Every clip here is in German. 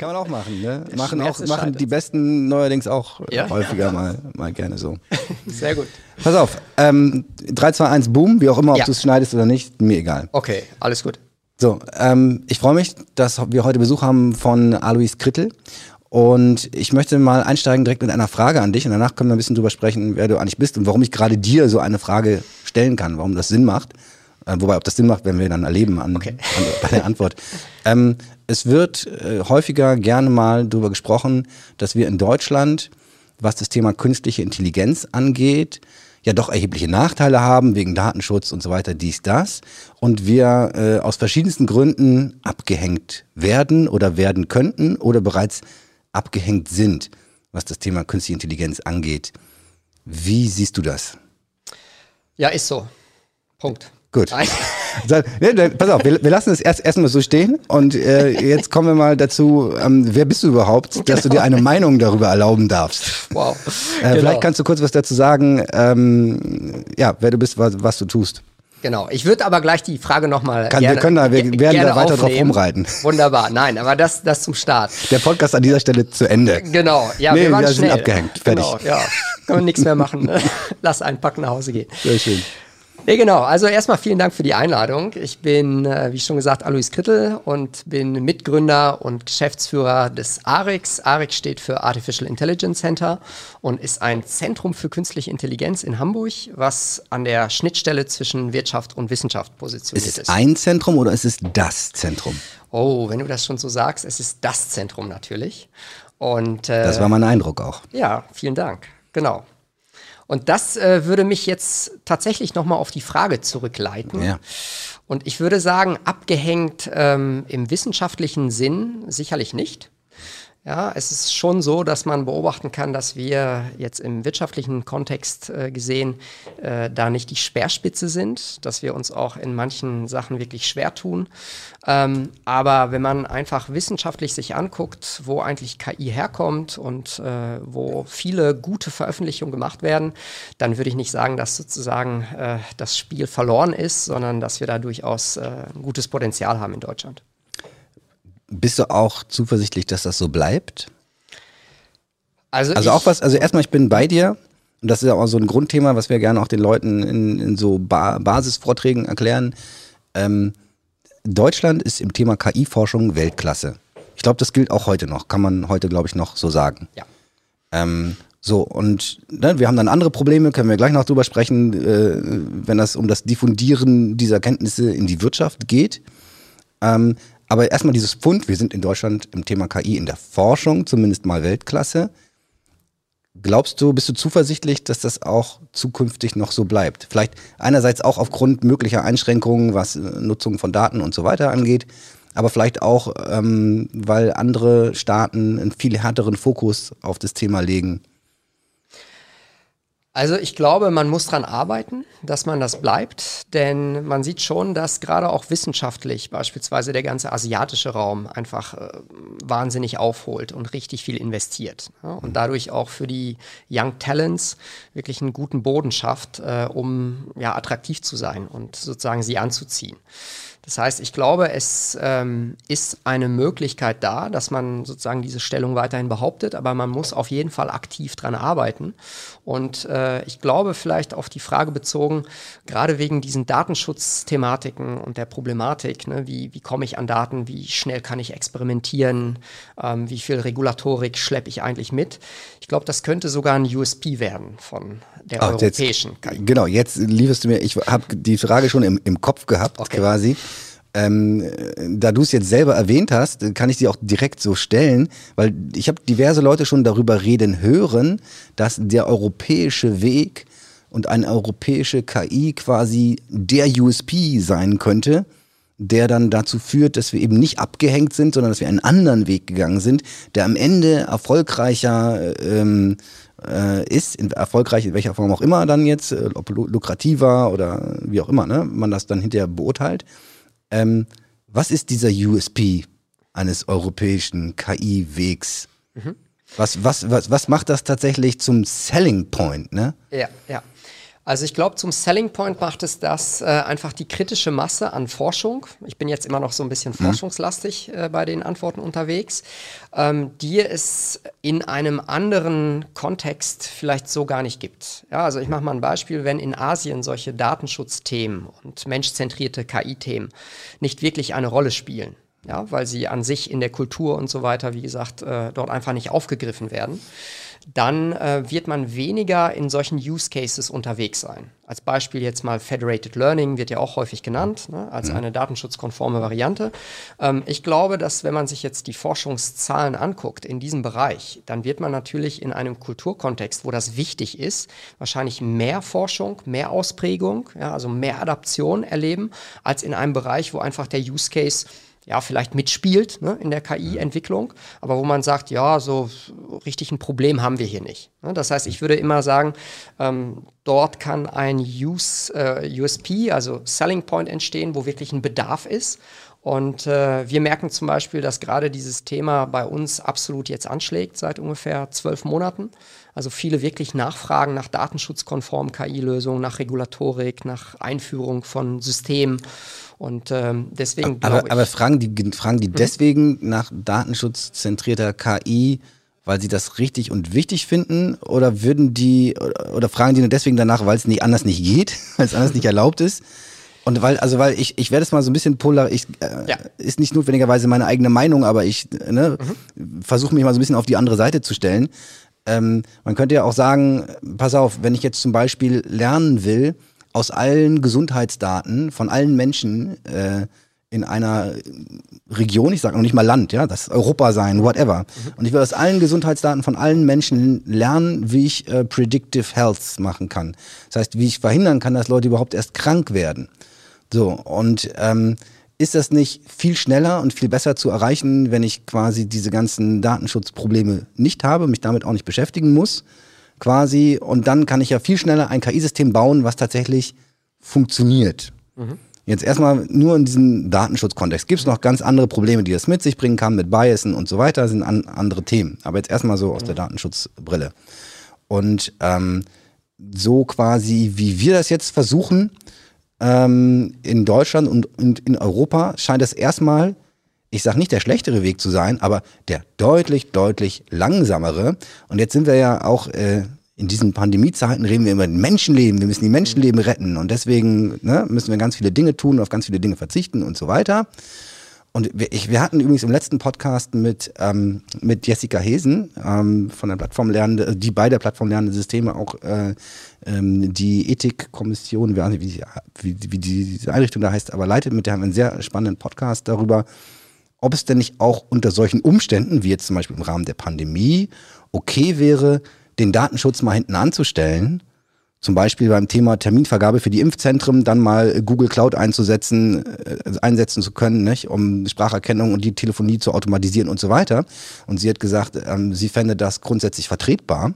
Kann man auch machen, ne? Machen, auch, machen die Besten neuerdings auch Ja? häufiger mal, mal gerne so. Sehr gut. Pass auf, ähm, 3, 2, 1, Boom, wie auch immer, ob Ja. du es schneidest oder nicht, mir egal. Okay, alles gut. So, ähm, ich freue mich, dass wir heute Besuch haben von Alois Krittel. Und ich möchte mal einsteigen direkt mit einer Frage an dich und danach können wir ein bisschen drüber sprechen, wer du eigentlich bist und warum ich gerade dir so eine Frage stellen kann, warum das Sinn macht. Äh, wobei, ob das Sinn macht, werden wir dann erleben an, Okay. an, bei der Antwort. Ähm, es wird äh, häufiger gerne mal darüber gesprochen, dass wir in Deutschland, was das Thema künstliche Intelligenz angeht, ja doch erhebliche Nachteile haben wegen Datenschutz und so weiter, dies, das. Und wir äh, aus verschiedensten Gründen abgehängt werden oder werden könnten oder bereits abgehängt sind, was das Thema künstliche Intelligenz angeht. Wie siehst du das? Ja, ist so. Punkt. Gut. Ja, dann, pass auf, wir, wir lassen es erst erstmal so stehen und äh, jetzt kommen wir mal dazu, ähm, wer bist du überhaupt, dass du dir eine Meinung darüber erlauben darfst? Wow. Äh, Genau. Vielleicht kannst du kurz was dazu sagen, ähm, ja, wer du bist, was, was du tust. Genau. Ich würde aber gleich die Frage nochmal. Wir können da- wir werden da weiter drauf rumreiten. Wunderbar. Nein, aber das, das zum Start. Der Podcast an dieser Stelle zu Ende. Genau. Ja, Nee, wir waren wir sind schnell. abgehängt. Fertig. Genau, ja. Können wir nichts mehr machen. Ne? Lass einpacken, nach Hause gehen. Sehr schön. Nee, genau. Also erstmal vielen Dank für die Einladung. Ich bin, äh, wie schon gesagt, Alois Krittel und bin Mitgründer und Geschäftsführer des ARIX. ARIX steht für Artificial Intelligence Center und ist ein Zentrum für künstliche Intelligenz in Hamburg, was an der Schnittstelle zwischen Wirtschaft und Wissenschaft positioniert Ist ist. es ein Zentrum oder ist es das Zentrum? Oh, wenn du das schon so sagst, es ist das Zentrum natürlich. Und äh, Das war mein Eindruck auch. ja, vielen Dank. Genau. Und das äh, würde mich jetzt tatsächlich nochmal auf die Frage zurückleiten. Ja. Und ich würde sagen, abgehängt ähm, im wissenschaftlichen Sinn sicherlich nicht. Ja, es ist schon so, dass man beobachten kann, dass wir jetzt im wirtschaftlichen Kontext äh, gesehen äh, da nicht die Speerspitze sind, dass wir uns auch in manchen Sachen wirklich schwer tun. Ähm, aber wenn man einfach wissenschaftlich sich anguckt, wo eigentlich KI herkommt und äh, wo viele gute Veröffentlichungen gemacht werden, dann würde ich nicht sagen, dass sozusagen äh, das Spiel verloren ist, sondern dass wir da durchaus äh, ein gutes Potenzial haben in Deutschland. Bist du auch zuversichtlich, dass das so bleibt? Also, Also auch was, also erstmal, ich bin bei dir. Und das ist ja auch so ein Grundthema, was wir gerne auch den Leuten in, in so ba Basisvorträgen erklären. Ähm, Deutschland ist im Thema KI-Forschung Weltklasse. Ich glaube, das gilt auch heute noch. Kann man heute, glaube ich, noch so sagen. Ja. Ähm, so, und ne, wir haben dann andere Probleme, können wir gleich noch drüber sprechen, äh, wenn das um das Diffundieren dieser Kenntnisse in die Wirtschaft geht. Ähm, aber erstmal dieses Pfund, wir sind in Deutschland im Thema KI in der Forschung, zumindest mal Weltklasse. Glaubst du, bist du zuversichtlich, dass das auch zukünftig noch so bleibt? Vielleicht einerseits auch aufgrund möglicher Einschränkungen, was äh, Nutzung von Daten und so weiter angeht, aber vielleicht auch, ähm, weil andere Staaten einen viel härteren Fokus auf das Thema legen. Also ich glaube, man muss dran arbeiten, dass man das bleibt, denn man sieht schon, dass gerade auch wissenschaftlich beispielsweise der ganze asiatische Raum einfach äh, wahnsinnig aufholt und richtig viel investiert ja, und dadurch auch für die Young Talents wirklich einen guten Boden schafft, äh, um ja attraktiv zu sein und sozusagen sie anzuziehen. Das heißt, ich glaube, es ähm, ist eine Möglichkeit da, dass man sozusagen diese Stellung weiterhin behauptet, aber man muss auf jeden Fall aktiv dran arbeiten. Und äh, ich glaube, vielleicht auf die Frage bezogen, gerade wegen diesen Datenschutzthematiken und der Problematik, ne, wie, wie komme ich an Daten, wie schnell kann ich experimentieren, ähm, wie viel Regulatorik schleppe ich eigentlich mit. Ich glaube, das könnte sogar ein USP werden von der Ach, jetzt- europäischen KI. Genau, jetzt lieferst du mir, ich habe die Frage schon im, im Kopf gehabt, Okay. quasi. Ähm, da du es jetzt selber erwähnt hast, kann ich sie auch direkt so stellen, weil ich habe diverse Leute schon darüber reden hören, dass der europäische Weg und eine europäische KI quasi der USP sein könnte, der dann dazu führt, dass wir eben nicht abgehängt sind, sondern dass wir einen anderen Weg gegangen sind, der am Ende erfolgreicher ähm, äh, ist, in, erfolgreich in welcher Form auch immer dann jetzt, äh, ob lu- lukrativer oder wie auch immer, ne, man das dann hinterher beurteilt. Ähm, was ist dieser USP eines europäischen KI-Wegs? Was, was, was, was macht das tatsächlich zum Selling Point, ne? Ja, ja. Also ich glaube, zum Selling Point macht es das äh, einfach die kritische Masse an Forschung. Ich bin jetzt immer noch so ein bisschen mhm. forschungslastig äh, bei den Antworten unterwegs, ähm, die es in einem anderen Kontext vielleicht so gar nicht gibt. Ja, also ich mache mal ein Beispiel, wenn in Asien solche Datenschutzthemen und menschzentrierte KI-Themen nicht wirklich eine Rolle spielen, ja, weil sie an sich in der Kultur und so weiter, wie gesagt, äh, dort einfach nicht aufgegriffen werden dann äh, wird man weniger in solchen Use Cases unterwegs sein. Als Beispiel jetzt mal Federated Learning wird ja auch häufig genannt, ne, als eine datenschutzkonforme Variante. Ähm, ich glaube, dass wenn man sich jetzt die Forschungszahlen anguckt in diesem Bereich, dann wird man natürlich in einem Kulturkontext, wo das wichtig ist, wahrscheinlich mehr Forschung, mehr Ausprägung, ja, also mehr Adaption erleben, als in einem Bereich, wo einfach der Use Case ja, vielleicht mitspielt ne, in der KI-Entwicklung, aber wo man sagt, ja, so richtig ein Problem haben wir hier nicht. Ne? Das heißt, ich würde immer sagen, ähm, dort kann ein Use, äh, USP, also Selling Point entstehen, wo wirklich ein Bedarf ist. Und äh, wir merken zum Beispiel, dass gerade dieses Thema bei uns absolut jetzt anschlägt seit ungefähr zwölf Monaten. Also viele wirklich nachfragen nach datenschutzkonformen KI-Lösungen, nach Regulatorik, nach Einführung von Systemen. Und ähm, deswegen aber, ich, aber fragen die, fragen die mhm. deswegen nach datenschutzzentrierter KI, weil sie das richtig und wichtig finden? Oder würden die, oder, oder fragen die nur deswegen danach, weil es nicht anders nicht geht, weil es anders nicht erlaubt ist? Und weil, also weil ich, ich werde es mal so ein bisschen polar, ich, äh, ja. ist nicht notwendigerweise meine eigene Meinung, aber ich ne, mhm. versuche mich mal so ein bisschen auf die andere Seite zu stellen. Ähm, man könnte ja auch sagen, pass auf, wenn ich jetzt zum Beispiel lernen will, aus allen Gesundheitsdaten von allen Menschen äh, in einer Region, ich sage noch nicht mal Land, ja, das Europa sein, whatever. Mhm. Und ich will aus allen Gesundheitsdaten von allen Menschen lernen, wie ich äh, Predictive Health machen kann. Das heißt, wie ich verhindern kann, dass Leute überhaupt erst krank werden. So, und ähm, ist das nicht viel schneller und viel besser zu erreichen, wenn ich quasi diese ganzen Datenschutzprobleme nicht habe, mich damit auch nicht beschäftigen muss? Quasi und dann kann ich ja viel schneller ein KI-System bauen, was tatsächlich funktioniert. Mhm. Jetzt erstmal nur in diesem Datenschutzkontext. Gibt es noch ganz andere Probleme, die das mit sich bringen kann, mit Biasen und so weiter, sind an, andere Themen. Aber jetzt erstmal so aus mhm. der Datenschutzbrille. Und ähm, so quasi, wie wir das jetzt versuchen, ähm, in Deutschland und, und in Europa, scheint es erstmal ich sage nicht der schlechtere Weg zu sein, aber der deutlich, deutlich langsamere. Und jetzt sind wir ja auch äh, in diesen Pandemiezeiten reden wir über Menschenleben. Wir müssen die Menschenleben retten. Und deswegen ne, müssen wir ganz viele Dinge tun, auf ganz viele Dinge verzichten und so weiter. Und wir, ich, wir hatten übrigens im letzten Podcast mit, ähm, mit Jessica Hesen ähm, von der Plattform Lernende, die bei der Plattform Lernende Systeme auch äh, ähm, die Ethikkommission, wie, wie, wie, wie diese Einrichtung da heißt, aber leitet. Mit der haben wir einen sehr spannenden Podcast darüber, ob es denn nicht auch unter solchen Umständen, wie jetzt zum Beispiel im Rahmen der Pandemie, okay wäre, den Datenschutz mal hinten anzustellen. Zum Beispiel beim Thema Terminvergabe für die Impfzentren dann mal Google Cloud einzusetzen, äh, einsetzen zu können, nicht? um Spracherkennung und die Telefonie zu automatisieren und so weiter. Und sie hat gesagt, ähm, sie fände das grundsätzlich vertretbar.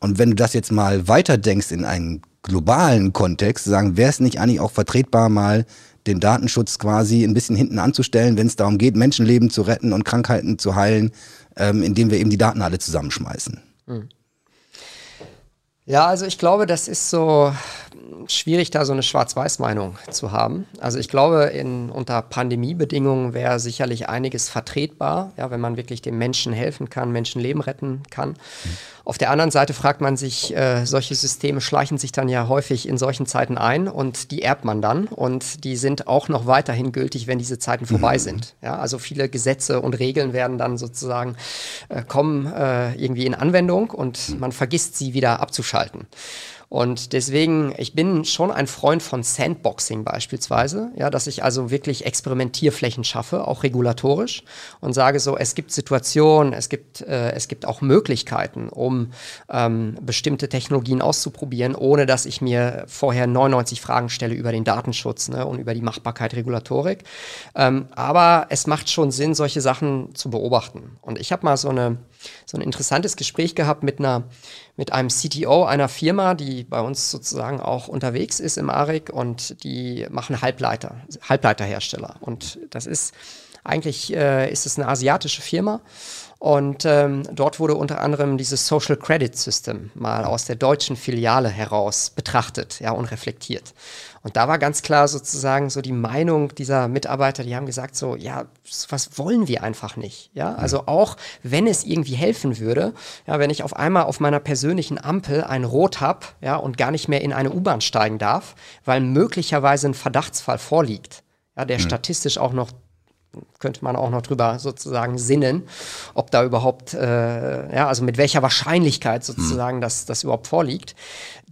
Und wenn du das jetzt mal weiterdenkst in einen globalen Kontext, sagen, wäre es nicht eigentlich auch vertretbar, mal den Datenschutz quasi ein bisschen hinten anzustellen, wenn es darum geht, Menschenleben zu retten und Krankheiten zu heilen, ähm, indem wir eben die Daten alle zusammenschmeißen. Mhm. Ja, also ich glaube, das ist so schwierig, da so eine Schwarz-Weiß-Meinung zu haben. Also ich glaube, in, unter Pandemiebedingungen wäre sicherlich einiges vertretbar, ja, wenn man wirklich den Menschen helfen kann, Menschenleben retten kann. Mhm. Auf der anderen Seite fragt man sich, äh, solche Systeme schleichen sich dann ja häufig in solchen Zeiten ein und die erbt man dann und die sind auch noch weiterhin gültig, wenn diese Zeiten vorbei mhm. sind. Ja, also viele Gesetze und Regeln werden dann sozusagen äh, kommen äh, irgendwie in Anwendung und man vergisst sie wieder abzuschalten. Und deswegen, ich bin schon ein Freund von Sandboxing beispielsweise, ja, dass ich also wirklich Experimentierflächen schaffe, auch regulatorisch und sage so, es gibt Situationen, es gibt, äh, es gibt auch Möglichkeiten, um ähm, bestimmte Technologien auszuprobieren, ohne dass ich mir vorher 99 Fragen stelle über den Datenschutz ne, und über die Machbarkeit Regulatorik. Ähm, aber es macht schon Sinn, solche Sachen zu beobachten. Und ich habe mal so eine so ein interessantes Gespräch gehabt mit einer mit einem CTO einer Firma, die bei uns sozusagen auch unterwegs ist im ARIC und die machen Halbleiter, Halbleiterhersteller. Und das ist Eigentlich äh, ist es eine asiatische Firma. Und ähm, dort wurde unter anderem dieses Social Credit System mal aus der deutschen Filiale heraus betrachtet ja, und reflektiert. Und da war ganz klar sozusagen so die Meinung dieser Mitarbeiter, die haben gesagt so, ja, was wollen wir einfach nicht. Ja, also auch wenn es irgendwie helfen würde, ja, wenn ich auf einmal auf meiner persönlichen Ampel ein Rot habe, ja, und gar nicht mehr in eine U-Bahn steigen darf, weil möglicherweise ein Verdachtsfall vorliegt, ja, der mhm. statistisch auch noch könnte man auch noch drüber sozusagen sinnen, ob da überhaupt, äh, ja, also mit welcher Wahrscheinlichkeit sozusagen mhm. das, das überhaupt vorliegt,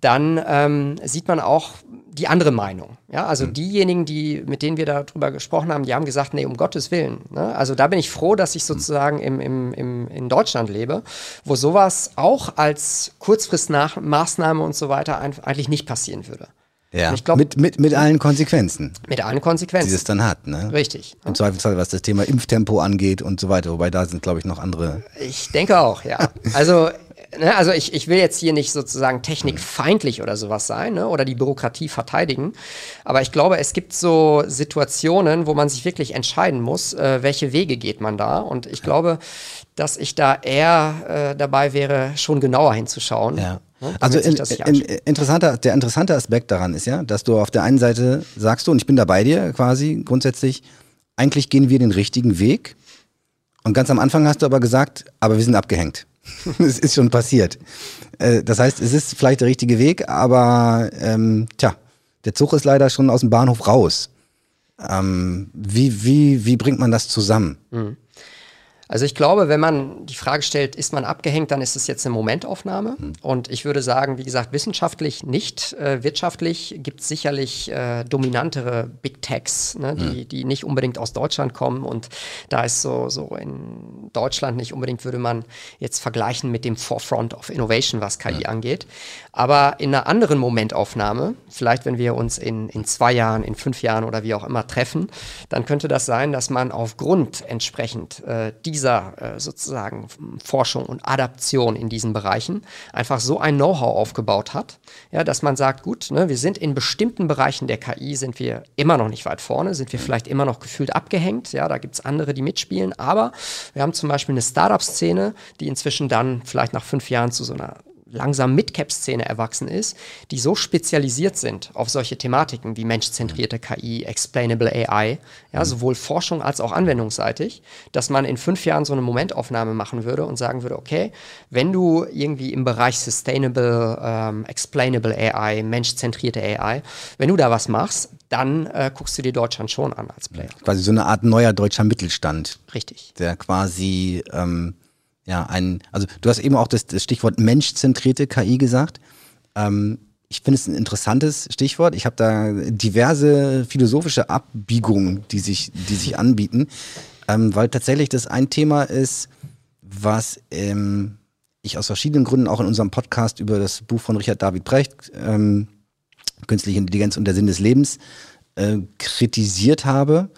dann ähm, sieht man auch die andere Meinung. Ja, also mhm. diejenigen, die, mit denen wir darüber gesprochen haben, die haben gesagt, nee, um Gottes Willen. Ne? Also da bin ich froh, dass ich sozusagen im, im, im, in Deutschland lebe, wo sowas auch als Kurzfristmaßnahme und so weiter eigentlich nicht passieren würde. Ja, glaub, mit, mit, mit allen Konsequenzen. Mit allen Konsequenzen. Die es dann hat, ne? Richtig. Im Zweifelsfall, was das Thema Impftempo angeht und so weiter. Wobei da sind, glaube ich, noch andere. Ich denke auch, ja. Also ne, also ich, ich will jetzt hier nicht sozusagen technikfeindlich oder sowas sein ne, oder die Bürokratie verteidigen, aber ich glaube, es gibt so Situationen, wo man sich wirklich entscheiden muss, äh, welche Wege geht man da und ich glaube, dass ich da eher äh, dabei wäre, schon genauer hinzuschauen. Ja. Ne, also in, in, interessanter, der interessante Aspekt daran ist ja, dass du auf der einen Seite sagst du, und ich bin da bei dir quasi grundsätzlich, eigentlich gehen wir den richtigen Weg. Und ganz am Anfang hast du aber gesagt, aber wir sind abgehängt. es ist schon passiert. Äh, das heißt, es ist vielleicht der richtige Weg, aber ähm, tja, der Zug ist leider schon aus dem Bahnhof raus. Ähm, wie, wie, wie bringt man das zusammen? Mhm. Also ich glaube, wenn man die Frage stellt, ist man abgehängt, dann ist es jetzt eine Momentaufnahme. Mhm. Und ich würde sagen, wie gesagt, wissenschaftlich nicht. Äh, wirtschaftlich gibt es sicherlich äh, dominantere Big Techs, ne, die, mhm. die nicht unbedingt aus Deutschland kommen. Und da ist so, so in Deutschland nicht unbedingt, würde man jetzt vergleichen mit dem Forefront of Innovation, was KI mhm. angeht. Aber in einer anderen Momentaufnahme, vielleicht wenn wir uns in, in zwei Jahren, in fünf Jahren oder wie auch immer treffen, dann könnte das sein, dass man aufgrund entsprechend äh, dieser dieser äh, sozusagen Forschung und Adaption in diesen Bereichen einfach so ein Know-how aufgebaut hat, ja, dass man sagt, gut, ne, wir sind in bestimmten Bereichen der KI, sind wir immer noch nicht weit vorne, sind wir vielleicht immer noch gefühlt abgehängt, ja, da gibt es andere, die mitspielen, aber wir haben zum Beispiel eine Startup-Szene, die inzwischen dann vielleicht nach fünf Jahren zu so einer langsam Mid-Cap-Szene erwachsen ist, die so spezialisiert sind auf solche Thematiken wie menschzentrierte KI, Explainable AI, ja, sowohl Forschung als auch anwendungsseitig, dass man in fünf Jahren so eine Momentaufnahme machen würde und sagen würde, okay, wenn du irgendwie im Bereich Sustainable, ähm, Explainable AI, menschzentrierte AI, wenn du da was machst, dann äh, guckst du dir Deutschland schon an als Player. Quasi so eine Art neuer deutscher Mittelstand. Richtig. Der quasi ähm ja, ein, also du hast eben auch das, das Stichwort menschzentrierte KI gesagt. Ähm, ich finde es ein interessantes Stichwort. Ich habe da diverse philosophische Abbiegungen, die sich, die sich anbieten, ähm, weil tatsächlich das ein Thema ist, was ähm, ich aus verschiedenen Gründen auch in unserem Podcast über das Buch von Richard David Brecht, ähm, Künstliche Intelligenz und der Sinn des Lebens, äh, kritisiert habe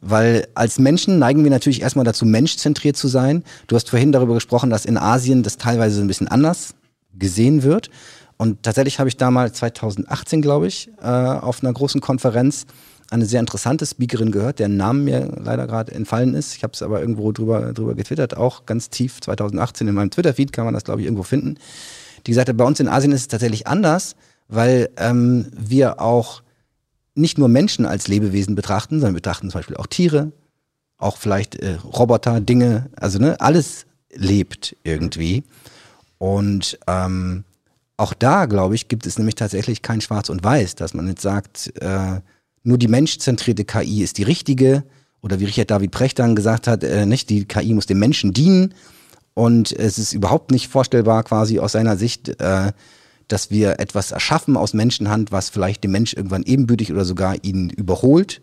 weil als Menschen neigen wir natürlich erstmal dazu, menschzentriert zu sein. Du hast vorhin darüber gesprochen, dass in Asien das teilweise so ein bisschen anders gesehen wird. Und tatsächlich habe ich damals 2018, glaube ich, äh, auf einer großen Konferenz eine sehr interessante Speakerin gehört, deren Name mir leider gerade entfallen ist. Ich habe es aber irgendwo drüber, drüber getwittert, auch ganz tief 2018 in meinem Twitter-Feed kann man das, glaube ich, irgendwo finden. Die gesagt hat, bei uns in Asien ist es tatsächlich anders, weil ähm, wir auch nicht nur Menschen als Lebewesen betrachten, sondern betrachten zum Beispiel auch Tiere, auch vielleicht äh, Roboter, Dinge, also ne, alles lebt irgendwie. Und ähm, auch da, glaube ich, gibt es nämlich tatsächlich kein Schwarz und Weiß, dass man jetzt sagt, äh, nur die menschzentrierte KI ist die richtige. Oder wie Richard David Precht dann gesagt hat, äh, nicht, die KI muss dem Menschen dienen. Und es ist überhaupt nicht vorstellbar, quasi aus seiner Sicht, äh, dass wir etwas erschaffen aus Menschenhand, was vielleicht dem Mensch irgendwann ebenbürtig oder sogar ihn überholt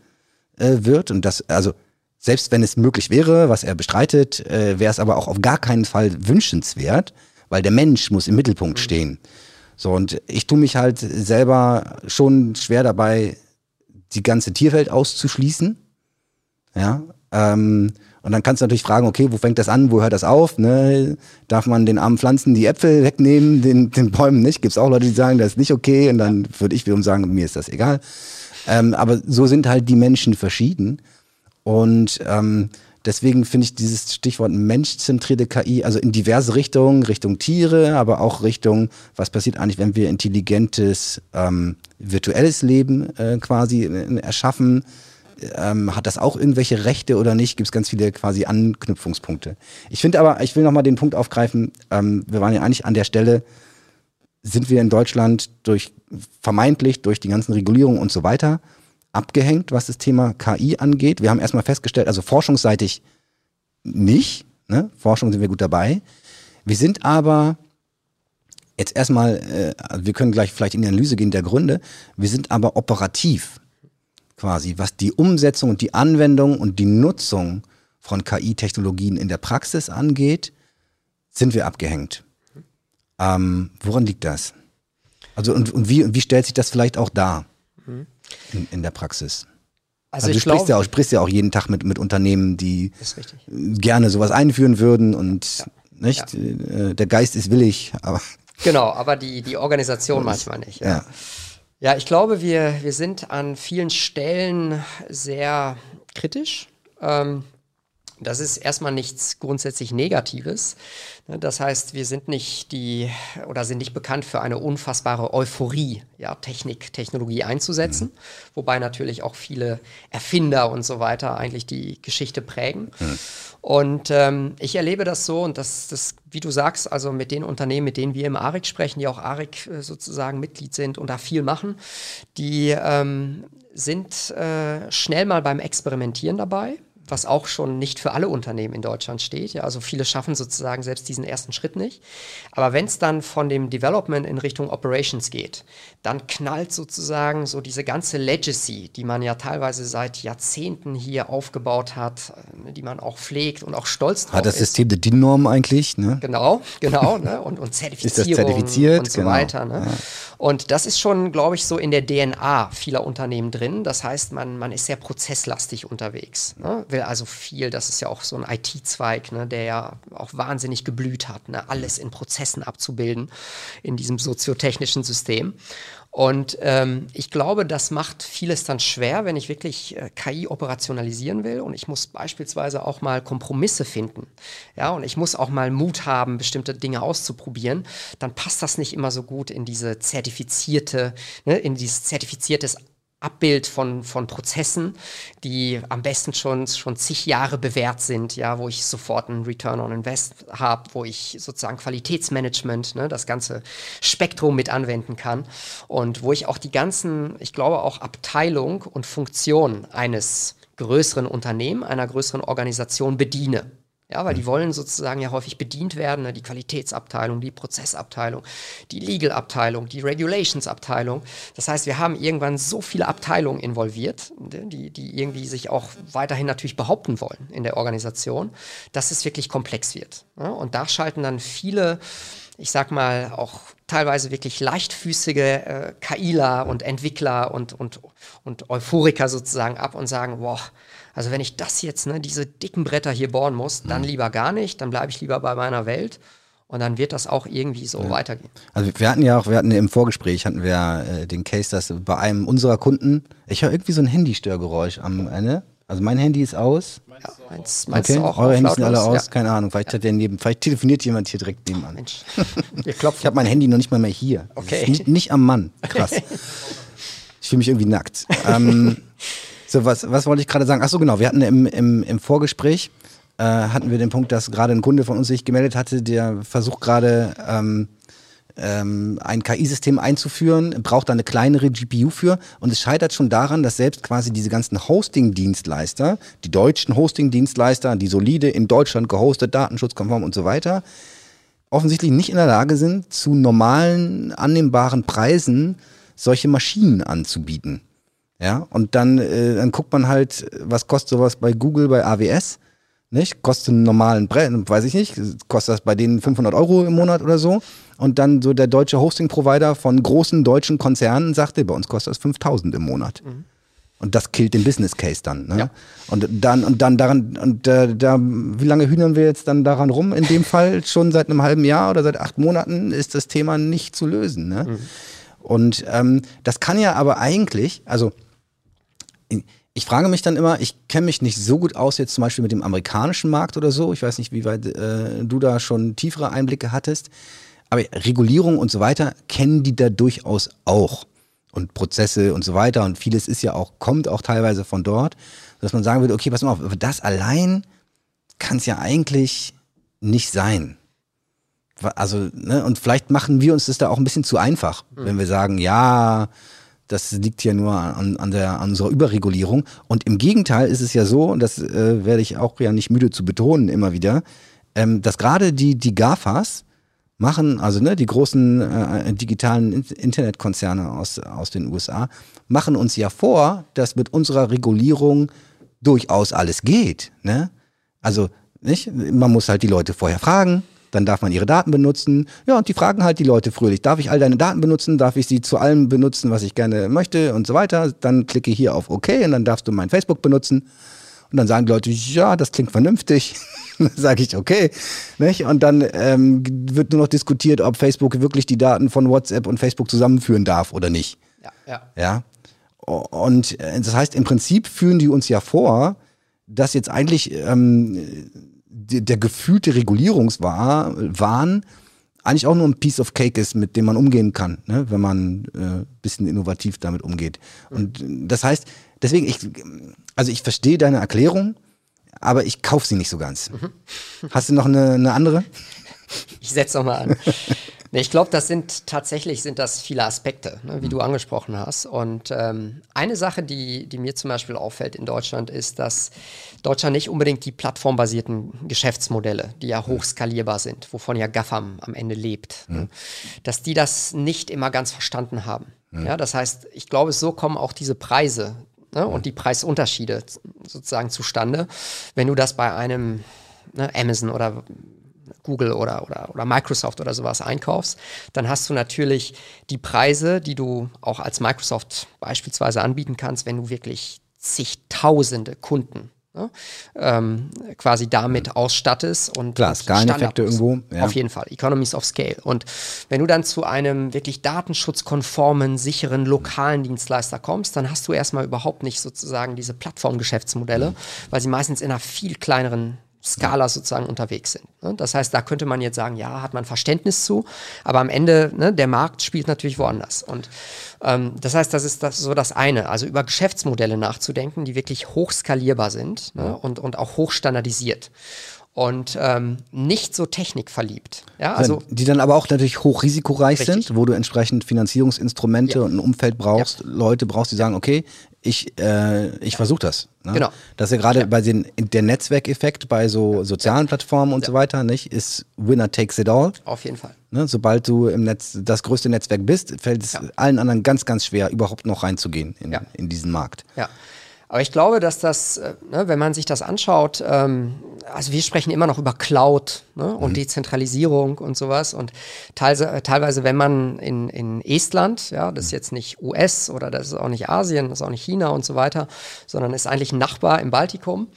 äh, wird. Und das, also selbst wenn es möglich wäre, was er bestreitet, äh, wäre es aber auch auf gar keinen Fall wünschenswert, weil der Mensch muss im Mittelpunkt stehen. So, und ich tue mich halt selber schon schwer dabei, die ganze Tierwelt auszuschließen. Ja. Ähm, und dann kannst du natürlich fragen, okay, wo fängt das an, wo hört das auf? Ne? Darf man den armen Pflanzen die Äpfel wegnehmen, den, den Bäumen nicht? Gibt es auch Leute, die sagen, das ist nicht okay. Und dann würde ich wiederum sagen, mir ist das egal. Ähm, aber so sind halt die Menschen verschieden. Und ähm, deswegen finde ich dieses Stichwort menschzentrierte KI, also in diverse Richtungen, Richtung Tiere, aber auch Richtung, was passiert eigentlich, wenn wir intelligentes ähm, virtuelles Leben äh, quasi äh, erschaffen. Ähm, hat das auch irgendwelche Rechte oder nicht? Gibt es ganz viele quasi Anknüpfungspunkte. Ich finde aber, ich will nochmal den Punkt aufgreifen, ähm, wir waren ja eigentlich an der Stelle, sind wir in Deutschland durch vermeintlich durch die ganzen Regulierungen und so weiter abgehängt, was das Thema KI angeht. Wir haben erstmal festgestellt, also forschungsseitig nicht, ne? Forschung sind wir gut dabei. Wir sind aber jetzt erstmal, äh, wir können gleich vielleicht in die Analyse gehen der Gründe, wir sind aber operativ quasi, was die Umsetzung und die Anwendung und die Nutzung von KI-Technologien in der Praxis angeht, sind wir abgehängt. Ähm, woran liegt das? Also und, und wie, wie stellt sich das vielleicht auch dar in, in der Praxis? Also, also du sprichst, glaub, ja auch, sprichst ja auch jeden Tag mit, mit Unternehmen, die gerne sowas einführen würden und ja. nicht, ja. Äh, der Geist ist willig, aber. Genau, aber die, die Organisation manchmal nicht. Ja. ja. Ja, ich glaube, wir, wir sind an vielen Stellen sehr kritisch. Ähm, das ist erstmal nichts grundsätzlich Negatives. Ne, das heißt, wir sind nicht die oder sind nicht bekannt für eine unfassbare Euphorie, ja, Technik, Technologie einzusetzen, mhm. wobei natürlich auch viele Erfinder und so weiter eigentlich die Geschichte prägen. Mhm. Und ähm, ich erlebe das so und das, das, wie du sagst, also mit den Unternehmen, mit denen wir im ARIC sprechen, die auch ARIC äh, sozusagen Mitglied sind und da viel machen, die ähm, sind äh, schnell mal beim Experimentieren dabei was auch schon nicht für alle Unternehmen in Deutschland steht. Ja, also viele schaffen sozusagen selbst diesen ersten Schritt nicht. Aber wenn es dann von dem Development in Richtung Operations geht, dann knallt sozusagen so diese ganze Legacy, die man ja teilweise seit Jahrzehnten hier aufgebaut hat, äh, die man auch pflegt und auch stolz drauf Hat das System der DIN-Norm eigentlich? Ne? Genau, genau. ne? Und, und Zertifizierung ist das zertifiziert? und so genau. weiter. Ne? Ja. Und das ist schon, glaube ich, so in der DNA vieler Unternehmen drin. Das heißt, man, man ist sehr prozesslastig unterwegs. Ne? Will also viel, das ist ja auch so ein IT-Zweig, ne, der ja auch wahnsinnig geblüht hat, ne? alles in Prozessen abzubilden in diesem soziotechnischen System. Und ähm, ich glaube, das macht vieles dann schwer, wenn ich wirklich äh, KI operationalisieren will. Und ich muss beispielsweise auch mal Kompromisse finden. Ja, und ich muss auch mal Mut haben, bestimmte Dinge auszuprobieren. Dann passt das nicht immer so gut in diese zertifizierte, ne, in dieses zertifiziertes Abbild von, von Prozessen, die am besten schon, schon zig Jahre bewährt sind, ja, wo ich sofort einen Return on Invest habe, wo ich sozusagen Qualitätsmanagement, ne, das ganze Spektrum mit anwenden kann und wo ich auch die ganzen, ich glaube auch Abteilung und Funktion eines größeren Unternehmen, einer größeren Organisation bediene. Ja, weil die wollen sozusagen ja häufig bedient werden, ne? die Qualitätsabteilung, die Prozessabteilung, die Legal-Abteilung, die Regulations-Abteilung. Das heißt, wir haben irgendwann so viele Abteilungen involviert, ne? die, die irgendwie sich auch weiterhin natürlich behaupten wollen in der Organisation, dass es wirklich komplex wird. Ja? Und da schalten dann viele, ich sag mal, auch teilweise wirklich leichtfüßige äh, KIler und Entwickler und, und, und Euphoriker sozusagen ab und sagen, boah, also wenn ich das jetzt, ne, diese dicken Bretter hier bohren muss, dann mhm. lieber gar nicht, dann bleibe ich lieber bei meiner Welt. Und dann wird das auch irgendwie so ja. weitergehen. Also wir hatten ja auch, wir hatten im Vorgespräch hatten wir äh, den Case, dass bei einem unserer Kunden, ich höre irgendwie so ein Handystörgeräusch am Ende. Also mein Handy ist aus. Ja, meins, meins okay, auch eure Handys sind alle aus, ja. keine Ahnung. Vielleicht, ja. neben, vielleicht telefoniert jemand hier direkt nebenan. Mensch, wir klopfen. ich habe mein Handy noch nicht mal mehr hier. Okay. Nicht, nicht, am Mann. Krass. ich fühle mich irgendwie nackt. ähm, so, was, was wollte ich gerade sagen? Ach so, genau. Wir hatten im, im, im Vorgespräch, äh, hatten wir den Punkt, dass gerade ein Kunde von uns sich gemeldet hatte, der versucht gerade, ähm, ähm, ein KI-System einzuführen, braucht da eine kleinere GPU für und es scheitert schon daran, dass selbst quasi diese ganzen Hosting-Dienstleister, die deutschen Hosting-Dienstleister, die solide in Deutschland gehostet, datenschutzkonform und so weiter, offensichtlich nicht in der Lage sind, zu normalen, annehmbaren Preisen solche Maschinen anzubieten. Ja, und dann, äh, dann guckt man halt, was kostet sowas bei Google, bei AWS, nicht? Kostet einen normalen Brett, weiß ich nicht, kostet das bei denen 500 Euro im Monat oder so. Und dann so der deutsche Hosting-Provider von großen deutschen Konzernen sagte, bei uns kostet das 5000 im Monat. Mhm. Und das killt den Business Case dann. Ne? Ja. Und dann, und dann daran, und äh, da, wie lange hühnern wir jetzt dann daran rum? In dem Fall schon seit einem halben Jahr oder seit acht Monaten ist das Thema nicht zu lösen. Ne? Mhm. Und ähm, das kann ja aber eigentlich, also ich frage mich dann immer, ich kenne mich nicht so gut aus jetzt zum Beispiel mit dem amerikanischen Markt oder so. Ich weiß nicht, wie weit äh, du da schon tiefere Einblicke hattest. Aber Regulierung und so weiter kennen die da durchaus auch. Und Prozesse und so weiter. Und vieles ist ja auch, kommt auch teilweise von dort, dass man sagen würde, okay, pass mal auf, das allein kann es ja eigentlich nicht sein. Also, ne, und vielleicht machen wir uns das da auch ein bisschen zu einfach, mhm. wenn wir sagen, ja, das liegt ja nur an, an, der, an unserer Überregulierung. Und im Gegenteil ist es ja so, und das äh, werde ich auch ja nicht müde zu betonen immer wieder, ähm, dass gerade die, die GAFAs machen, also ne, die großen äh, digitalen Internetkonzerne aus, aus den USA, machen uns ja vor, dass mit unserer Regulierung durchaus alles geht. Ne? Also nicht? man muss halt die Leute vorher fragen, dann darf man ihre Daten benutzen. Ja, und die fragen halt die Leute fröhlich, darf ich all deine Daten benutzen? Darf ich sie zu allem benutzen, was ich gerne möchte und so weiter? Dann klicke hier auf OK und dann darfst du mein Facebook benutzen. Und dann sagen die Leute, ja, das klingt vernünftig. dann sage ich, okay. Nicht? Und dann ähm, wird nur noch diskutiert, ob Facebook wirklich die Daten von WhatsApp und Facebook zusammenführen darf oder nicht. Ja. ja. ja? Und äh, das heißt, im Prinzip führen die uns ja vor, dass jetzt eigentlich ähm, der gefühlte Regulierungswahn eigentlich auch nur ein Piece of Cake ist, mit dem man umgehen kann, ne? wenn man äh, bisschen innovativ damit umgeht. Und das heißt, deswegen, ich, also ich verstehe deine Erklärung, aber ich kaufe sie nicht so ganz. Mhm. Hast du noch eine, eine andere? Ich setze nochmal an. Nee, ich glaube, das sind tatsächlich sind das viele Aspekte, ne, wie mhm. du angesprochen hast. Und ähm, eine Sache, die, die mir zum Beispiel auffällt in Deutschland, ist, dass Deutschland nicht unbedingt die plattformbasierten Geschäftsmodelle, die ja hochskalierbar sind, wovon ja GAFAM am Ende lebt, mhm. ne, dass die das nicht immer ganz verstanden haben. Mhm. Ja, das heißt, ich glaube, so kommen auch diese Preise ne, und die Preisunterschiede sozusagen zustande, wenn du das bei einem ne, Amazon oder Google oder, oder, oder Microsoft oder sowas einkaufst, dann hast du natürlich die Preise, die du auch als Microsoft beispielsweise anbieten kannst, wenn du wirklich zigtausende Kunden ne, ähm, quasi damit ausstattest und Klar, Skaleneffekte irgendwo. Ja. Auf jeden Fall, Economies of Scale. Und wenn du dann zu einem wirklich datenschutzkonformen, sicheren, lokalen Dienstleister kommst, dann hast du erstmal überhaupt nicht sozusagen diese Plattformgeschäftsmodelle, mhm. weil sie meistens in einer viel kleineren Skala sozusagen unterwegs sind. Ne? Das heißt, da könnte man jetzt sagen, ja, hat man Verständnis zu, aber am Ende, ne, der Markt spielt natürlich woanders. Und ähm, das heißt, das ist das, so das eine, also über Geschäftsmodelle nachzudenken, die wirklich hochskalierbar sind ne, und, und auch hochstandardisiert und ähm, nicht so technikverliebt. Ja, also die dann aber auch natürlich hochrisikoreich richtig. sind, wo du entsprechend Finanzierungsinstrumente ja. und ein Umfeld brauchst, ja. Leute brauchst, die sagen, okay, ich, äh, ich versuche das. Ne? Genau. Das ist ja gerade ja. bei den der Netzwerkeffekt bei so sozialen Plattformen und so weiter, nicht, ist Winner takes it all. Auf jeden Fall. Ne? Sobald du im Netz das größte Netzwerk bist, fällt es allen anderen ganz, ganz schwer, überhaupt noch reinzugehen in, in diesen Markt. Ja. Aber ich glaube, dass das, äh, ne, wenn man sich das anschaut, ähm, also wir sprechen immer noch über Cloud ne, und mhm. Dezentralisierung und sowas. Und teilweise, äh, teilweise, wenn man in, in Estland, ja, das ist jetzt nicht US oder das ist auch nicht Asien, das ist auch nicht China und so weiter, sondern ist eigentlich ein Nachbar im Baltikum,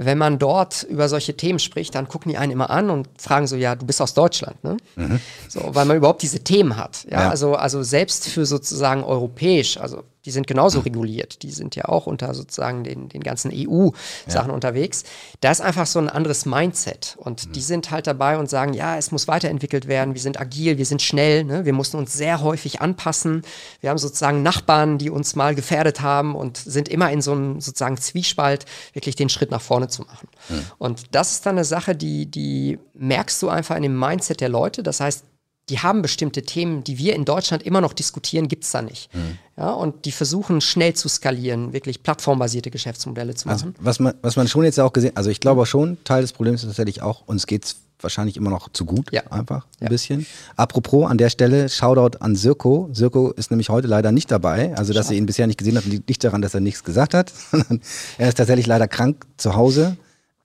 wenn man dort über solche Themen spricht, dann gucken die einen immer an und fragen so, ja, du bist aus Deutschland, ne? Mhm. So, weil man überhaupt diese Themen hat. Ja? ja? Also, also selbst für sozusagen europäisch, also die sind genauso reguliert, die sind ja auch unter sozusagen den, den ganzen EU-Sachen ja. unterwegs. Da ist einfach so ein anderes Mindset. Und mhm. die sind halt dabei und sagen, ja, es muss weiterentwickelt werden, wir sind agil, wir sind schnell, ne? wir mussten uns sehr häufig anpassen. Wir haben sozusagen Nachbarn, die uns mal gefährdet haben und sind immer in so einem sozusagen Zwiespalt, wirklich den Schritt nach vorne zu machen. Mhm. Und das ist dann eine Sache, die, die merkst du einfach in dem Mindset der Leute. Das heißt, die haben bestimmte Themen, die wir in Deutschland immer noch diskutieren, gibt es da nicht. Mhm. Ja, und die versuchen schnell zu skalieren, wirklich plattformbasierte Geschäftsmodelle zu also, machen. Also, was, man, was man schon jetzt auch gesehen also ich glaube schon, Teil des Problems ist tatsächlich auch, uns geht es wahrscheinlich immer noch zu gut, ja. einfach ein ja. bisschen. Apropos an der Stelle, Shoutout an Sirko. Sirko ist nämlich heute leider nicht dabei. Also, dass Schade. ihr ihn bisher nicht gesehen habt, liegt nicht daran, dass er nichts gesagt hat, sondern er ist tatsächlich leider krank zu Hause.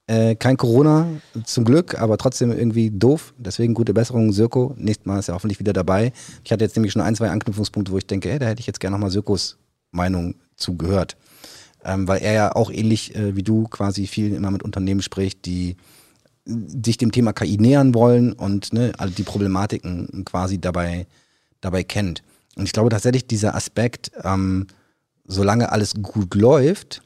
Äh, kein Corona, zum Glück, aber trotzdem irgendwie doof. Deswegen gute Besserung, Sirko. Nächstes Mal ist er hoffentlich wieder dabei. Ich hatte jetzt nämlich schon ein, zwei Anknüpfungspunkte, wo ich denke, hey, da hätte ich jetzt gerne nochmal Sirkos Meinung zugehört. Ähm, weil er ja auch ähnlich äh, wie du quasi viel immer mit Unternehmen spricht, die sich dem Thema KI nähern wollen und ne, all die Problematiken quasi dabei, dabei kennt. Und ich glaube tatsächlich dieser Aspekt, ähm, solange alles gut läuft,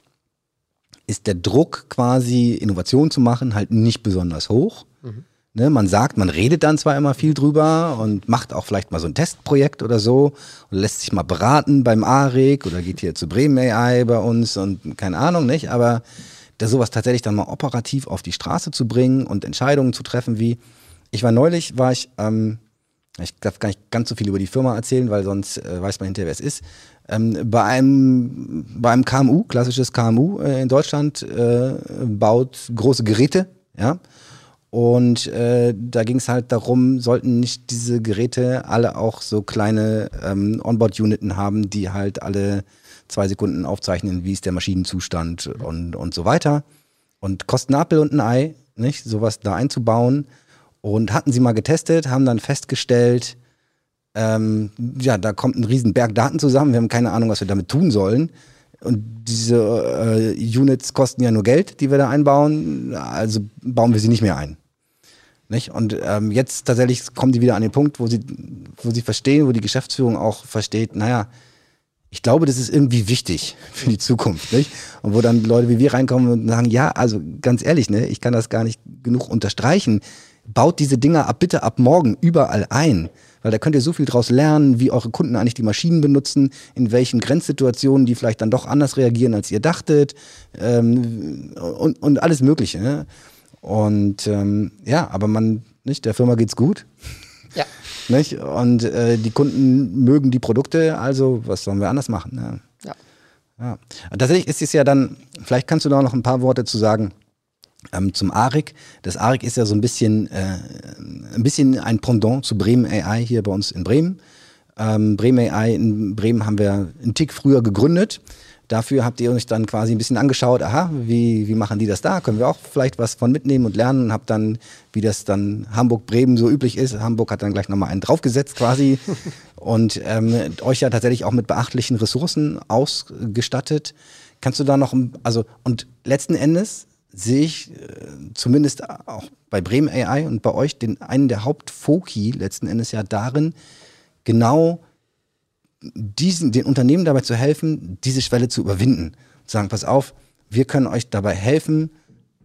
ist der Druck quasi Innovation zu machen halt nicht besonders hoch. Mhm. Ne, man sagt, man redet dann zwar immer viel drüber und macht auch vielleicht mal so ein Testprojekt oder so und lässt sich mal beraten beim ARIC oder geht hier zu Bremen AI bei uns und keine Ahnung, nicht? Aber da sowas tatsächlich dann mal operativ auf die Straße zu bringen und Entscheidungen zu treffen, wie ich war neulich, war ich, ähm, ich darf gar nicht ganz so viel über die Firma erzählen, weil sonst äh, weiß man hinterher, wer es ist. Ähm, bei, einem, bei einem KMU, klassisches KMU äh, in Deutschland, äh, baut große Geräte, ja und äh, da ging es halt darum, sollten nicht diese Geräte alle auch so kleine ähm, Onboard-Uniten haben, die halt alle zwei Sekunden aufzeichnen, wie ist der Maschinenzustand und, und so weiter. Und kosten Apfel und ein Ei, nicht, sowas da einzubauen. Und hatten sie mal getestet, haben dann festgestellt, ähm, ja, da kommt ein riesen Berg Daten zusammen, wir haben keine Ahnung, was wir damit tun sollen. Und diese äh, Units kosten ja nur Geld, die wir da einbauen, also bauen wir sie nicht mehr ein. Nicht? Und ähm, jetzt tatsächlich kommen die wieder an den Punkt, wo sie, wo sie verstehen, wo die Geschäftsführung auch versteht, naja, ich glaube, das ist irgendwie wichtig für die Zukunft. Nicht? Und wo dann Leute wie wir reinkommen und sagen, ja, also ganz ehrlich, ne, ich kann das gar nicht genug unterstreichen. Baut diese Dinger ab bitte ab morgen überall ein. Weil da könnt ihr so viel draus lernen, wie eure Kunden eigentlich die Maschinen benutzen, in welchen Grenzsituationen die vielleicht dann doch anders reagieren, als ihr dachtet ähm, und, und alles Mögliche. Ne? Und ähm, ja, aber man, nicht, der Firma geht's gut. Ja. Nicht? Und äh, die Kunden mögen die Produkte, also was sollen wir anders machen? Ne? Ja. ja. Tatsächlich ist es ja dann, vielleicht kannst du da noch ein paar Worte zu sagen. Ähm, zum ARIC. Das ARIC ist ja so ein bisschen, äh, ein bisschen ein Pendant zu Bremen AI hier bei uns in Bremen. Ähm, Bremen AI in Bremen haben wir einen Tick früher gegründet. Dafür habt ihr euch dann quasi ein bisschen angeschaut, aha, wie, wie machen die das da? Können wir auch vielleicht was von mitnehmen und lernen und habt dann, wie das dann Hamburg-Bremen so üblich ist, Hamburg hat dann gleich nochmal einen draufgesetzt quasi und ähm, euch ja tatsächlich auch mit beachtlichen Ressourcen ausgestattet. Kannst du da noch, also und letzten Endes sehe ich äh, zumindest auch bei Bremen AI und bei euch den einen der Hauptfoki letzten Endes ja darin, genau diesen, den Unternehmen dabei zu helfen, diese Schwelle zu überwinden. Zu sagen, pass auf, wir können euch dabei helfen,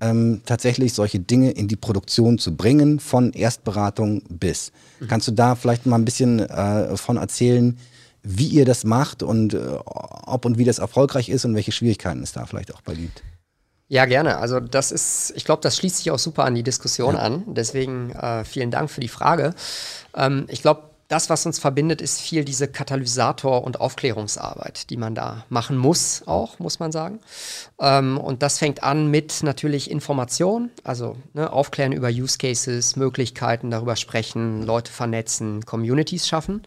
ähm, tatsächlich solche Dinge in die Produktion zu bringen, von Erstberatung bis. Mhm. Kannst du da vielleicht mal ein bisschen äh, von erzählen, wie ihr das macht und äh, ob und wie das erfolgreich ist und welche Schwierigkeiten es da vielleicht auch bei gibt? Ja, gerne. Also das ist, ich glaube, das schließt sich auch super an die Diskussion ja. an. Deswegen äh, vielen Dank für die Frage. Ähm, ich glaube, das, was uns verbindet, ist viel diese Katalysator- und Aufklärungsarbeit, die man da machen muss, auch, muss man sagen. Ähm, und das fängt an mit natürlich Information, also ne, aufklären über Use Cases, Möglichkeiten, darüber sprechen, Leute vernetzen, Communities schaffen.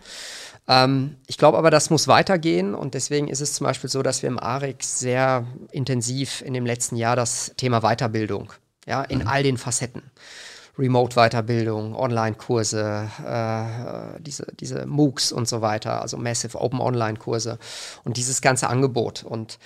Ähm, ich glaube aber, das muss weitergehen und deswegen ist es zum Beispiel so, dass wir im ARIC sehr intensiv in dem letzten Jahr das Thema Weiterbildung, ja, in mhm. all den Facetten Remote-Weiterbildung, Online-Kurse, äh, diese, diese MOOCs und so weiter, also Massive Open Online-Kurse und dieses ganze Angebot. Und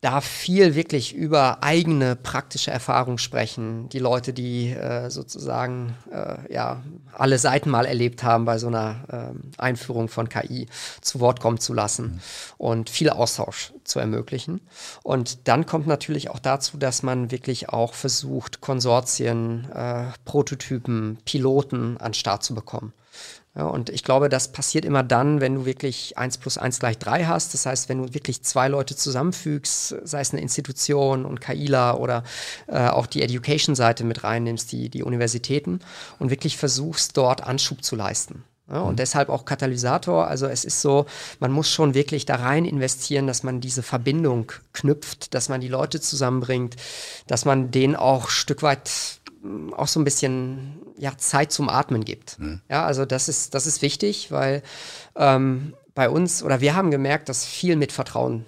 da viel wirklich über eigene praktische Erfahrung sprechen. Die Leute, die äh, sozusagen äh, ja, alle Seiten mal erlebt haben bei so einer äh, Einführung von KI, zu Wort kommen zu lassen und viel Austausch zu ermöglichen. Und dann kommt natürlich auch dazu, dass man wirklich auch versucht, Konsortien, äh, Prototypen, Piloten an Start zu bekommen. Ja, und ich glaube, das passiert immer dann, wenn du wirklich 1 plus 1 gleich 3 hast. Das heißt, wenn du wirklich zwei Leute zusammenfügst, sei es eine Institution und KILA oder äh, auch die Education-Seite mit reinnimmst, die, die Universitäten, und wirklich versuchst, dort Anschub zu leisten. Ja, und mhm. deshalb auch Katalysator. Also es ist so, man muss schon wirklich da rein investieren, dass man diese Verbindung knüpft, dass man die Leute zusammenbringt, dass man denen auch Stück weit auch so ein bisschen ja, Zeit zum Atmen gibt. Mhm. Ja, also das ist, das ist wichtig, weil ähm, bei uns oder wir haben gemerkt, dass viel mit Vertrauen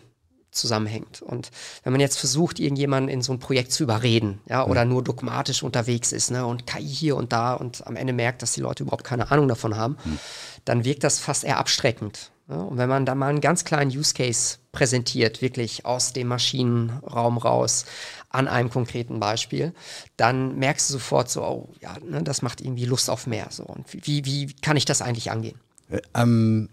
zusammenhängt. Und wenn man jetzt versucht, irgendjemanden in so ein Projekt zu überreden, ja, mhm. oder nur dogmatisch unterwegs ist, ne, und KI hier und da und am Ende merkt, dass die Leute überhaupt keine Ahnung davon haben, mhm. dann wirkt das fast eher abstreckend. Ja, und wenn man da mal einen ganz kleinen Use Case präsentiert, wirklich aus dem Maschinenraum raus, an einem konkreten Beispiel, dann merkst du sofort so, oh ja, ne, das macht irgendwie Lust auf mehr. So. Und wie, wie kann ich das eigentlich angehen? Äh, ähm,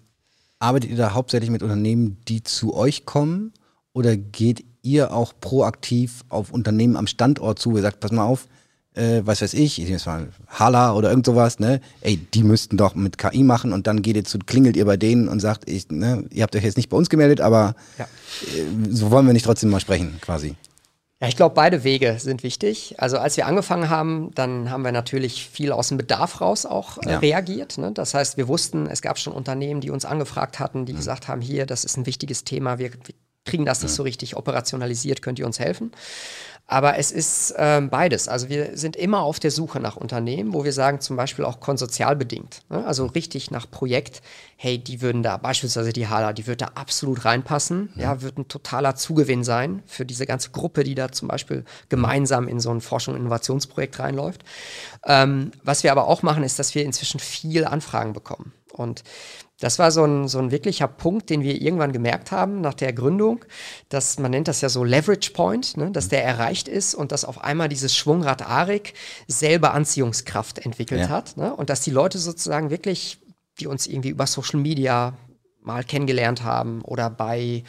arbeitet ihr da hauptsächlich mit Unternehmen, die zu euch kommen? Oder geht ihr auch proaktiv auf Unternehmen am Standort zu, sagt, pass mal auf, äh, was weiß ich, ich jetzt mal Hala oder irgend sowas, ne? Ey, die müssten doch mit KI machen und dann geht ihr zu, klingelt ihr bei denen und sagt, ich, ne, ihr habt euch jetzt nicht bei uns gemeldet, aber ja. äh, so wollen wir nicht trotzdem mal sprechen, quasi. Ja, ich glaube, beide Wege sind wichtig. Also als wir angefangen haben, dann haben wir natürlich viel aus dem Bedarf raus auch äh, ja. reagiert. Ne? Das heißt, wir wussten, es gab schon Unternehmen, die uns angefragt hatten, die mhm. gesagt haben, hier, das ist ein wichtiges Thema, wir, wir kriegen das nicht so richtig operationalisiert, könnt ihr uns helfen? Aber es ist ähm, beides. Also wir sind immer auf der Suche nach Unternehmen, wo wir sagen, zum Beispiel auch konsozialbedingt. Ne? Also richtig nach Projekt, hey, die würden da, beispielsweise die Hala, die wird da absolut reinpassen. Ja. ja, wird ein totaler Zugewinn sein für diese ganze Gruppe, die da zum Beispiel gemeinsam in so ein Forschung- und Innovationsprojekt reinläuft. Ähm, was wir aber auch machen, ist, dass wir inzwischen viel Anfragen bekommen. Und das war so ein, so ein wirklicher Punkt, den wir irgendwann gemerkt haben nach der Gründung, dass man nennt das ja so Leverage Point, ne, dass der erreicht ist und dass auf einmal dieses Schwungrad Arik selber Anziehungskraft entwickelt ja. hat. Ne, und dass die Leute sozusagen wirklich, die uns irgendwie über Social Media mal kennengelernt haben oder bei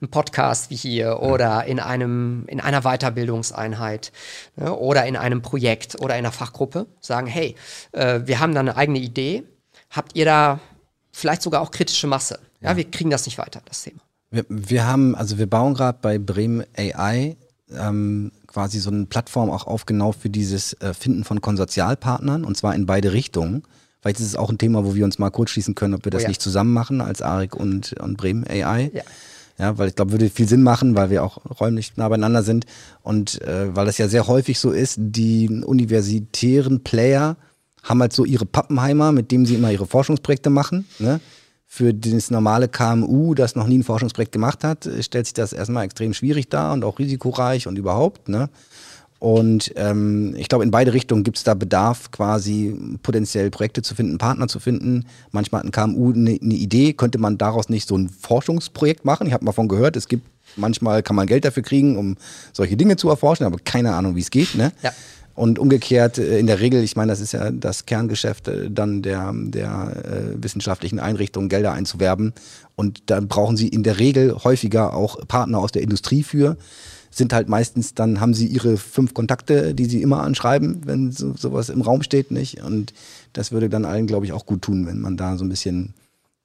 einem Podcast wie hier oder in einem in einer Weiterbildungseinheit ne, oder in einem Projekt oder in einer Fachgruppe sagen, hey, äh, wir haben da eine eigene Idee. Habt ihr da vielleicht sogar auch kritische Masse. Ja, ja. wir kriegen das nicht weiter, das Thema. Wir, wir haben, also wir bauen gerade bei Bremen AI ähm, quasi so eine Plattform auch auf genau für dieses äh, Finden von Konsortialpartnern und zwar in beide Richtungen. Vielleicht ist es auch ein Thema, wo wir uns mal kurz schließen können, ob wir das oh ja. nicht zusammen machen als ARIC und, und Bremen AI. Ja. Ja, weil ich glaube, würde viel Sinn machen, weil wir auch räumlich nah beieinander sind und äh, weil das ja sehr häufig so ist, die universitären Player haben halt so ihre Pappenheimer, mit denen sie immer ihre Forschungsprojekte machen. Ne? Für das normale KMU, das noch nie ein Forschungsprojekt gemacht hat, stellt sich das erstmal extrem schwierig dar und auch risikoreich und überhaupt. Ne? Und ähm, ich glaube, in beide Richtungen gibt es da Bedarf, quasi potenziell Projekte zu finden, Partner zu finden. Manchmal hat ein KMU eine ne Idee, könnte man daraus nicht so ein Forschungsprojekt machen. Ich habe mal von gehört, es gibt manchmal kann man Geld dafür kriegen, um solche Dinge zu erforschen, aber keine Ahnung, wie es geht. Ne? Ja. Und umgekehrt, äh, in der Regel, ich meine, das ist ja das Kerngeschäft äh, dann der, der äh, wissenschaftlichen Einrichtungen, Gelder einzuwerben. Und da brauchen sie in der Regel häufiger auch Partner aus der Industrie für. Sind halt meistens, dann haben sie ihre fünf Kontakte, die sie immer anschreiben, wenn so, sowas im Raum steht, nicht? Und das würde dann allen, glaube ich, auch gut tun, wenn man da so ein bisschen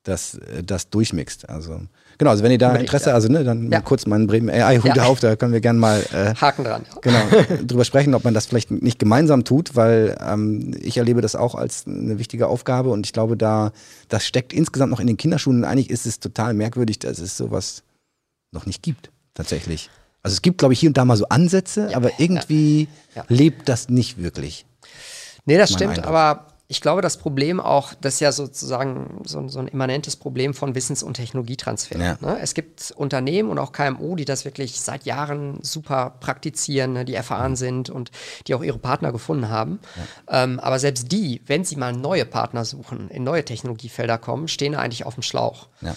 das, äh, das durchmixt. Also genau, also wenn ihr da Unbedingt, Interesse, ja. also ne, dann ja. kurz meinen Bremen AI-Hut ja. auf, da können wir gerne mal äh, Haken dran. Genau, drüber sprechen, ob man das vielleicht nicht gemeinsam tut, weil ähm, ich erlebe das auch als eine wichtige Aufgabe und ich glaube, da das steckt insgesamt noch in den Kinderschuhen. Und eigentlich ist es total merkwürdig, dass es sowas noch nicht gibt, tatsächlich. Also es gibt, glaube ich, hier und da mal so Ansätze, aber irgendwie lebt das nicht wirklich. Nee, das stimmt, Eindruck. aber ich glaube, das Problem auch, das ist ja sozusagen so, so ein immanentes Problem von Wissens- und Technologietransfer. Ja. Ne? Es gibt Unternehmen und auch KMU, die das wirklich seit Jahren super praktizieren, ne? die erfahren mhm. sind und die auch ihre Partner gefunden haben. Ja. Ähm, aber selbst die, wenn sie mal neue Partner suchen, in neue Technologiefelder kommen, stehen eigentlich auf dem Schlauch. Ja.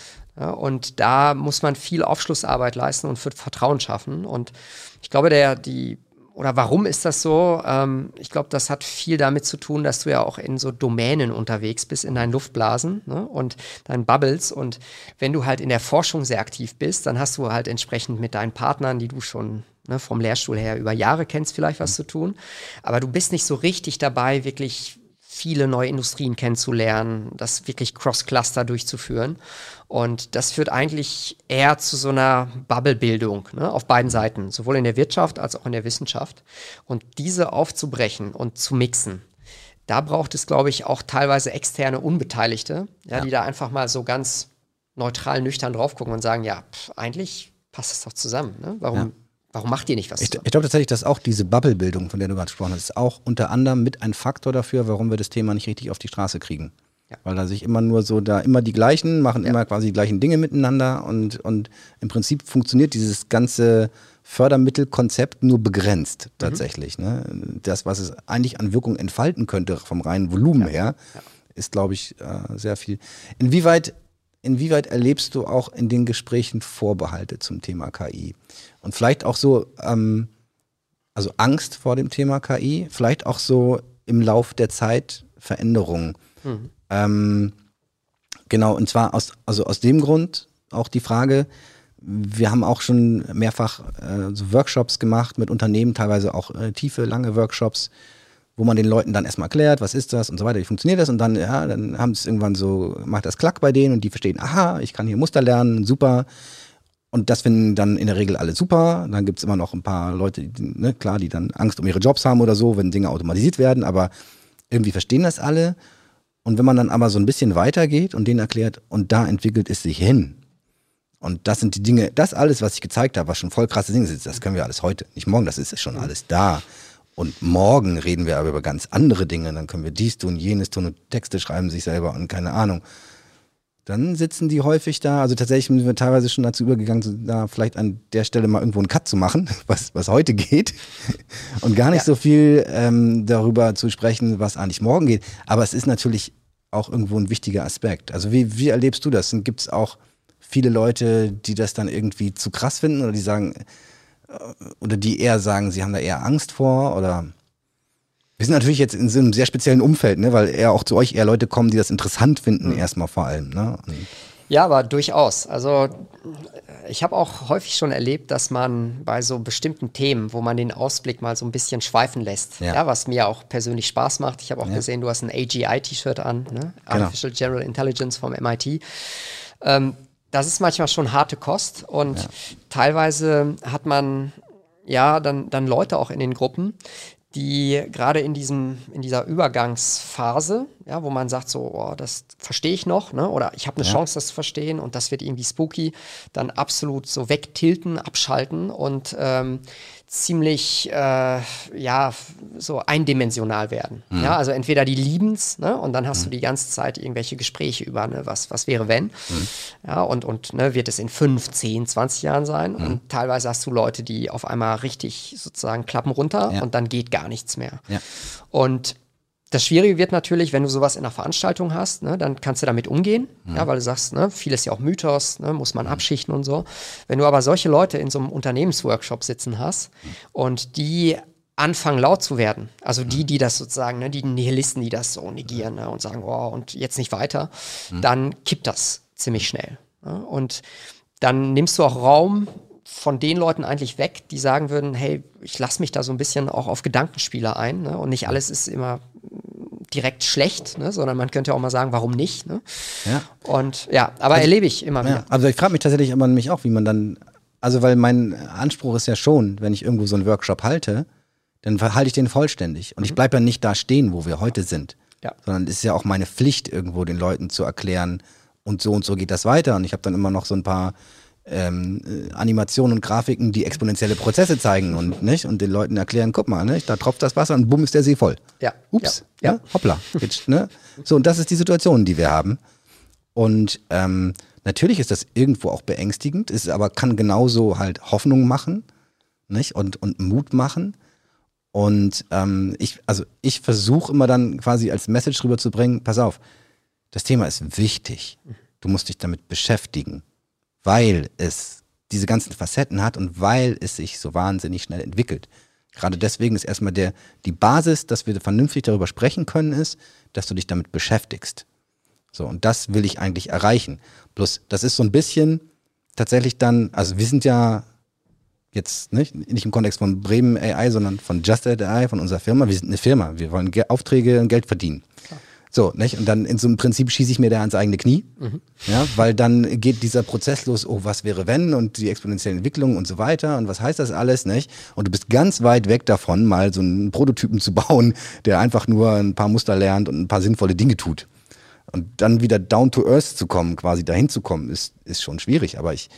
Und da muss man viel Aufschlussarbeit leisten und Vertrauen schaffen. Und ich glaube, der, die oder warum ist das so? Ähm, ich glaube, das hat viel damit zu tun, dass du ja auch in so Domänen unterwegs bist, in deinen Luftblasen ne? und deinen Bubbles. Und wenn du halt in der Forschung sehr aktiv bist, dann hast du halt entsprechend mit deinen Partnern, die du schon ne, vom Lehrstuhl her über Jahre kennst, vielleicht was mhm. zu tun. Aber du bist nicht so richtig dabei, wirklich viele neue Industrien kennenzulernen, das wirklich Cross-Cluster durchzuführen. Und das führt eigentlich eher zu so einer Bubble-Bildung ne, auf beiden Seiten, sowohl in der Wirtschaft als auch in der Wissenschaft. Und diese aufzubrechen und zu mixen, da braucht es, glaube ich, auch teilweise externe Unbeteiligte, ja, ja. die da einfach mal so ganz neutral, nüchtern drauf gucken und sagen, ja, pff, eigentlich passt es doch zusammen. Ne? Warum, ja. Warum macht ihr nicht was? Ich, ich glaube tatsächlich, dass auch diese Bubble-Bildung, von der du gerade gesprochen hast, ist auch unter anderem mit ein Faktor dafür, warum wir das Thema nicht richtig auf die Straße kriegen. Ja. Weil da sich immer nur so, da immer die gleichen, machen ja. immer quasi die gleichen Dinge miteinander und, und im Prinzip funktioniert dieses ganze Fördermittelkonzept nur begrenzt mhm. tatsächlich. Mhm. Ne? Das, was es eigentlich an Wirkung entfalten könnte vom reinen Volumen ja. her, ist, glaube ich, äh, sehr viel. Inwieweit inwieweit erlebst du auch in den Gesprächen Vorbehalte zum Thema KI? Und vielleicht auch so, ähm, also Angst vor dem Thema KI, vielleicht auch so im Lauf der Zeit Veränderungen. Mhm. Ähm, genau, und zwar aus, also aus dem Grund auch die Frage, wir haben auch schon mehrfach äh, so Workshops gemacht mit Unternehmen, teilweise auch äh, tiefe, lange Workshops, wo man den Leuten dann erstmal erklärt, was ist das und so weiter, wie funktioniert das und dann, ja, dann haben es irgendwann so, macht das Klack bei denen und die verstehen, aha, ich kann hier Muster lernen, super. Und das finden dann in der Regel alle super. Dann gibt es immer noch ein paar Leute, die, ne, klar, die dann Angst um ihre Jobs haben oder so, wenn Dinge automatisiert werden, aber irgendwie verstehen das alle. Und wenn man dann aber so ein bisschen weitergeht und denen erklärt, und da entwickelt es sich hin. Und das sind die Dinge, das alles, was ich gezeigt habe, was schon voll krasse Dinge sind, das können wir alles heute, nicht morgen, das ist schon alles da. Und morgen reden wir aber über ganz andere Dinge. Dann können wir dies tun, jenes tun und Texte schreiben sich selber und keine Ahnung. Dann sitzen die häufig da. Also tatsächlich sind wir teilweise schon dazu übergegangen, da vielleicht an der Stelle mal irgendwo einen Cut zu machen, was, was heute geht. Und gar nicht ja. so viel ähm, darüber zu sprechen, was eigentlich morgen geht. Aber es ist natürlich auch irgendwo ein wichtiger Aspekt. Also wie, wie erlebst du das? Gibt es auch viele Leute, die das dann irgendwie zu krass finden oder die sagen, oder die eher sagen, sie haben da eher Angst vor oder wir sind natürlich jetzt in so einem sehr speziellen Umfeld, ne, weil eher auch zu euch eher Leute kommen, die das interessant finden, mhm. erstmal vor allem. Ne? Ja, aber durchaus. Also ich habe auch häufig schon erlebt, dass man bei so bestimmten Themen, wo man den Ausblick mal so ein bisschen schweifen lässt, ja, ja was mir auch persönlich Spaß macht. Ich habe auch ja. gesehen, du hast ein AGI-T-Shirt an, ne? genau. Artificial General Intelligence vom MIT. Ähm, das ist manchmal schon harte Kost und ja. teilweise hat man ja dann, dann Leute auch in den Gruppen, die gerade in diesem in dieser Übergangsphase, ja, wo man sagt so, oh, das verstehe ich noch, ne, oder ich habe eine ja. Chance, das zu verstehen und das wird irgendwie spooky, dann absolut so wegtilten, abschalten und ähm, ziemlich äh, ja so eindimensional werden. Mhm. Ja, also entweder die lieben's, ne, und dann hast mhm. du die ganze Zeit irgendwelche Gespräche über, ne, was was wäre wenn, mhm. ja, und und ne, wird es in 5, 10, 20 Jahren sein mhm. und teilweise hast du Leute, die auf einmal richtig sozusagen klappen runter ja. und dann geht gar nichts mehr. Ja. Und das Schwierige wird natürlich, wenn du sowas in einer Veranstaltung hast, ne, dann kannst du damit umgehen, mhm. ja, weil du sagst, ne, vieles ja auch Mythos, ne, muss man mhm. abschichten und so. Wenn du aber solche Leute in so einem Unternehmensworkshop sitzen hast mhm. und die anfangen laut zu werden, also die, mhm. die das sozusagen, ne, die Nihilisten, die das so negieren ne, und sagen, oh, und jetzt nicht weiter, mhm. dann kippt das ziemlich schnell. Ne, und dann nimmst du auch Raum von den Leuten eigentlich weg, die sagen würden, hey, ich lasse mich da so ein bisschen auch auf Gedankenspiele ein ne? und nicht alles ist immer direkt schlecht, ne? sondern man könnte auch mal sagen, warum nicht. Ne? Ja. Und ja, aber also, erlebe ich immer wieder. also ich frage mich tatsächlich immer nämlich auch, wie man dann, also weil mein Anspruch ist ja schon, wenn ich irgendwo so einen Workshop halte, dann halte ich den vollständig. Und mhm. ich bleibe ja nicht da stehen, wo wir heute sind. Ja. Sondern es ist ja auch meine Pflicht, irgendwo den Leuten zu erklären, und so und so geht das weiter. Und ich habe dann immer noch so ein paar ähm, äh, Animationen und Grafiken, die exponentielle Prozesse zeigen und nicht und den Leuten erklären, guck mal, nicht, da tropft das Wasser und bumm ist der See voll. Ja. Ups, ja, ja. hoppla. Jetzt, ne? So, und das ist die Situation, die wir haben. Und ähm, natürlich ist das irgendwo auch beängstigend, ist aber kann genauso halt Hoffnung machen, nicht? Und, und Mut machen. Und ähm, ich, also ich versuche immer dann quasi als Message rüberzubringen, pass auf, das Thema ist wichtig. Du musst dich damit beschäftigen weil es diese ganzen Facetten hat und weil es sich so wahnsinnig schnell entwickelt. Gerade deswegen ist erstmal der, die Basis, dass wir vernünftig darüber sprechen können, ist, dass du dich damit beschäftigst. So, und das will ich eigentlich erreichen. Plus, das ist so ein bisschen tatsächlich dann, also wir sind ja jetzt nicht, nicht im Kontext von Bremen AI, sondern von Just AI, von unserer Firma. Wir sind eine Firma. Wir wollen Aufträge und Geld verdienen. Klar. So, nicht? Und dann in so einem Prinzip schieße ich mir da ans eigene Knie. Mhm. Ja, weil dann geht dieser Prozess los, oh, was wäre wenn und die exponentielle Entwicklung und so weiter und was heißt das alles, nicht? Und du bist ganz weit weg davon, mal so einen Prototypen zu bauen, der einfach nur ein paar Muster lernt und ein paar sinnvolle Dinge tut. Und dann wieder down to earth zu kommen, quasi dahin zu kommen, ist, ist schon schwierig. Aber ich,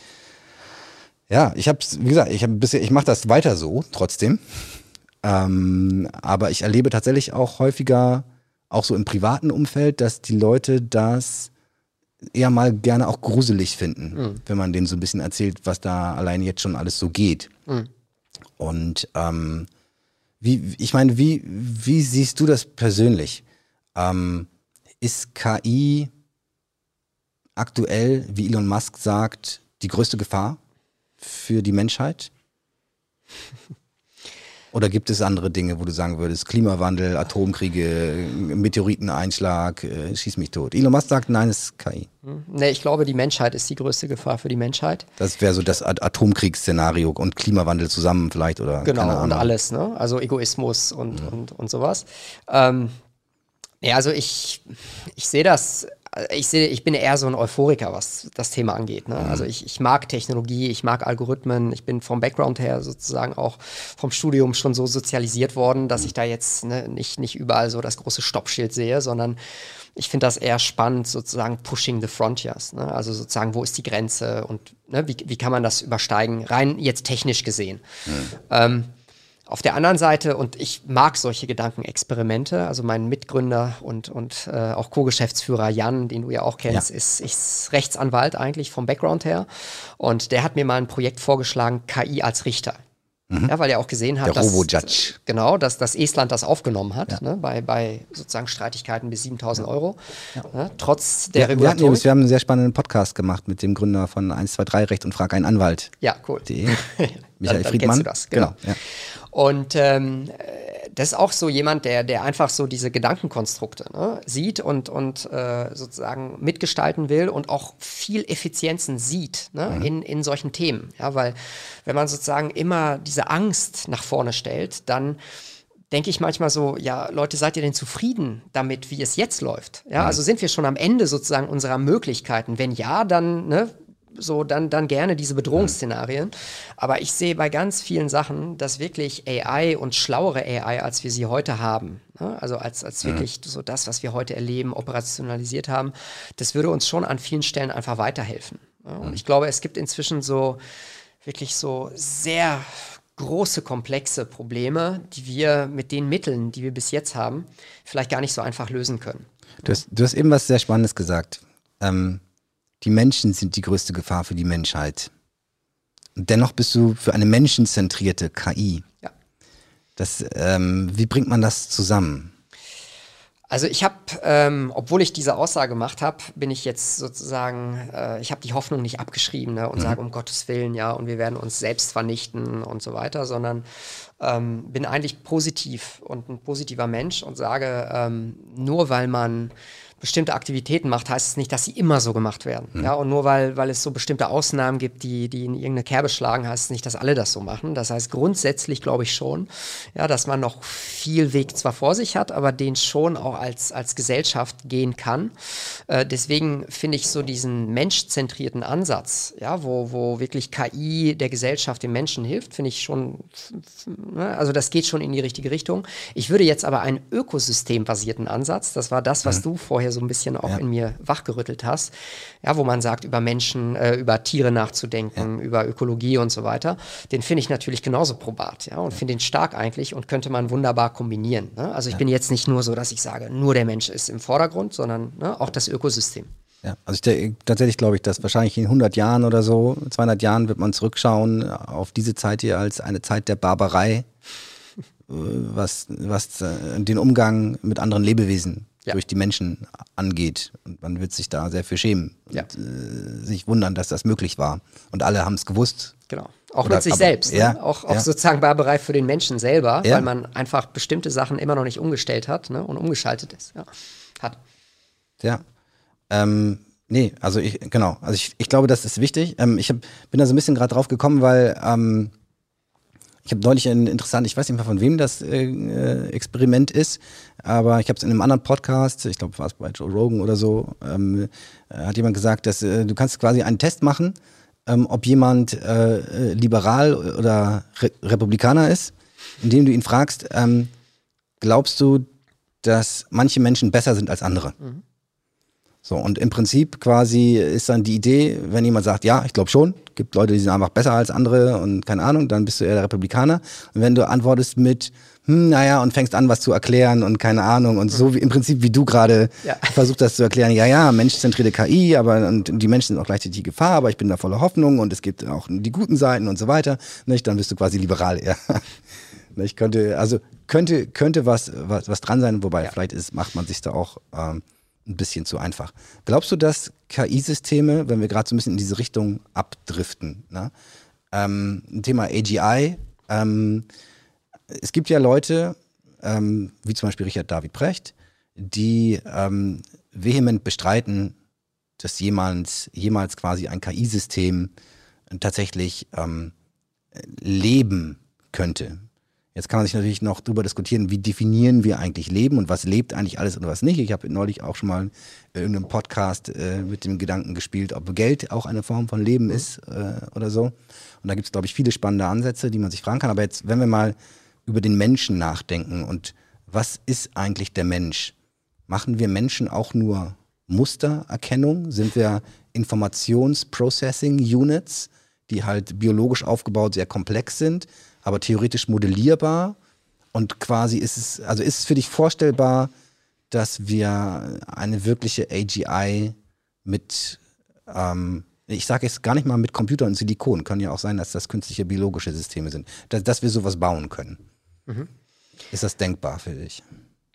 ja, ich hab's, wie gesagt, ich habe bisher, ich mache das weiter so, trotzdem. Ähm, aber ich erlebe tatsächlich auch häufiger auch so im privaten Umfeld, dass die Leute das eher mal gerne auch gruselig finden, mhm. wenn man denen so ein bisschen erzählt, was da allein jetzt schon alles so geht. Mhm. Und ähm, wie, ich meine, wie, wie siehst du das persönlich? Ähm, ist KI aktuell, wie Elon Musk sagt, die größte Gefahr für die Menschheit? Oder gibt es andere Dinge, wo du sagen würdest, Klimawandel, Atomkriege, Meteoriteneinschlag, äh, schieß mich tot. Elon Musk sagt, nein, es ist KI. Hm. Nee, ich glaube, die Menschheit ist die größte Gefahr für die Menschheit. Das wäre so das Atomkriegsszenario und Klimawandel zusammen vielleicht oder Genau, und alles, ne? Also Egoismus und, mhm. und, und sowas. Ähm, ja, also ich, ich sehe das ich sehe, ich bin eher so ein Euphoriker, was das Thema angeht. Ne? Also ich, ich mag Technologie, ich mag Algorithmen, ich bin vom Background her sozusagen auch vom Studium schon so sozialisiert worden, dass ich da jetzt ne, nicht, nicht überall so das große Stoppschild sehe, sondern ich finde das eher spannend, sozusagen pushing the frontiers. Ne? Also sozusagen, wo ist die Grenze und ne, wie, wie kann man das übersteigen, rein jetzt technisch gesehen. Mhm. Ähm, auf der anderen Seite, und ich mag solche Gedankenexperimente, also mein Mitgründer und, und äh, auch Co-Geschäftsführer Jan, den du ja auch kennst, ja. Ist, ist Rechtsanwalt eigentlich vom Background her. Und der hat mir mal ein Projekt vorgeschlagen, KI als Richter. Mhm. Ja, weil er auch gesehen hat, dass, genau, dass das Estland das aufgenommen hat, ja. ne, bei, bei sozusagen Streitigkeiten bis 7000 Euro. Ja. Ne, trotz der ja. Wir, hatten, wir haben einen sehr spannenden Podcast gemacht mit dem Gründer von 123 Recht und Frag einen Anwalt. Ja, cool. Die, Michael dann, dann Friedmann. Das, genau. genau und ähm, das ist auch so jemand, der, der einfach so diese Gedankenkonstrukte ne, sieht und, und äh, sozusagen mitgestalten will und auch viel Effizienzen sieht ne, mhm. in, in solchen Themen. Ja, weil wenn man sozusagen immer diese Angst nach vorne stellt, dann denke ich manchmal so, ja, Leute, seid ihr denn zufrieden damit, wie es jetzt läuft? Ja, mhm. also sind wir schon am Ende sozusagen unserer Möglichkeiten? Wenn ja, dann ne, so dann, dann gerne diese Bedrohungsszenarien. Aber ich sehe bei ganz vielen Sachen, dass wirklich AI und schlauere AI, als wir sie heute haben, ne? also als, als wirklich so das, was wir heute erleben, operationalisiert haben, das würde uns schon an vielen Stellen einfach weiterhelfen. Ne? Und ich glaube, es gibt inzwischen so wirklich so sehr große, komplexe Probleme, die wir mit den Mitteln, die wir bis jetzt haben, vielleicht gar nicht so einfach lösen können. Du hast, du hast eben was sehr Spannendes gesagt. Ähm, die Menschen sind die größte Gefahr für die Menschheit. Und dennoch bist du für eine menschenzentrierte KI. Ja. Das, ähm, wie bringt man das zusammen? Also ich habe, ähm, obwohl ich diese Aussage gemacht habe, bin ich jetzt sozusagen, äh, ich habe die Hoffnung nicht abgeschrieben ne, und mhm. sage um Gottes Willen, ja, und wir werden uns selbst vernichten und so weiter, sondern ähm, bin eigentlich positiv und ein positiver Mensch und sage, ähm, nur weil man bestimmte Aktivitäten macht, heißt es nicht, dass sie immer so gemacht werden. Mhm. Ja, und nur weil, weil es so bestimmte Ausnahmen gibt, die, die in irgendeine Kerbe schlagen, heißt es nicht, dass alle das so machen. Das heißt, grundsätzlich glaube ich schon, ja, dass man noch viel Weg zwar vor sich hat, aber den schon auch als, als Gesellschaft gehen kann. Äh, deswegen finde ich so diesen menschzentrierten Ansatz, ja, wo, wo wirklich KI der Gesellschaft, dem Menschen hilft, finde ich schon, ne, also das geht schon in die richtige Richtung. Ich würde jetzt aber einen ökosystembasierten Ansatz, das war das, was mhm. du vorher so ein bisschen auch ja. in mir wachgerüttelt hast, ja, wo man sagt, über Menschen, äh, über Tiere nachzudenken, ja. über Ökologie und so weiter, den finde ich natürlich genauso probat, ja, und finde ihn stark eigentlich und könnte man wunderbar kombinieren. Ne? Also ich bin jetzt nicht nur so, dass ich sage, nur der Mensch ist im Vordergrund, sondern ne, auch das Ökosystem. Ja, also ich, tatsächlich glaube ich, dass wahrscheinlich in 100 Jahren oder so, 200 Jahren wird man zurückschauen auf diese Zeit hier als eine Zeit der Barbarei, äh, was, was äh, den Umgang mit anderen Lebewesen ja. durch die Menschen angeht. Und man wird sich da sehr viel schämen ja. und äh, sich wundern, dass das möglich war. Und alle haben es gewusst. Genau. Auch Oder, mit sich aber, selbst. Ne? Ja, Auch, auch sozusagen Barbarei für den Menschen selber, weil man einfach bestimmte Sachen immer noch nicht umgestellt hat ne? und umgeschaltet ist. Ja. Hat. Ja. Ähm, nee, also ich, genau. Also ich, ich glaube, das ist wichtig. Ähm, ich hab, bin da so ein bisschen gerade drauf gekommen, weil ähm, ich habe neulich ein interessant, ich weiß nicht mehr von wem das äh, äh Experiment ist, aber ich habe es in einem anderen Podcast, ich glaube, war es bei Joe Rogan oder so, ähm, äh, hat jemand gesagt, dass äh, du kannst quasi einen Test machen, ähm, ob jemand äh, liberal oder Re Republikaner ist, indem du ihn fragst, ähm, glaubst du, dass manche Menschen besser sind als andere? Mhm. So, und im Prinzip quasi ist dann die Idee, wenn jemand sagt, ja, ich glaube schon, gibt Leute, die sind einfach besser als andere und keine Ahnung, dann bist du eher der Republikaner. Und wenn du antwortest mit, hm, naja, und fängst an, was zu erklären und keine Ahnung und so wie im Prinzip wie du gerade ja. versucht hast zu erklären, ja, ja, menschzentrierte KI, aber und die Menschen sind auch gleichzeitig die Gefahr, aber ich bin da voller Hoffnung und es gibt auch die guten Seiten und so weiter, nicht? Dann bist du quasi liberal, ja. Ich könnte, also könnte, könnte was, was, was dran sein, wobei ja. vielleicht ist, macht man sich da auch ähm, ein bisschen zu einfach. Glaubst du, dass KI-Systeme, wenn wir gerade so ein bisschen in diese Richtung abdriften, ne? ähm, Thema AGI, ähm, es gibt ja Leute, ähm, wie zum Beispiel Richard David Precht, die ähm, vehement bestreiten, dass jemals, jemals quasi ein KI-System tatsächlich ähm, leben könnte. Jetzt kann man sich natürlich noch darüber diskutieren, wie definieren wir eigentlich Leben und was lebt eigentlich alles und was nicht. Ich habe neulich auch schon mal in irgendeinem Podcast äh, mit dem Gedanken gespielt, ob Geld auch eine Form von Leben ist äh, oder so. Und da gibt es, glaube ich, viele spannende Ansätze, die man sich fragen kann. Aber jetzt, wenn wir mal über den Menschen nachdenken und was ist eigentlich der Mensch? Machen wir Menschen auch nur Mustererkennung? Sind wir Informationsprocessing-Units, die halt biologisch aufgebaut sehr komplex sind? Aber theoretisch modellierbar. Und quasi ist es, also ist es für dich vorstellbar, dass wir eine wirkliche AGI mit, ähm, ich sage jetzt gar nicht mal mit Computer und Silikon, können ja auch sein, dass das künstliche biologische Systeme sind, dass, dass wir sowas bauen können. Mhm. Ist das denkbar für dich?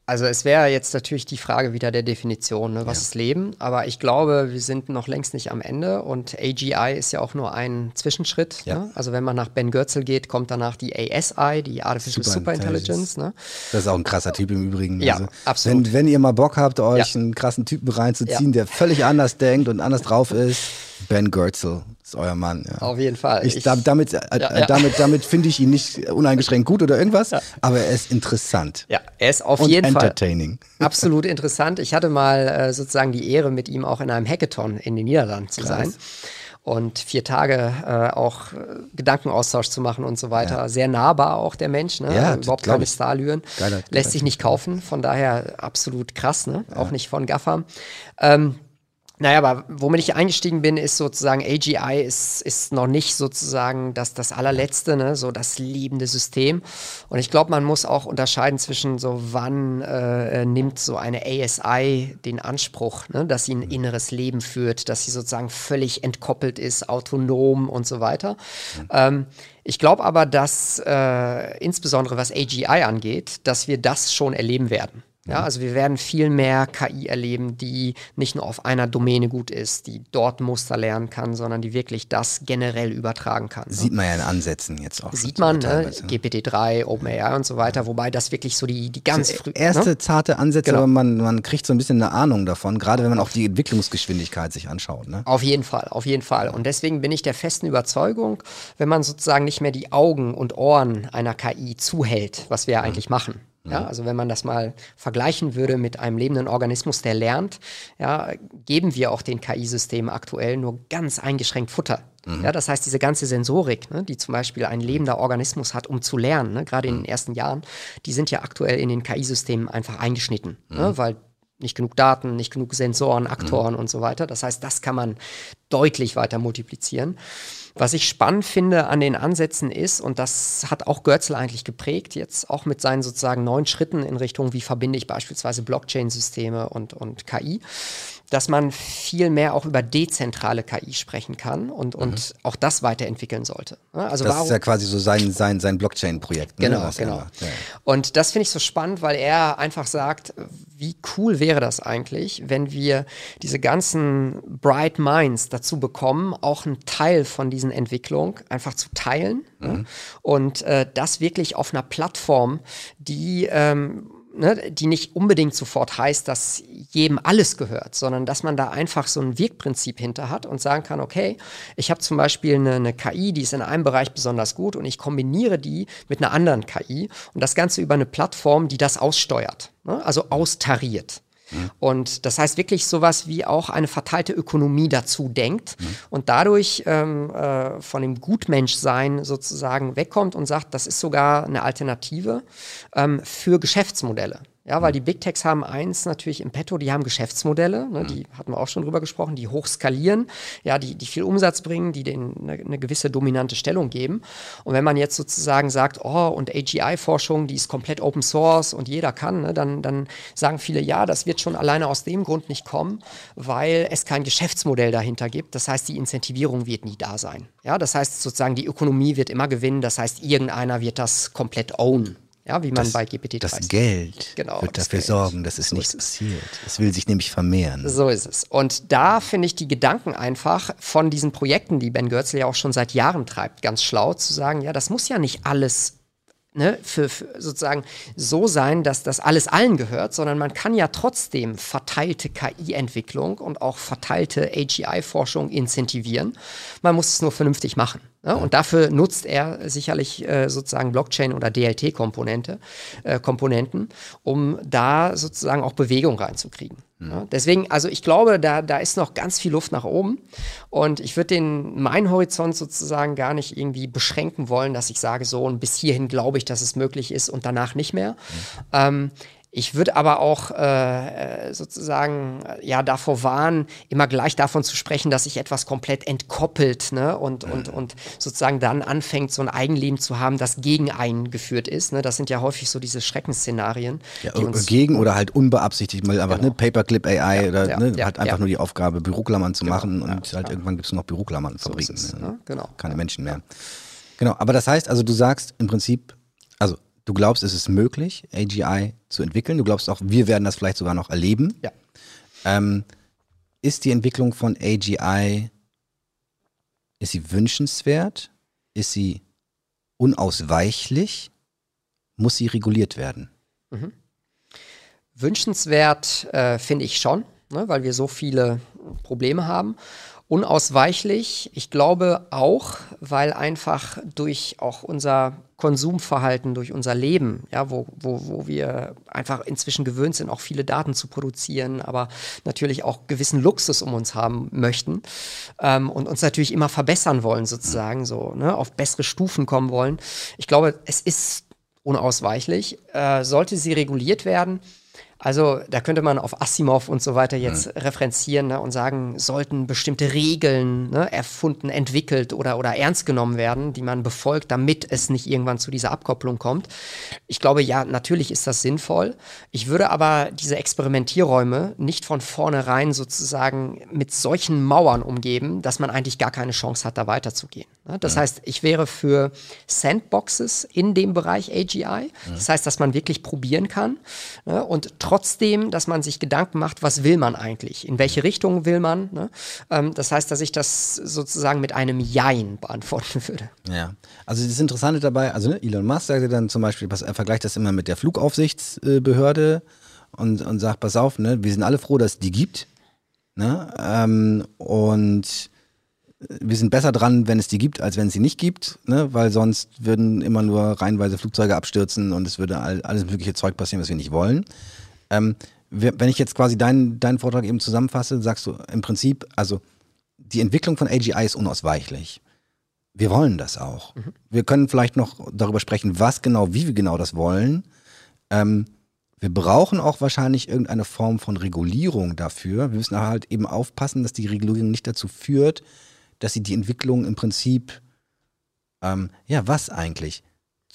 Also es wäre jetzt natürlich die Frage wieder der Definition, ne? was ja. ist Leben? Aber ich glaube, wir sind noch längst nicht am Ende und AGI ist ja auch nur ein Zwischenschritt. Ja. Ne? Also wenn man nach Ben Goertzel geht, kommt danach die ASI, die Artificial Super, Intelligence. Ne? Das ist auch ein krasser Typ im Übrigen. Ja, also, absolut. Wenn, wenn, ihr mal Bock habt, euch ja. einen krassen Typen reinzuziehen, der völlig anders denkt und anders drauf ist, Ben Goertzel ist euer Mann. Ja. Auf jeden Fall. Ich, ich, damit äh, ja, ja. damit, damit finde ich ihn nicht uneingeschränkt gut oder irgendwas, aber er ist interessant. Ja, er ist auf und jeden entertaining. Fall absolut interessant. Ich hatte mal äh, sozusagen die Ehre, mit ihm auch in einem Hackathon in den Niederlanden zu Krass. sein und vier Tage äh, auch äh, Gedankenaustausch zu machen und so weiter. Ja. Sehr nahbar auch der Mensch, ne? Ja, überhaupt keine Starlüren. Lässt sich nicht kaufen, von daher absolut krass, ne? Ja. Auch nicht von Gaffern. Ähm, naja, aber womit ich eingestiegen bin, ist sozusagen AGI ist, ist noch nicht sozusagen das, das allerletzte, ne? so das liebende System. Und ich glaube, man muss auch unterscheiden zwischen so, wann äh, nimmt so eine ASI den Anspruch, ne? dass sie ein inneres Leben führt, dass sie sozusagen völlig entkoppelt ist, autonom und so weiter. Mhm. Ähm, ich glaube aber, dass äh, insbesondere was AGI angeht, dass wir das schon erleben werden. Ja, also wir werden viel mehr KI erleben, die nicht nur auf einer Domäne gut ist, die dort Muster lernen kann, sondern die wirklich das generell übertragen kann. Sieht man ja in Ansätzen jetzt auch. Sieht man, ne? GPT-3, OpenAI und so weiter, wobei das wirklich so die, die ganz früh. Erste ne? zarte Ansätze, genau. aber man, man kriegt so ein bisschen eine Ahnung davon, gerade wenn man auch die Entwicklungsgeschwindigkeit sich anschaut. Ne? Auf jeden Fall, auf jeden Fall. Und deswegen bin ich der festen Überzeugung, wenn man sozusagen nicht mehr die Augen und Ohren einer KI zuhält, was wir ja mhm. eigentlich machen ja, mhm. also wenn man das mal vergleichen würde mit einem lebenden Organismus, der lernt, ja, geben wir auch den KI-Systemen aktuell nur ganz eingeschränkt Futter. Mhm. Ja, das heißt, diese ganze Sensorik, ne, die zum Beispiel ein lebender Organismus hat, um zu lernen, ne, gerade in den mhm. ersten Jahren, die sind ja aktuell in den KI-Systemen einfach eingeschnitten, ne, mhm. ne, weil nicht genug Daten, nicht genug Sensoren, Aktoren mhm. und so weiter. Das heißt, das kann man deutlich weiter multiplizieren. Was ich spannend finde an den Ansätzen ist, und das hat auch Görzl eigentlich geprägt, jetzt auch mit seinen sozusagen neuen Schritten in Richtung, wie verbinde ich beispielsweise Blockchain-Systeme und, und KI, dass man viel mehr auch über dezentrale KI sprechen kann und, und mhm. auch das weiterentwickeln sollte. Also das warum, ist ja quasi so sein, sein, sein Blockchain-Projekt. Ne, genau, genau. Ja. Und das finde ich so spannend, weil er einfach sagt, wie cool wäre das eigentlich, wenn wir diese ganzen Bright Minds dazu bekommen, auch einen Teil von diesen Entwicklungen einfach zu teilen mhm. ne? und äh, das wirklich auf einer Plattform, die ähm, ne, die nicht unbedingt sofort heißt, dass jedem alles gehört, sondern dass man da einfach so ein Wirkprinzip hinter hat und sagen kann, okay, ich habe zum Beispiel eine, eine, KI, die ist in einem Bereich besonders gut und ich kombiniere die mit einer anderen KI und das Ganze über eine Plattform, die das aussteuert, ne, also austariert. Mhm. Und das heißt wirklich sowas wie auch eine verteilte Ökonomie dazu denkt mhm. und dadurch ähm, äh, von dem Gutmenschsein sozusagen wegkommt und sagt, das ist sogar eine Alternative ähm, für Geschäftsmodelle. Ja, weil die Big Techs haben eins natürlich im Petto, die haben Geschäftsmodelle, ne, die hatten wir auch schon drüber gesprochen, die hoch skalieren, ja, die, die viel Umsatz bringen, die denen eine, eine gewisse dominante Stellung geben. Und wenn man jetzt sozusagen sagt, oh, und AGI-Forschung, die ist komplett Open Source und jeder kann, ne, dann, dann sagen viele, ja, das wird schon alleine aus dem Grund nicht kommen, weil es kein Geschäftsmodell dahinter gibt. Das heißt, die Incentivierung wird nie da sein. Ja, das heißt sozusagen, die Ökonomie wird immer gewinnen, das heißt, irgendeiner wird das komplett own. Ja, wie man das, bei GPT-3 Das Geld genau, wird dafür Geld. sorgen, dass es so nichts passiert. Es will sich nämlich vermehren. So ist es. Und da finde ich die Gedanken einfach von diesen Projekten, die Ben Goertzel ja auch schon seit Jahren treibt, ganz schlau zu sagen, ja, das muss ja nicht alles ne, für, für sozusagen so sein, dass das alles allen gehört, sondern man kann ja trotzdem verteilte KI-Entwicklung und auch verteilte AGI-Forschung incentivieren. Man muss es nur vernünftig machen. Ne? Und dafür nutzt er sicherlich äh, sozusagen Blockchain oder DLT-Komponente, äh, Komponenten, um da sozusagen auch Bewegung reinzukriegen. Mhm. Ja? Deswegen, also ich glaube, da, da ist noch ganz viel Luft nach oben. Und ich würde den meinen Horizont sozusagen gar nicht irgendwie beschränken wollen, dass ich sage, so und bis hierhin glaube ich, dass es möglich ist und danach nicht mehr. Mhm. Ähm, ich würde aber auch äh, sozusagen ja davor warnen, immer gleich davon zu sprechen, dass sich etwas komplett entkoppelt ne? und, und, und sozusagen dann anfängt, so ein Eigenleben zu haben, das gegen einen geführt ist. Ne? Das sind ja häufig so diese Schreckensszenarien. Ja, gegen oder halt unbeabsichtigt, mal einfach ne, genau. ne, Paperclip AI ja, oder ja, ne, hat einfach nur die Aufgabe, Büroklammern zu genau, machen und halt irgendwann gibt es nur noch Büroklammern zu bringen. So ne? Genau. Keine Menschen mehr. Genau, aber das heißt also, du sagst im Prinzip, Du glaubst, es ist möglich, AGI zu entwickeln. Du glaubst auch, wir werden das vielleicht sogar noch erleben. Ja. Ähm, ist die Entwicklung von AGI, ist sie wünschenswert? Ist sie unausweichlich? Muss sie reguliert werden? Mhm. Wünschenswert äh, finde ich schon, ne, weil wir so viele Probleme haben unausweichlich. Ich glaube auch, weil einfach durch auch unser Konsumverhalten, durch unser Leben, ja, wo, wo, wo wir einfach inzwischen gewöhnt sind, auch viele Daten zu produzieren, aber natürlich auch gewissen Luxus um uns haben möchten ähm, und uns natürlich immer verbessern wollen, sozusagen, so, ne, auf bessere Stufen kommen wollen. Ich glaube, es ist unausweichlich. Äh, sollte sie reguliert werden, also da könnte man auf Asimov und so weiter jetzt mhm. referenzieren ne, und sagen, sollten bestimmte Regeln ne, erfunden, entwickelt oder, oder ernst genommen werden, die man befolgt, damit es nicht irgendwann zu dieser Abkopplung kommt. Ich glaube, ja, natürlich ist das sinnvoll. Ich würde aber diese Experimentierräume nicht von vornherein sozusagen mit solchen Mauern umgeben, dass man eigentlich gar keine Chance hat, da weiterzugehen. Ne? Das mhm. heißt, ich wäre für Sandboxes in dem Bereich AGI. Mhm. Das heißt, dass man wirklich probieren kann ne, und trotzdem, dass man sich Gedanken macht, was will man eigentlich? In welche Richtung will man? Ne? Ähm, das heißt, dass ich das sozusagen mit einem Jein beantworten würde. Ja, also das Interessante dabei, also ne, Elon Musk sagte dann zum Beispiel, er vergleicht das immer mit der Flugaufsichtsbehörde und, und sagt, pass auf, ne, wir sind alle froh, dass es die gibt. Ne? Ähm, und wir sind besser dran, wenn es die gibt, als wenn es sie nicht gibt, ne? weil sonst würden immer nur reihenweise Flugzeuge abstürzen und es würde all, alles mögliche Zeug passieren, was wir nicht wollen. Ähm, wenn ich jetzt quasi deinen, deinen Vortrag eben zusammenfasse, sagst du im Prinzip, also die Entwicklung von AGI ist unausweichlich. Wir wollen das auch. Mhm. Wir können vielleicht noch darüber sprechen, was genau, wie wir genau das wollen. Ähm, wir brauchen auch wahrscheinlich irgendeine Form von Regulierung dafür. Wir müssen halt eben aufpassen, dass die Regulierung nicht dazu führt, dass sie die Entwicklung im Prinzip, ähm, ja, was eigentlich?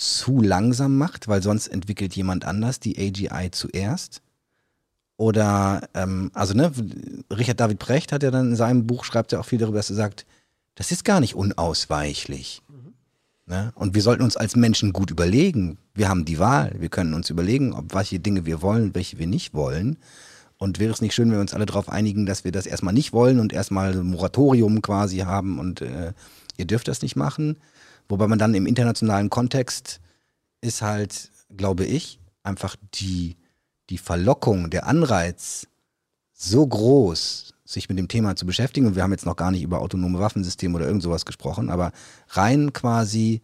Zu langsam macht, weil sonst entwickelt jemand anders die AGI zuerst. Oder, ähm, also ne, Richard David Brecht hat ja dann in seinem Buch, schreibt ja auch viel darüber, dass er sagt, das ist gar nicht unausweichlich. Mhm. Ne? Und wir sollten uns als Menschen gut überlegen. Wir haben die Wahl. Wir können uns überlegen, ob welche Dinge wir wollen, welche wir nicht wollen. Und wäre es nicht schön, wenn wir uns alle darauf einigen, dass wir das erstmal nicht wollen und erstmal ein Moratorium quasi haben und äh, ihr dürft das nicht machen. Wobei man dann im internationalen Kontext ist halt, glaube ich, einfach die, die Verlockung, der Anreiz so groß, sich mit dem Thema zu beschäftigen. Und wir haben jetzt noch gar nicht über autonome Waffensysteme oder irgend sowas gesprochen, aber rein quasi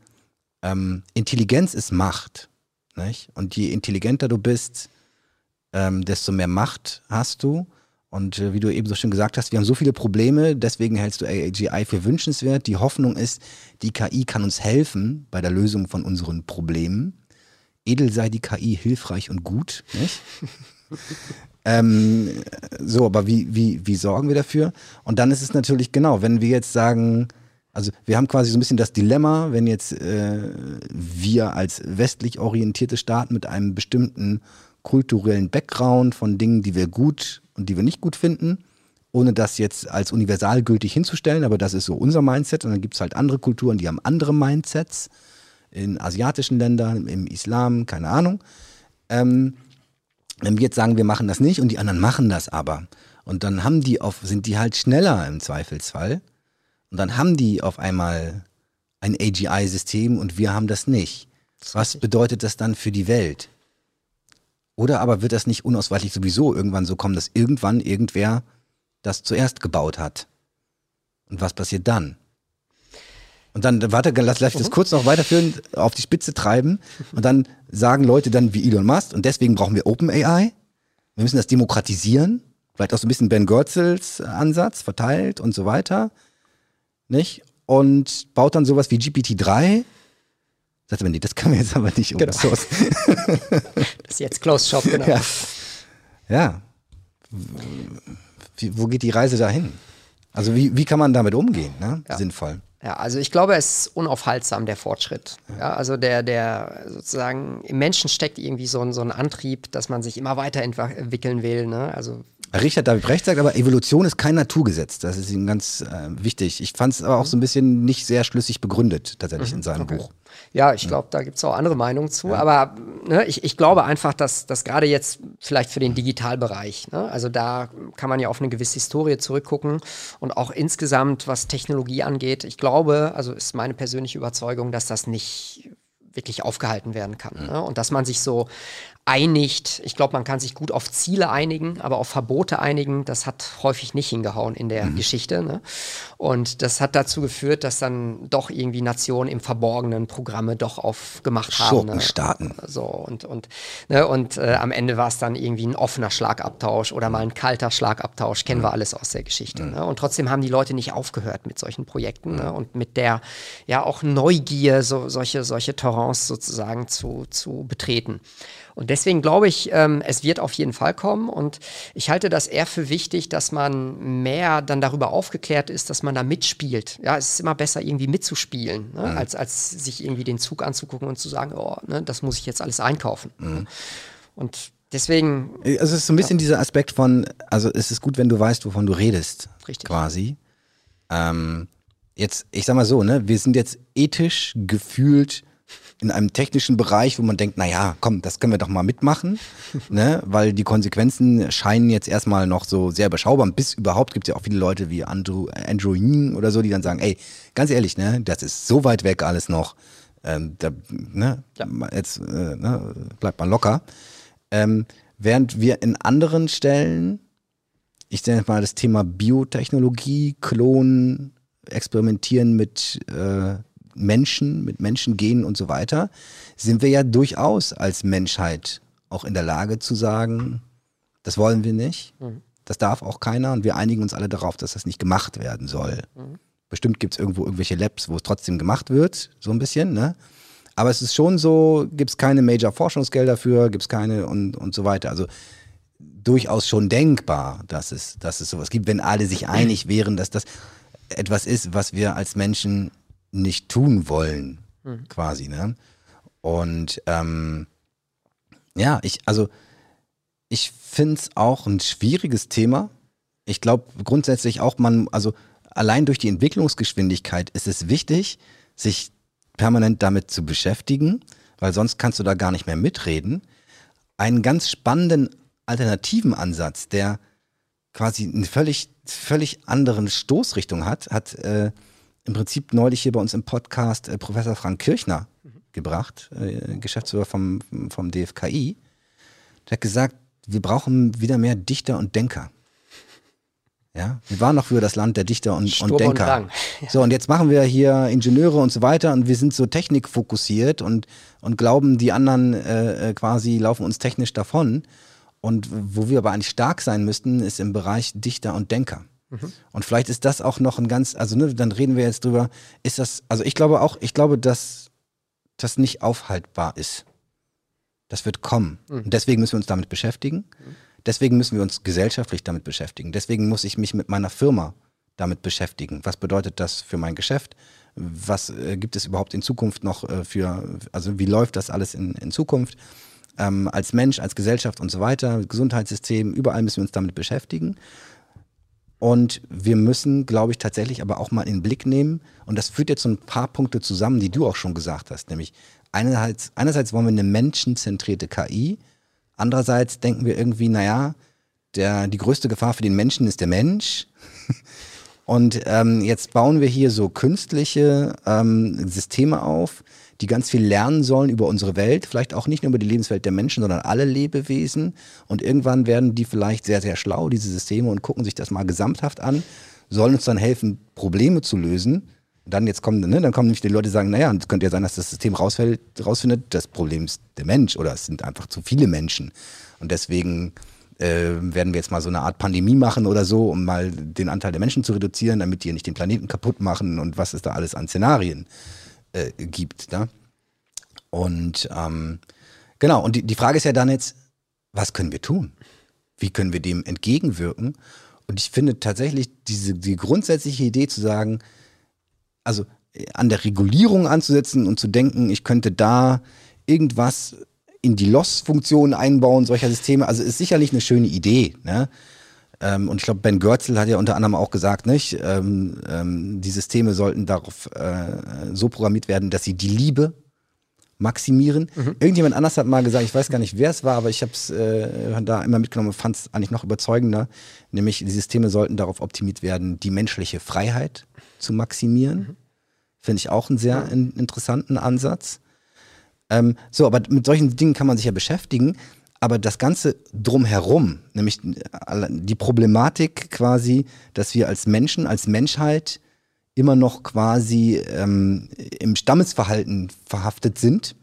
ähm, Intelligenz ist Macht. Nicht? Und je intelligenter du bist, ähm, desto mehr Macht hast du. Und äh, wie du eben so schön gesagt hast, wir haben so viele Probleme, deswegen hältst du AGI für wünschenswert. Die Hoffnung ist, die KI kann uns helfen bei der Lösung von unseren Problemen. Edel sei die KI hilfreich und gut, nicht? ähm, so, aber wie, wie, wie sorgen wir dafür? Und dann ist es natürlich genau, wenn wir jetzt sagen, also wir haben quasi so ein bisschen das Dilemma, wenn jetzt äh, wir als westlich orientierte Staat mit einem bestimmten kulturellen Background von Dingen, die wir gut und die wir nicht gut finden, ohne das jetzt als universal gültig hinzustellen, aber das ist so unser Mindset und dann gibt es halt andere Kulturen, die haben andere Mindsets, in asiatischen Ländern, im Islam, keine Ahnung. Ähm, wenn wir jetzt sagen, wir machen das nicht und die anderen machen das aber und dann haben die auf, sind die halt schneller im Zweifelsfall und dann haben die auf einmal ein AGI-System und wir haben das nicht. Was bedeutet das dann für die Welt? Oder aber wird das nicht unausweichlich sowieso irgendwann so kommen, dass irgendwann irgendwer das zuerst gebaut hat? Und was passiert dann? Und dann, warte, lass, lass ich das mhm. kurz noch weiterführen, auf die Spitze treiben. Und dann sagen Leute dann wie Elon Musk, und deswegen brauchen wir OpenAI. Wir müssen das demokratisieren. Vielleicht auch so ein bisschen Ben Goetzels Ansatz verteilt und so weiter. Nicht? Und baut dann sowas wie GPT-3. Sagt man, nee, das können wir jetzt aber nicht Open genau. Source. das ist jetzt Closed Shop, genau. Ja. ja. Wie, wo geht die Reise dahin? Also wie, wie kann man damit umgehen, ne? Ja. sinnvoll? Ja, also ich glaube, es ist unaufhaltsam, der Fortschritt. Ja, also der, der sozusagen im Menschen steckt irgendwie so ein, so ein Antrieb, dass man sich immer weiterentwickeln will. Ne? Also Richard David Brecht sagt aber, Evolution ist kein Naturgesetz. Das ist ihm ganz äh, wichtig. Ich fand es aber auch so ein bisschen nicht sehr schlüssig begründet, tatsächlich mhm. in seinem okay. Buch. Ja, ich glaube, da gibt es auch andere Meinungen zu. Ja. Aber ne, ich, ich glaube einfach, dass das gerade jetzt vielleicht für den Digitalbereich, ne, also da kann man ja auf eine gewisse Historie zurückgucken und auch insgesamt, was Technologie angeht. Ich glaube, also ist meine persönliche Überzeugung, dass das nicht wirklich aufgehalten werden kann. Ne? Und dass man sich so einigt. Ich glaube, man kann sich gut auf Ziele einigen, aber auf Verbote einigen, das hat häufig nicht hingehauen in der mhm. Geschichte. Ne? Und das hat dazu geführt, dass dann doch irgendwie Nationen im Verborgenen Programme doch aufgemacht haben. Ne? Staaten. So und und ne? und äh, am Ende war es dann irgendwie ein offener Schlagabtausch oder mal ein kalter Schlagabtausch. Kennen mhm. wir alles aus der Geschichte. Mhm. Ne? Und trotzdem haben die Leute nicht aufgehört mit solchen Projekten ne? Mhm. und mit der ja auch Neugier, so, solche solche Torrents sozusagen zu zu betreten. Und deswegen glaube ich, ähm, es wird auf jeden Fall kommen. Und ich halte das eher für wichtig, dass man mehr dann darüber aufgeklärt ist, dass man da mitspielt. Ja, es ist immer besser, irgendwie mitzuspielen, ne? mhm. als, als sich irgendwie den Zug anzugucken und zu sagen, oh, ne, das muss ich jetzt alles einkaufen. Mhm. Und deswegen. Also es ist so ein bisschen ja. dieser Aspekt von, also es ist gut, wenn du weißt, wovon du redest. Richtig. Quasi. Ähm, jetzt, ich sag mal so, ne, wir sind jetzt ethisch gefühlt in einem technischen Bereich, wo man denkt, naja, komm, das können wir doch mal mitmachen, ne? weil die Konsequenzen scheinen jetzt erstmal noch so sehr überschaubar. Bis überhaupt gibt es ja auch viele Leute wie Andrew, Andrew Ying oder so, die dann sagen, ey, ganz ehrlich, ne, das ist so weit weg alles noch. Ähm, da, ne, ja. Jetzt äh, ne, bleibt man locker. Ähm, während wir in anderen Stellen, ich nenne mal das Thema Biotechnologie, Klonen, Experimentieren mit äh, Menschen, mit Menschengenen und so weiter, sind wir ja durchaus als Menschheit auch in der Lage zu sagen, das wollen wir nicht, mhm. das darf auch keiner und wir einigen uns alle darauf, dass das nicht gemacht werden soll. Mhm. Bestimmt gibt es irgendwo irgendwelche Labs, wo es trotzdem gemacht wird, so ein bisschen, ne? Aber es ist schon so, gibt es keine Major-Forschungsgelder für, gibt es keine und, und so weiter. Also durchaus schon denkbar, dass es, dass es sowas gibt, wenn alle sich einig wären, dass das etwas ist, was wir als Menschen nicht tun wollen, mhm. quasi, ne? Und ähm, ja, ich, also ich finde es auch ein schwieriges Thema. Ich glaube grundsätzlich auch, man, also allein durch die Entwicklungsgeschwindigkeit ist es wichtig, sich permanent damit zu beschäftigen, weil sonst kannst du da gar nicht mehr mitreden. Einen ganz spannenden alternativen Ansatz, der quasi eine völlig, völlig anderen Stoßrichtung hat, hat äh, im Prinzip neulich hier bei uns im Podcast äh, Professor Frank Kirchner mhm. gebracht, äh, Geschäftsführer vom, vom DFKI. Der hat gesagt, wir brauchen wieder mehr Dichter und Denker. Ja, wir waren noch früher das Land der Dichter und, und Denker. Und ja. So, und jetzt machen wir hier Ingenieure und so weiter und wir sind so technikfokussiert und, und glauben, die anderen äh, äh quasi laufen uns technisch davon. Und wo wir aber eigentlich stark sein müssten, ist im Bereich Dichter und Denker. Mhm. Und vielleicht ist das auch noch ein ganz, also ne, dann reden wir jetzt drüber, ist das, also ich glaube auch, ich glaube, dass das nicht aufhaltbar ist. Das wird kommen. Mhm. Und deswegen müssen wir uns damit beschäftigen. Mhm. Deswegen müssen wir uns gesellschaftlich damit beschäftigen. Deswegen muss ich mich mit meiner Firma damit beschäftigen. Was bedeutet das für mein Geschäft? Was äh, gibt es überhaupt in Zukunft noch äh, für, also wie läuft das alles in, in Zukunft? Ähm, als Mensch, als Gesellschaft und so weiter, Gesundheitssystem, überall müssen wir uns damit beschäftigen. Und wir müssen, glaube ich, tatsächlich aber auch mal in den Blick nehmen, und das führt jetzt so ein paar Punkte zusammen, die du auch schon gesagt hast, nämlich einerseits, einerseits wollen wir eine menschenzentrierte KI, andererseits denken wir irgendwie, naja, der, die größte Gefahr für den Menschen ist der Mensch. Und ähm, jetzt bauen wir hier so künstliche ähm, Systeme auf, die ganz viel lernen sollen über unsere Welt, vielleicht auch nicht nur über die Lebenswelt der Menschen, sondern alle Lebewesen. Und irgendwann werden die vielleicht sehr, sehr schlau, diese Systeme, und gucken sich das mal gesamthaft an, sollen uns dann helfen, Probleme zu lösen. Dann jetzt kommen, ne, dann kommen nämlich die Leute, die sagen, naja, es könnte ja sein, dass das System rausfällt, rausfindet, das Problem ist der Mensch oder es sind einfach zu viele Menschen. Und deswegen äh, werden wir jetzt mal so eine Art Pandemie machen oder so, um mal den Anteil der Menschen zu reduzieren, damit die nicht den Planeten kaputt machen und was es da alles an Szenarien äh, gibt. Ne? Und ähm, genau, und die, die Frage ist ja dann jetzt, was können wir tun? Wie können wir dem entgegenwirken? Und ich finde tatsächlich diese die grundsätzliche Idee zu sagen, also äh, an der Regulierung anzusetzen und zu denken, ich könnte da irgendwas in die Loss-Funktion einbauen, solcher Systeme, also ist sicherlich eine schöne Idee. Ne? Ähm, und ich glaube, Ben Görzel hat ja unter anderem auch gesagt, nicht, ähm, ähm, die Systeme sollten darauf äh, so programmiert werden, dass sie die Liebe maximieren. Mhm. Irgendjemand anders hat mal gesagt, ich weiß gar nicht, wer es war, aber ich habe es äh, da immer mitgenommen und fand es eigentlich noch überzeugender, nämlich die Systeme sollten darauf optimiert werden, die menschliche Freiheit zu maximieren. Mhm. Finde ich auch einen sehr in, interessanten Ansatz. Ähm, so, aber mit solchen Dingen kann man sich ja beschäftigen. Aber das Ganze drumherum, nämlich die Problematik quasi, dass wir als Menschen, als Menschheit immer noch quasi ähm, im Stammesverhalten verhaftet sind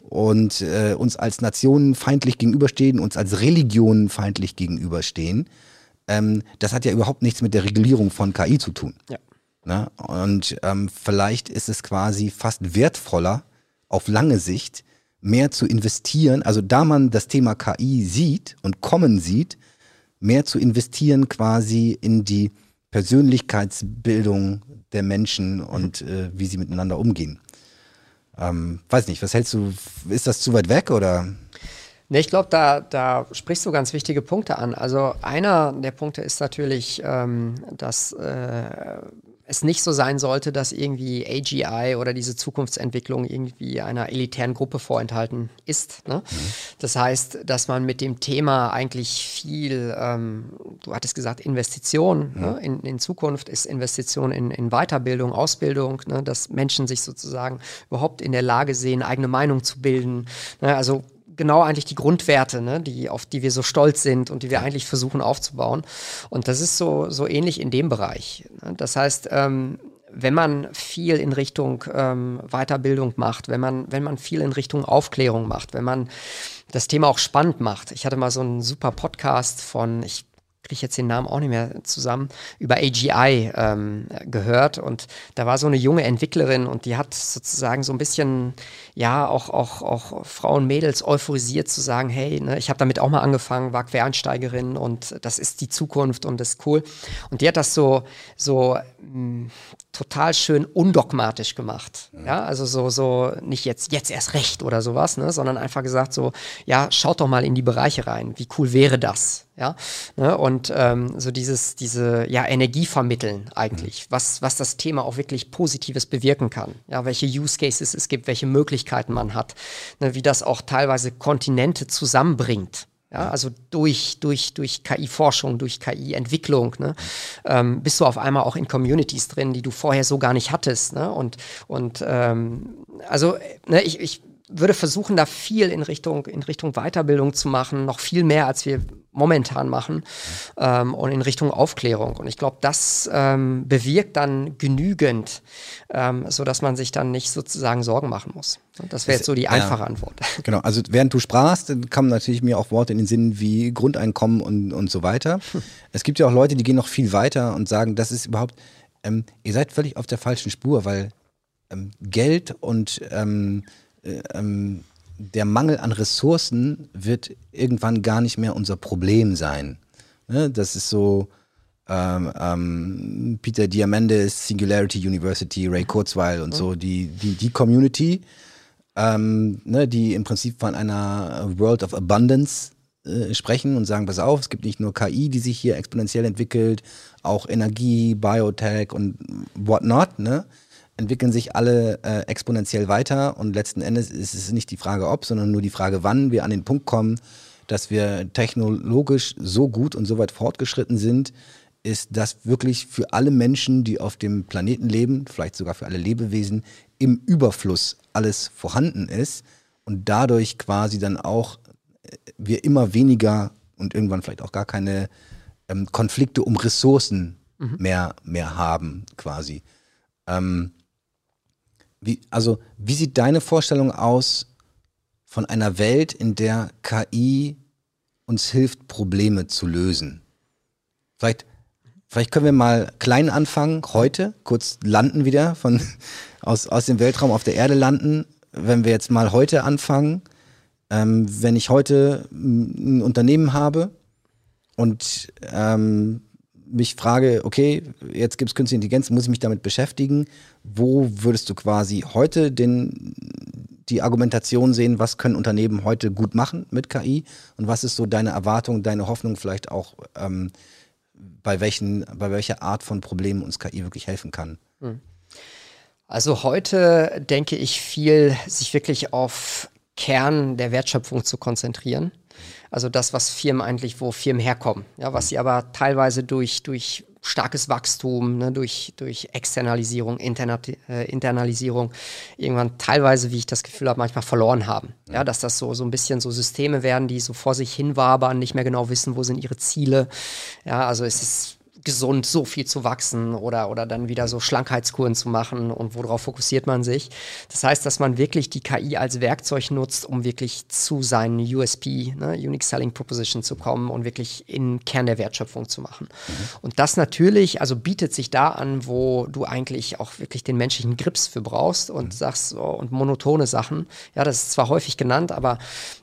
und äh, uns als Nationen feindlich gegenüberstehen, uns als Religionen feindlich gegenüberstehen, ähm, das hat ja überhaupt nichts mit der Regulierung von KI zu tun. Ja. Ne? Und ähm, vielleicht ist es quasi fast wertvoller auf lange Sicht, mehr zu investieren, also da man das Thema KI sieht und kommen sieht, mehr zu investieren quasi in die Persönlichkeitsbildung der Menschen und äh, wie sie miteinander umgehen. Ähm, weiß nicht, was hältst du, ist das zu weit weg oder? Ne, ich glaube, da, da sprichst du ganz wichtige Punkte an. Also einer der Punkte ist natürlich, ähm, dass äh, es nicht so sein sollte, dass irgendwie AGI oder diese Zukunftsentwicklung irgendwie einer elitären Gruppe vorenthalten ist. Ne? Mhm. Das heißt, dass man mit dem Thema eigentlich viel, ähm, du hattest gesagt, Investition mhm. ne? in, in, Zukunft ist Investition in, in Weiterbildung, Ausbildung, ne? dass Menschen sich sozusagen überhaupt in der Lage sehen, eigene Meinung zu bilden. Ne? Also genau eigentlich die Grundwerte, ne, die, auf die wir so stolz sind und die wir eigentlich versuchen aufzubauen. Und das ist so, so ähnlich in dem Bereich. Ne? Das heißt, ähm, wenn man viel in Richtung ähm, Weiterbildung macht, wenn man, wenn man viel in Richtung Aufklärung macht, wenn man das Thema auch spannend macht. Ich hatte mal so einen super Podcast von, ich kriege ich jetzt den Namen auch nicht mehr zusammen, über AGI ähm, gehört. Und da war so eine junge Entwicklerin und die hat sozusagen so ein bisschen, ja, auch, auch, auch Frauen, Mädels euphorisiert zu sagen, hey, ne, ich habe damit auch mal angefangen, war Quereinsteigerin und das ist die Zukunft und das ist cool. Und die hat das so, so mh, mm, total schön undogmatisch gemacht. Ja. also so, so nicht jetzt, jetzt erst recht oder sowas, ne, sondern einfach gesagt so, ja, schaut doch mal in die Bereiche rein. Wie cool wäre das? Ja, ne, und ähm, so dieses, diese, ja, Energie vermitteln eigentlich, mhm. was, was das Thema auch wirklich Positives bewirken kann. Ja, welche Use Cases es gibt, welche Möglichkeiten man hat, ne, wie das auch teilweise Kontinente zusammenbringt. Ja, also durch, durch, durch KI-Forschung, durch KI-Entwicklung, ne, ähm, bist du auf einmal auch in Communities drin, die du vorher so gar nicht hattest. Ne? Und, und ähm, also ne, ich, ich würde versuchen, da viel in Richtung, in Richtung Weiterbildung zu machen, noch viel mehr, als wir momentan machen, ähm, und in Richtung Aufklärung. Und ich glaube, das ähm, bewirkt dann genügend, ähm, sodass man sich dann nicht sozusagen Sorgen machen muss. Das wäre jetzt so die einfache ja, Antwort. Genau, also während du sprachst, kamen natürlich mir auch Worte in den Sinn wie Grundeinkommen und, und so weiter. Hm. Es gibt ja auch Leute, die gehen noch viel weiter und sagen, das ist überhaupt, ähm, ihr seid völlig auf der falschen Spur, weil ähm, Geld und ähm, äh, ähm, der Mangel an Ressourcen wird irgendwann gar nicht mehr unser Problem sein. Ne? Das ist so ähm, ähm, Peter Diamandis, Singularity University, Ray Kurzweil und so, die, die, die Community, ähm, ne, die im Prinzip von einer World of Abundance äh, sprechen und sagen, pass auf, es gibt nicht nur KI, die sich hier exponentiell entwickelt, auch Energie, Biotech und whatnot, ne? Entwickeln sich alle äh, exponentiell weiter und letzten Endes ist es nicht die Frage ob, sondern nur die Frage wann wir an den Punkt kommen, dass wir technologisch so gut und so weit fortgeschritten sind, ist, dass wirklich für alle Menschen, die auf dem Planeten leben, vielleicht sogar für alle Lebewesen, im Überfluss alles vorhanden ist und dadurch quasi dann auch äh, wir immer weniger und irgendwann vielleicht auch gar keine ähm, Konflikte um Ressourcen mhm. mehr, mehr haben, quasi. Ähm, wie, also, wie sieht deine Vorstellung aus von einer Welt, in der KI uns hilft, Probleme zu lösen? Vielleicht, vielleicht können wir mal klein anfangen, heute, kurz landen wieder, von, aus, aus dem Weltraum auf der Erde landen. Wenn wir jetzt mal heute anfangen, ähm, wenn ich heute ein Unternehmen habe und ähm, mich frage, okay, jetzt gibt es künstliche Intelligenz, muss ich mich damit beschäftigen? Wo würdest du quasi heute den, die Argumentation sehen, was können Unternehmen heute gut machen mit KI? Und was ist so deine Erwartung, deine Hoffnung vielleicht auch, ähm, bei, welchen, bei welcher Art von Problemen uns KI wirklich helfen kann? Hm. Also heute denke ich viel, sich wirklich auf Kern der Wertschöpfung zu konzentrieren. Also das, was Firmen eigentlich, wo Firmen herkommen. Ja, was sie aber teilweise durch, durch starkes Wachstum, ne, durch, durch Externalisierung, Interna äh, Internalisierung irgendwann teilweise, wie ich das Gefühl habe, manchmal verloren haben. Ja, dass das so, so ein bisschen so Systeme werden, die so vor sich hin wabern, nicht mehr genau wissen, wo sind ihre Ziele. Ja, also es ist gesund, so viel zu wachsen oder, oder dann wieder so Schlankheitskuren zu machen und worauf fokussiert man sich. Das heißt, dass man wirklich die KI als Werkzeug nutzt, um wirklich zu seinen USP, ne, Unique Selling Proposition zu kommen und wirklich in Kern der Wertschöpfung zu machen. Mhm. Und das natürlich, also bietet sich da an, wo du eigentlich auch wirklich den menschlichen Grips für brauchst und mhm. sagst, oh, und monotone Sachen. Ja, das ist zwar häufig genannt, aber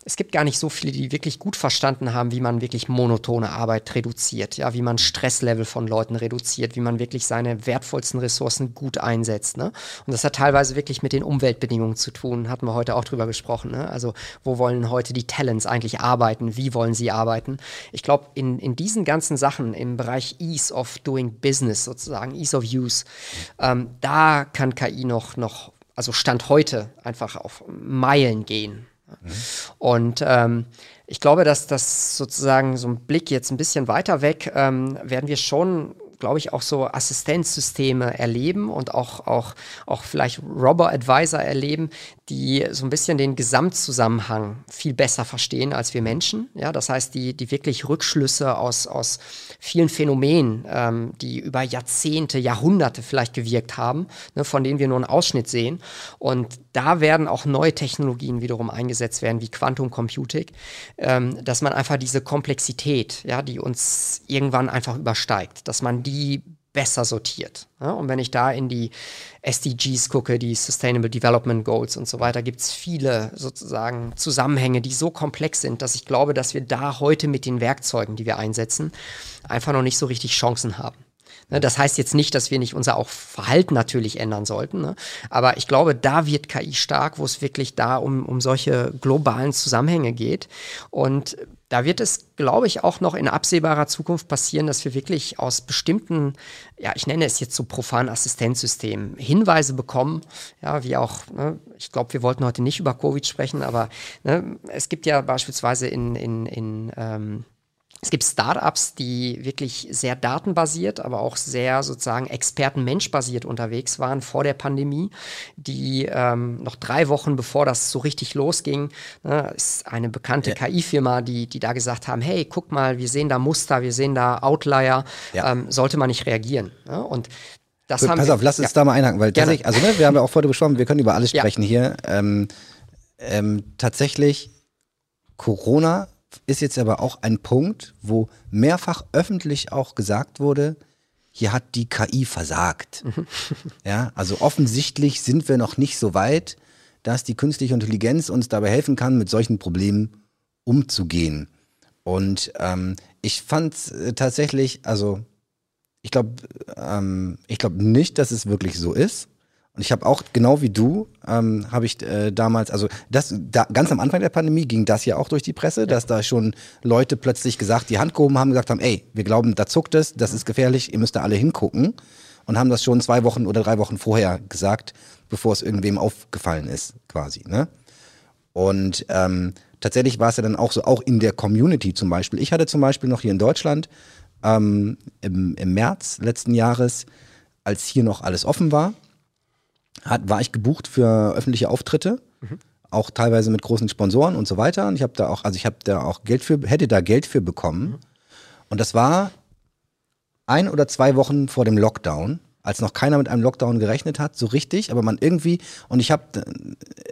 es gibt gar nicht so viele, die wirklich gut verstanden haben, wie man wirklich monotone Arbeit reduziert, ja, wie man Stresslevel von Leuten reduziert, wie man wirklich seine wertvollsten Ressourcen gut einsetzt. Ne? Und das hat teilweise wirklich mit den Umweltbedingungen zu tun, hatten wir heute auch drüber gesprochen. Ne? Also wo wollen heute die Talents eigentlich arbeiten, wie wollen sie arbeiten? Ich glaube, in, in diesen ganzen Sachen im Bereich Ease of Doing Business sozusagen, Ease of Use, ähm, da kann KI noch, noch, also Stand heute einfach auf Meilen gehen. Mhm. Und ähm, ich glaube, dass das sozusagen so ein Blick jetzt ein bisschen weiter weg, ähm, werden wir schon glaube ich, auch so Assistenzsysteme erleben und auch, auch, auch vielleicht Robber-Advisor erleben, die so ein bisschen den Gesamtzusammenhang viel besser verstehen als wir Menschen. Ja, das heißt, die, die wirklich Rückschlüsse aus, aus vielen Phänomenen, ähm, die über Jahrzehnte, Jahrhunderte vielleicht gewirkt haben, ne, von denen wir nur einen Ausschnitt sehen. Und da werden auch neue Technologien wiederum eingesetzt werden, wie Quantum Computing, ähm, dass man einfach diese Komplexität, ja, die uns irgendwann einfach übersteigt, dass man die besser sortiert. Ja, und wenn ich da in die SDGs gucke, die Sustainable Development Goals und so weiter, gibt es viele sozusagen Zusammenhänge, die so komplex sind, dass ich glaube, dass wir da heute mit den Werkzeugen, die wir einsetzen, einfach noch nicht so richtig Chancen haben. Ne, das heißt jetzt nicht, dass wir nicht unser auch Verhalten natürlich ändern sollten. Ne? Aber ich glaube, da wird KI stark, wo es wirklich da um, um solche globalen Zusammenhänge geht. Und da wird es, glaube ich, auch noch in absehbarer Zukunft passieren, dass wir wirklich aus bestimmten, ja, ich nenne es jetzt so profan Assistenzsystemen, Hinweise bekommen, ja, wie auch, ne, ich glaube, wir wollten heute nicht über Covid sprechen, aber ne, es gibt ja beispielsweise in, in, in ähm, es gibt Startups, die wirklich sehr datenbasiert, aber auch sehr sozusagen Experten-Mensch-basiert unterwegs waren vor der Pandemie, die ähm, noch drei Wochen bevor das so richtig losging, ne, ist eine bekannte ja. KI-Firma, die, die da gesagt haben, hey, guck mal, wir sehen da Muster, wir sehen da Outlier, ja. ähm, sollte man nicht reagieren. Ne? Und das Pass auf, lass uns ja. da mal einhaken, weil tatsächlich, also ne, wir haben ja auch vorher besprochen, wir können über alles sprechen hier. Ähm, ähm, tatsächlich, Corona ist jetzt aber auch ein Punkt, wo mehrfach öffentlich auch gesagt wurde, hier hat die KI versagt. ja, also offensichtlich sind wir noch nicht so weit, dass die künstliche Intelligenz uns dabei helfen kann, mit solchen Problemen umzugehen. Und ähm, ich fand äh, tatsächlich, also ich glaube, ähm, ich glaube nicht, dass es wirklich so ist. Und ich habe auch, genau wie du, ähm, habe ich äh, damals, also das, da, ganz am Anfang der Pandemie ging das ja auch durch die Presse, ja. dass da schon Leute plötzlich gesagt, die Hand gehoben haben, gesagt haben, ey, wir glauben, da zuckt es, das ist gefährlich, ihr müsst da alle hingucken. Und haben das schon zwei Wochen oder drei Wochen vorher gesagt, bevor es irgendwem aufgefallen ist, quasi. Ne? Und ähm, tatsächlich war es ja dann auch so, auch in der Community zum Beispiel. Ich hatte zum Beispiel noch hier in Deutschland ähm, im, im März letzten Jahres, als hier noch alles offen war, hat, war ich gebucht für öffentliche Auftritte. Mhm. Auch teilweise mit großen Sponsoren und so weiter. Und ich habe da auch, also ich habe da auch Geld für, hätte da Geld für bekommen. Mhm. Und das war ein oder zwei Wochen vor dem Lockdown als noch keiner mit einem Lockdown gerechnet hat, so richtig, aber man irgendwie, und ich habe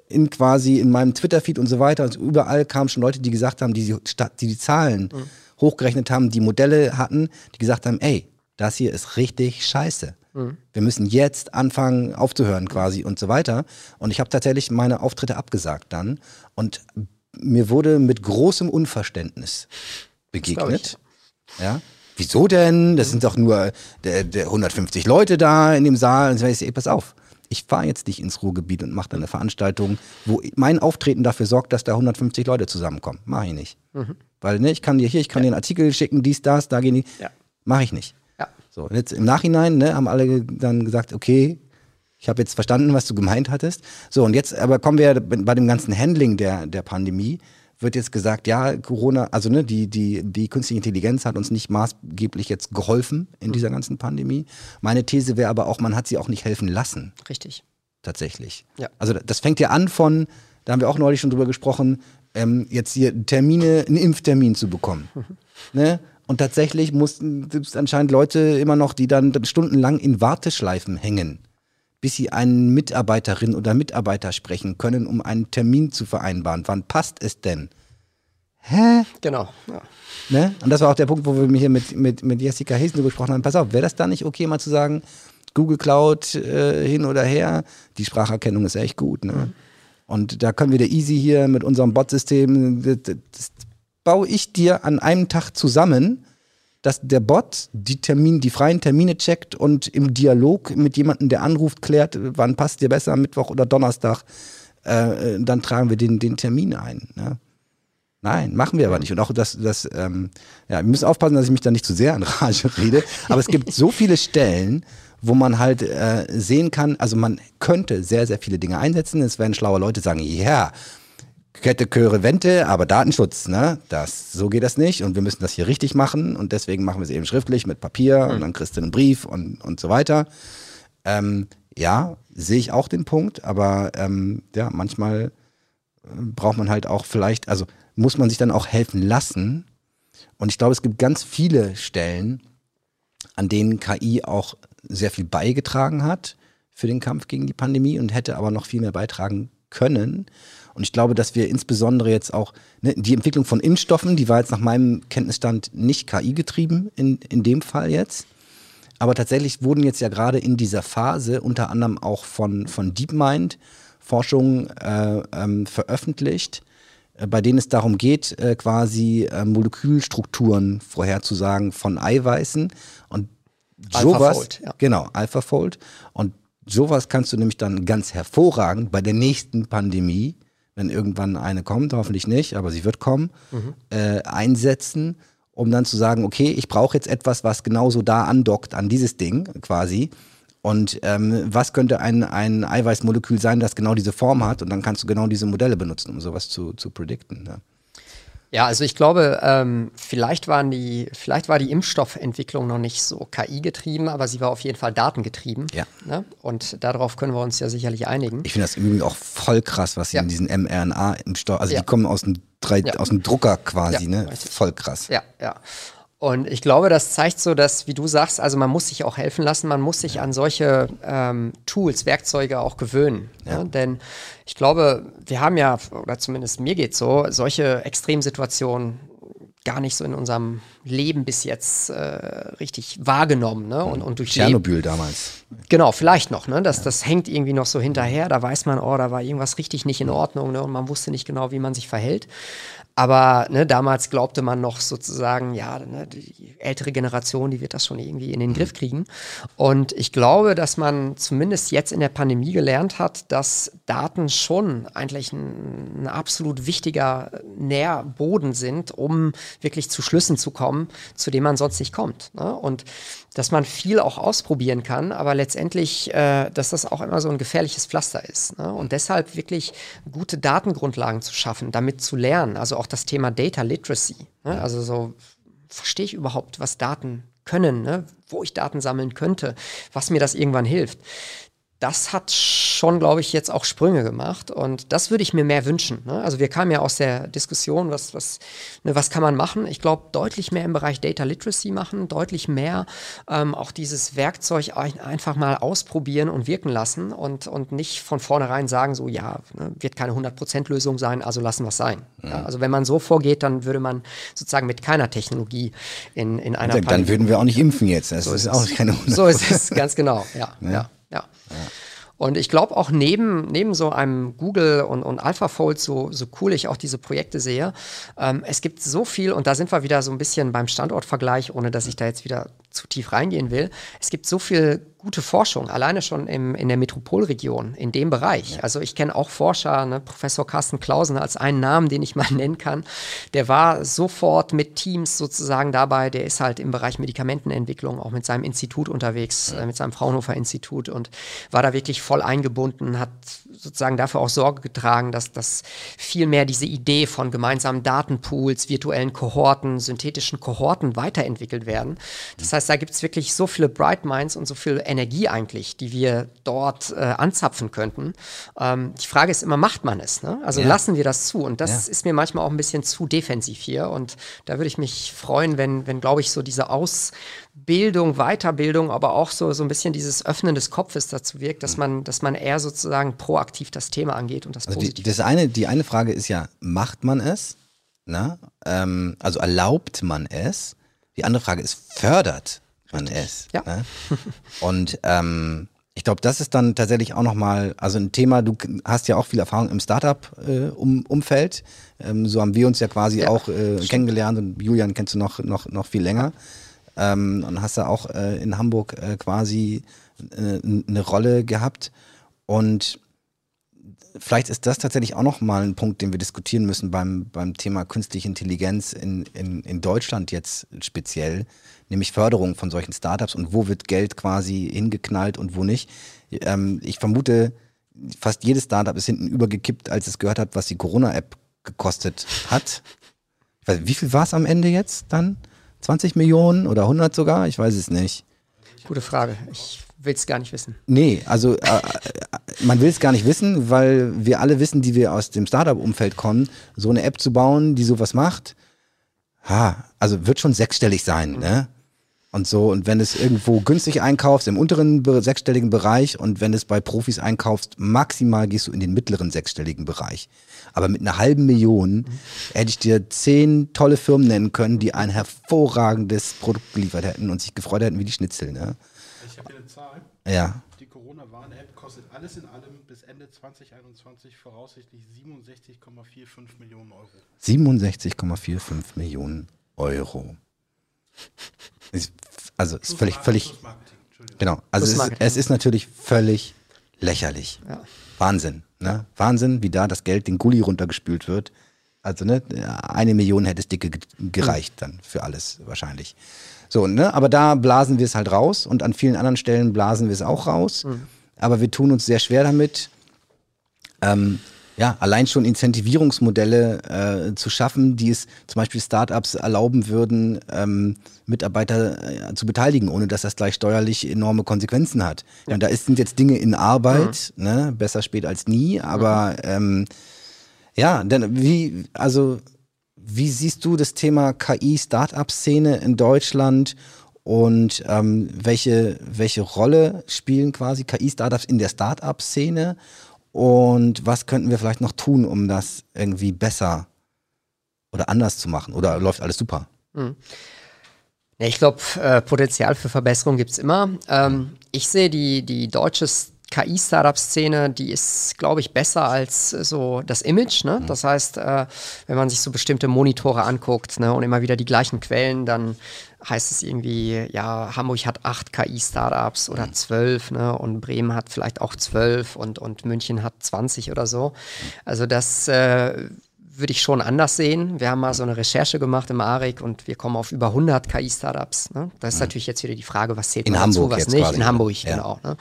in quasi in meinem Twitter-Feed und so weiter, und überall kamen schon Leute, die gesagt haben, die die, die, die Zahlen mhm. hochgerechnet haben, die Modelle hatten, die gesagt haben, ey, das hier ist richtig scheiße. Mhm. Wir müssen jetzt anfangen aufzuhören quasi und so weiter. Und ich habe tatsächlich meine Auftritte abgesagt dann und mir wurde mit großem Unverständnis begegnet. Ja, wieso denn? Das sind doch nur der, der 150 Leute da in dem Saal. Und ich ey, pass auf, ich fahre jetzt nicht ins Ruhrgebiet und mache da eine Veranstaltung, wo mein Auftreten dafür sorgt, dass da 150 Leute zusammenkommen. Mache ich nicht. Mhm. Weil, ne, ich kann dir hier, ich kann ja. dir einen Artikel schicken, dies, das, da gehen die. Ja. Mache ich nicht. So, jetzt im Nachhinein, ne, haben alle dann gesagt, okay, ich habe jetzt verstanden, was du gemeint hattest. So, und jetzt aber kommen wir bei dem ganzen Handling der, der Pandemie wird jetzt gesagt, ja, Corona, also ne, die, die, die künstliche Intelligenz hat uns nicht maßgeblich jetzt geholfen in dieser ganzen Pandemie. Meine These wäre aber auch, man hat sie auch nicht helfen lassen. Richtig. Tatsächlich. Ja. Also das fängt ja an von, da haben wir auch neulich schon drüber gesprochen, ähm, jetzt hier Termine, einen Impftermin zu bekommen. Mhm. Ne? Und tatsächlich mussten es anscheinend Leute immer noch, die dann stundenlang in Warteschleifen hängen bis sie einen Mitarbeiterin oder Mitarbeiter sprechen können, um einen Termin zu vereinbaren. Wann passt es denn? Hä? Genau. Ja. Ne? Und das war auch der Punkt, wo wir hier mit, mit, mit Jessica Hesen gesprochen haben. Pass auf, wäre das da nicht okay, mal zu sagen, Google Cloud äh, hin oder her, die Spracherkennung ist echt gut. Ne? Mhm. Und da können wir der Easy hier mit unserem Bot-System, baue ich dir an einem Tag zusammen dass der Bot die Termin, die freien Termine checkt und im Dialog mit jemandem, der anruft, klärt, wann passt dir besser, Mittwoch oder Donnerstag, äh, dann tragen wir den, den Termin ein. Ne? Nein, machen wir aber nicht. Und auch das, das ähm, ja, wir müssen aufpassen, dass ich mich da nicht zu sehr an Rage rede. Aber es gibt so viele Stellen, wo man halt äh, sehen kann, also man könnte sehr, sehr viele Dinge einsetzen. Es werden schlaue Leute sagen, ja, Kette, Chöre, Wente, aber Datenschutz, ne? Das, so geht das nicht und wir müssen das hier richtig machen und deswegen machen wir es eben schriftlich mit Papier mhm. und dann kriegst du einen Brief und, und so weiter. Ähm, ja, sehe ich auch den Punkt, aber ähm, ja, manchmal äh, braucht man halt auch vielleicht, also muss man sich dann auch helfen lassen. Und ich glaube, es gibt ganz viele Stellen, an denen KI auch sehr viel beigetragen hat für den Kampf gegen die Pandemie und hätte aber noch viel mehr beitragen können. Und ich glaube, dass wir insbesondere jetzt auch ne, die Entwicklung von Impfstoffen, die war jetzt nach meinem Kenntnisstand nicht KI getrieben in, in dem Fall jetzt. Aber tatsächlich wurden jetzt ja gerade in dieser Phase unter anderem auch von, von DeepMind Forschungen äh, ähm, veröffentlicht, äh, bei denen es darum geht, äh, quasi äh, Molekülstrukturen vorherzusagen von Eiweißen. Und sowas, ja. genau, AlphaFold. Und sowas kannst du nämlich dann ganz hervorragend bei der nächsten Pandemie wenn irgendwann eine kommt, hoffentlich nicht, aber sie wird kommen, mhm. äh, einsetzen, um dann zu sagen, okay, ich brauche jetzt etwas, was genauso da andockt an dieses Ding quasi. Und ähm, was könnte ein, ein Eiweißmolekül sein, das genau diese Form hat? Und dann kannst du genau diese Modelle benutzen, um sowas zu, zu predikten. Ja. Ja, also ich glaube, ähm, vielleicht, waren die, vielleicht war die Impfstoffentwicklung noch nicht so KI-getrieben, aber sie war auf jeden Fall datengetrieben. Ja. Ne? Und darauf können wir uns ja sicherlich einigen. Ich finde das übrigens auch voll krass, was sie ja. in diesen mRNA-Impfstoff, also ja. die kommen aus dem, drei, ja. aus dem Drucker quasi, ne? Voll krass. Ja, ja. Und ich glaube, das zeigt so, dass, wie du sagst, also man muss sich auch helfen lassen, man muss sich ja. an solche ähm, Tools, Werkzeuge auch gewöhnen. Ja. Ne? Denn ich glaube, wir haben ja, oder zumindest mir geht so, solche Extremsituationen gar nicht so in unserem Leben bis jetzt äh, richtig wahrgenommen. Ne? Und, und durch Tschernobyl damals. Genau, vielleicht noch. Ne? Das, ja. das hängt irgendwie noch so hinterher. Da weiß man, oh, da war irgendwas richtig nicht in Ordnung ne? und man wusste nicht genau, wie man sich verhält. Aber ne, damals glaubte man noch sozusagen, ja, ne, die ältere Generation, die wird das schon irgendwie in den Griff kriegen. Und ich glaube, dass man zumindest jetzt in der Pandemie gelernt hat, dass Daten schon eigentlich ein, ein absolut wichtiger Nährboden sind, um wirklich zu Schlüssen zu kommen, zu denen man sonst nicht kommt. Ne? Und dass man viel auch ausprobieren kann, aber letztendlich, äh, dass das auch immer so ein gefährliches Pflaster ist. Ne? Und deshalb wirklich gute Datengrundlagen zu schaffen, damit zu lernen. Also auch das Thema Data Literacy. Ne? Also so verstehe ich überhaupt, was Daten können, ne? wo ich Daten sammeln könnte, was mir das irgendwann hilft das hat schon, glaube ich, jetzt auch Sprünge gemacht. Und das würde ich mir mehr wünschen. Ne? Also wir kamen ja aus der Diskussion, was, was, ne, was kann man machen? Ich glaube, deutlich mehr im Bereich Data Literacy machen, deutlich mehr ähm, auch dieses Werkzeug einfach mal ausprobieren und wirken lassen und, und nicht von vornherein sagen, so ja, ne, wird keine 100%-Lösung sein, also lassen wir es sein. Ja. Ja, also wenn man so vorgeht, dann würde man sozusagen mit keiner Technologie in, in einer Dann, dann würden wir auch nicht impfen jetzt. Das so ist, ist auch keine 100%. So ist es, ganz genau. ja. ja. Ja. Ja. Und ich glaube auch neben, neben so einem Google und, und AlphaFold, so, so cool ich auch diese Projekte sehe, ähm, es gibt so viel, und da sind wir wieder so ein bisschen beim Standortvergleich, ohne dass ich da jetzt wieder zu tief reingehen will. Es gibt so viel gute Forschung, alleine schon im, in der Metropolregion, in dem Bereich. Ja. Also ich kenne auch Forscher, ne, Professor Carsten Klausen als einen Namen, den ich mal nennen kann. Der war sofort mit Teams sozusagen dabei. Der ist halt im Bereich Medikamentenentwicklung auch mit seinem Institut unterwegs, ja. äh, mit seinem Fraunhofer Institut und war da wirklich voll eingebunden, hat sozusagen dafür auch Sorge getragen, dass, dass viel mehr diese Idee von gemeinsamen Datenpools, virtuellen Kohorten, synthetischen Kohorten weiterentwickelt werden. Das heißt, da gibt es wirklich so viele Bright Minds und so viel Energie eigentlich, die wir dort äh, anzapfen könnten. Ähm, die Frage ist immer, macht man es? Ne? Also ja. lassen wir das zu? Und das ja. ist mir manchmal auch ein bisschen zu defensiv hier. Und da würde ich mich freuen, wenn, wenn glaube ich, so diese Ausbildung, Weiterbildung, aber auch so, so ein bisschen dieses Öffnen des Kopfes dazu wirkt, dass mhm. man, dass man eher sozusagen proaktiv das Thema angeht und das also positiv. Die, das eine, die eine Frage ist ja, macht man es? Na? Ähm, also erlaubt man es? Die andere Frage ist, fördert man es. Ja. Ne? Und ähm, ich glaube, das ist dann tatsächlich auch nochmal, also ein Thema, du hast ja auch viel Erfahrung im Startup-Umfeld. Äh, ähm, so haben wir uns ja quasi ja, auch äh, kennengelernt und Julian kennst du noch, noch, noch viel länger. Ähm, und hast da auch äh, in Hamburg äh, quasi äh, eine Rolle gehabt. Und vielleicht ist das tatsächlich auch nochmal ein Punkt, den wir diskutieren müssen beim, beim Thema künstliche Intelligenz in, in, in Deutschland jetzt speziell nämlich Förderung von solchen Startups und wo wird Geld quasi hingeknallt und wo nicht. Ähm, ich vermute, fast jedes Startup ist hinten übergekippt, als es gehört hat, was die Corona-App gekostet hat. Wie viel war es am Ende jetzt dann? 20 Millionen oder 100 sogar? Ich weiß es nicht. Gute Frage. Ich will es gar nicht wissen. Nee, also äh, äh man will es gar nicht wissen, weil wir alle wissen, die wir aus dem Startup-Umfeld kommen, so eine App zu bauen, die sowas macht, ha, also wird schon sechsstellig sein, mhm. ne? Und so. Und wenn es irgendwo günstig einkaufst, im unteren sechsstelligen Bereich und wenn es bei Profis einkaufst, maximal gehst du in den mittleren sechsstelligen Bereich. Aber mit einer halben Million hätte ich dir zehn tolle Firmen nennen können, die ein hervorragendes Produkt geliefert hätten und sich gefreut hätten wie die Schnitzel. Ne? Ich habe hier eine Zahl. Ja. Die Corona-Warn-App kostet alles in allem bis Ende 2021 voraussichtlich 67,45 Millionen Euro. 67,45 Millionen Euro. Also ist völlig, völlig. Genau. Also es ist, es ist, natürlich völlig lächerlich. Ja. Wahnsinn. Ne? Wahnsinn, wie da das Geld den Gully runtergespült wird. Also ne, eine Million hätte es dicke gereicht dann für alles wahrscheinlich. So, ne, aber da blasen wir es halt raus und an vielen anderen Stellen blasen wir es auch raus. Mhm. Aber wir tun uns sehr schwer damit. Ähm, ja, allein schon Incentivierungsmodelle äh, zu schaffen, die es zum Beispiel Startups erlauben würden, ähm, Mitarbeiter äh, zu beteiligen, ohne dass das gleich steuerlich enorme Konsequenzen hat. Ja. Und da ist, sind jetzt Dinge in Arbeit, mhm. ne? besser spät als nie, aber mhm. ähm, ja, denn wie, also wie siehst du das Thema KI-Startup-Szene in Deutschland und ähm, welche, welche Rolle spielen quasi KI-Startups in der Startup-Szene? Und was könnten wir vielleicht noch tun, um das irgendwie besser oder anders zu machen? Oder läuft alles super? Hm. Ja, ich glaube, äh, Potenzial für Verbesserung gibt es immer. Ähm, ich sehe die, die deutsche KI-Startup-Szene, die ist, glaube ich, besser als so das Image. Ne? Mhm. Das heißt, äh, wenn man sich so bestimmte Monitore anguckt ne, und immer wieder die gleichen Quellen, dann heißt es irgendwie, ja, Hamburg hat acht KI-Startups oder mhm. zwölf, ne? Und Bremen hat vielleicht auch zwölf und, und München hat 20 oder so. Also das äh, würde ich schon anders sehen. Wir haben mal so eine Recherche gemacht im ARIC und wir kommen auf über 100 KI-Startups. Ne? Das ist mhm. natürlich jetzt wieder die Frage, was zählt in man Hamburg dazu, was nicht. Quasi. In Hamburg, ja. genau. Ne?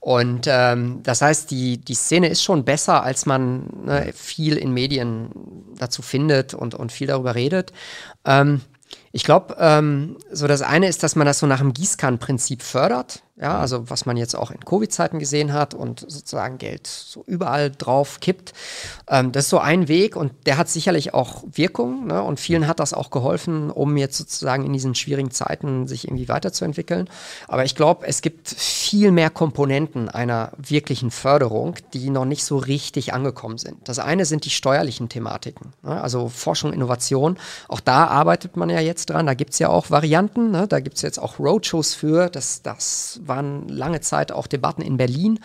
Und ähm, das heißt, die, die Szene ist schon besser, als man ne, viel in Medien dazu findet und, und viel darüber redet. Ähm, Ich glaube, ähm, so das eine ist, dass man das so nach dem Gießkannenprinzip fördert. Ja, also was man jetzt auch in Covid-Zeiten gesehen hat und sozusagen Geld so überall drauf kippt. Ähm, das ist so ein Weg und der hat sicherlich auch Wirkung ne? und vielen hat das auch geholfen, um jetzt sozusagen in diesen schwierigen Zeiten sich irgendwie weiterzuentwickeln. Aber ich glaube, es gibt viel mehr Komponenten einer wirklichen Förderung, die noch nicht so richtig angekommen sind. Das eine sind die steuerlichen Thematiken, ne? also Forschung, Innovation. Auch da arbeitet man ja jetzt dran. Da gibt es ja auch Varianten. Ne? Da gibt es jetzt auch Roadshows für. Das, das waren lange Zeit auch Debatten in Berlin.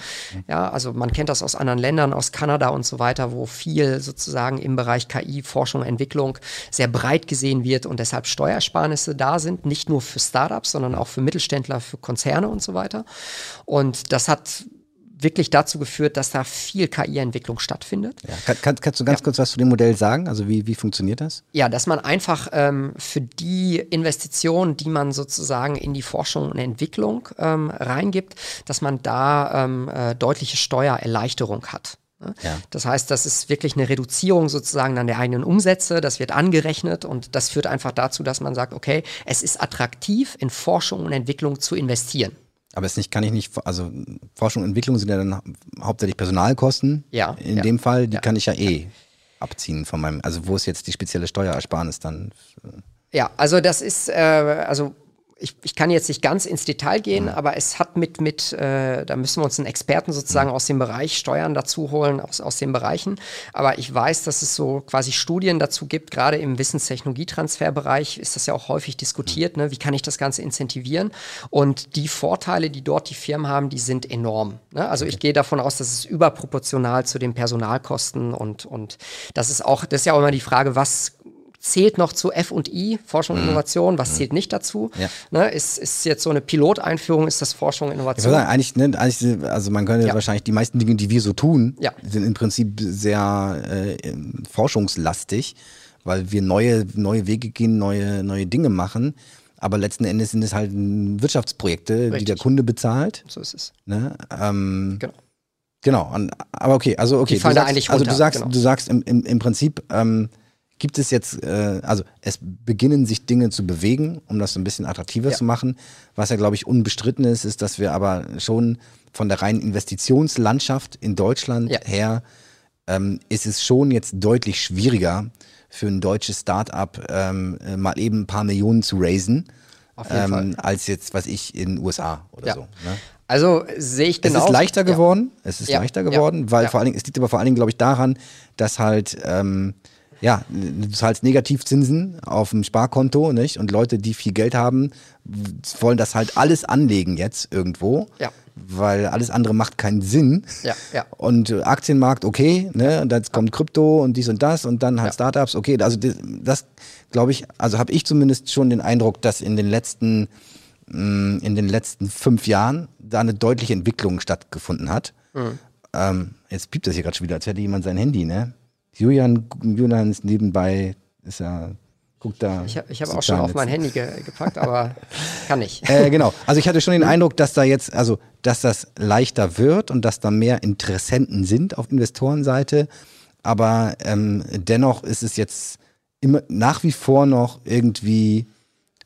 Ja, also man kennt das aus anderen Ländern, aus Kanada und so weiter, wo viel sozusagen im Bereich KI, Forschung, Entwicklung sehr breit gesehen wird und deshalb Steuersparnisse da sind, nicht nur für Startups, sondern auch für Mittelständler, für Konzerne und so weiter. Und das hat wirklich dazu geführt, dass da viel KI-Entwicklung stattfindet. Ja. Kann, kann, kannst du ganz ja. kurz was zu dem Modell sagen? Also wie, wie funktioniert das? Ja, dass man einfach ähm, für die Investitionen, die man sozusagen in die Forschung und Entwicklung ähm, reingibt, dass man da ähm, äh, deutliche Steuererleichterung hat. Ne? Ja. Das heißt, das ist wirklich eine Reduzierung sozusagen an der eigenen Umsätze, das wird angerechnet und das führt einfach dazu, dass man sagt, okay, es ist attraktiv, in Forschung und Entwicklung zu investieren. Aber es nicht, kann ich nicht, also Forschung und Entwicklung sind ja dann hauptsächlich Personalkosten. Ja. In ja. dem Fall, die ja. kann ich ja eh abziehen von meinem, also wo ist jetzt die spezielle Steuerersparnis dann? Ja, also das ist, äh, also ich, ich kann jetzt nicht ganz ins Detail gehen, mhm. aber es hat mit, mit äh, da müssen wir uns einen Experten sozusagen mhm. aus dem Bereich Steuern dazu holen, aus, aus den Bereichen. Aber ich weiß, dass es so quasi Studien dazu gibt, gerade im Wissenstechnologietransferbereich ist das ja auch häufig diskutiert, mhm. ne? wie kann ich das Ganze incentivieren? Und die Vorteile, die dort die Firmen haben, die sind enorm. Ne? Also ich gehe davon aus, dass es überproportional zu den Personalkosten und, und das ist auch, das ist ja auch immer die Frage, was zählt noch zu F&I, Forschung und mhm. Innovation, was mhm. zählt nicht dazu? Ja. Ne, ist, ist jetzt so eine Piloteinführung, ist das Forschung und Innovation? Ich sagen, eigentlich, ne, eigentlich, also man könnte ja. wahrscheinlich die meisten Dinge, die wir so tun, ja. sind im Prinzip sehr äh, forschungslastig, weil wir neue, neue Wege gehen, neue, neue Dinge machen. Aber letzten Endes sind es halt Wirtschaftsprojekte, Richtig. die der Kunde bezahlt. So ist es. Ne? Ähm, genau. Genau, aber okay, also okay. Die fallen du sagst, eigentlich runter, also du sagst, genau. du sagst im, im, im Prinzip, ähm, Gibt es jetzt, äh, also es beginnen sich Dinge zu bewegen, um das so ein bisschen attraktiver ja. zu machen. Was ja, glaube ich, unbestritten ist, ist, dass wir aber schon von der reinen Investitionslandschaft in Deutschland ja. her ähm, ist es schon jetzt deutlich schwieriger für ein deutsches Start-up ähm, äh, mal eben ein paar Millionen zu raisen, ähm, als jetzt, was ich, in den USA oder ja. so. Ne? Also sehe ich genau. Es ist leichter geworden. Es ist leichter geworden, weil vor allen Dingen, es liegt aber vor allen Dingen, glaube ich, daran, dass halt ähm, ja, du zahlst Negativzinsen auf dem Sparkonto, nicht? Und Leute, die viel Geld haben, wollen das halt alles anlegen jetzt irgendwo. Ja. Weil alles andere macht keinen Sinn. Ja, ja. Und Aktienmarkt, okay, ne? Und jetzt kommt Krypto und dies und das und dann halt ja. Startups, okay. Also das, das glaube ich, also habe ich zumindest schon den Eindruck, dass in den letzten, mm, in den letzten fünf Jahren da eine deutliche Entwicklung stattgefunden hat. Mhm. Ähm, jetzt piept das hier gerade schon wieder, als hätte jemand sein Handy, ne? Julian, Julian ist nebenbei, ist ja, guckt da. Ich habe hab auch schon auf mein Handy ge gepackt, aber kann nicht. Äh, genau. Also ich hatte schon den Eindruck, dass da jetzt, also, dass das leichter wird und dass da mehr Interessenten sind auf Investorenseite. Aber ähm, dennoch ist es jetzt immer nach wie vor noch irgendwie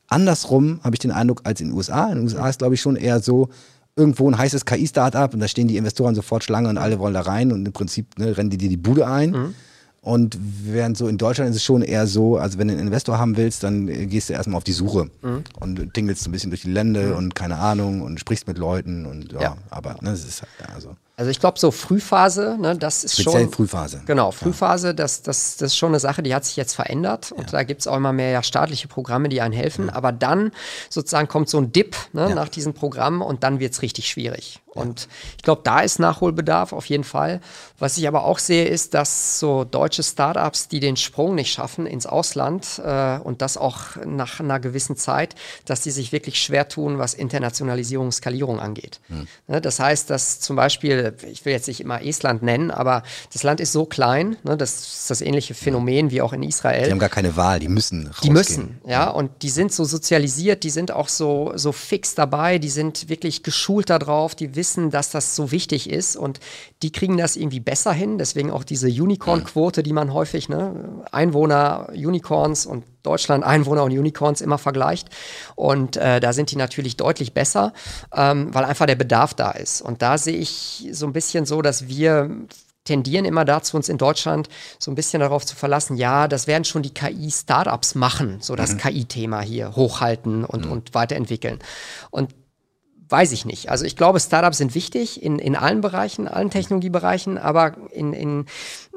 andersrum, habe ich den Eindruck, als in den USA. In den USA ist, glaube ich, schon eher so, irgendwo ein heißes KI-Startup und da stehen die Investoren sofort Schlange und alle wollen da rein und im Prinzip ne, rennen die dir die Bude ein. Mhm. Und während so in Deutschland ist es schon eher so, also wenn du einen Investor haben willst, dann gehst du erstmal auf die Suche mhm. und tingelst ein bisschen durch die Lände mhm. und keine Ahnung und sprichst mit Leuten und ja, ja. aber ne, es ist halt, also. Also ich glaube, so Frühphase, ne, das ist Speziell schon. Frühphase. Genau, Frühphase, ja. das, das, das ist schon eine Sache, die hat sich jetzt verändert. Und ja. da gibt es auch immer mehr ja, staatliche Programme, die einen helfen. Mhm. Aber dann sozusagen kommt so ein Dip ne, nach diesem Programm und dann wird es richtig schwierig. Und ich glaube, da ist Nachholbedarf auf jeden Fall. Was ich aber auch sehe, ist, dass so deutsche Startups, die den Sprung nicht schaffen ins Ausland äh, und das auch nach einer gewissen Zeit, dass die sich wirklich schwer tun, was Internationalisierung, Skalierung angeht. Mhm. Ne, das heißt, dass zum Beispiel ich will jetzt nicht immer Estland nennen, aber das Land ist so klein, ne, das ist das ähnliche Phänomen wie auch in Israel. Die haben gar keine Wahl, die müssen rausgehen. Die müssen, ja, und die sind so sozialisiert, die sind auch so, so fix dabei, die sind wirklich geschult darauf, die wissen, dass das so wichtig ist und die kriegen das irgendwie besser hin. Deswegen auch diese Unicorn-Quote, die man häufig, ne, Einwohner, Unicorns und Deutschland Einwohner und Unicorns immer vergleicht. Und äh, da sind die natürlich deutlich besser, ähm, weil einfach der Bedarf da ist. Und da sehe ich so ein bisschen so, dass wir tendieren immer dazu, uns in Deutschland so ein bisschen darauf zu verlassen, ja, das werden schon die KI-Startups machen, so das mhm. KI-Thema hier hochhalten und, mhm. und weiterentwickeln. Und weiß ich nicht. Also ich glaube, Startups sind wichtig in, in allen Bereichen, allen Technologiebereichen, aber in, in,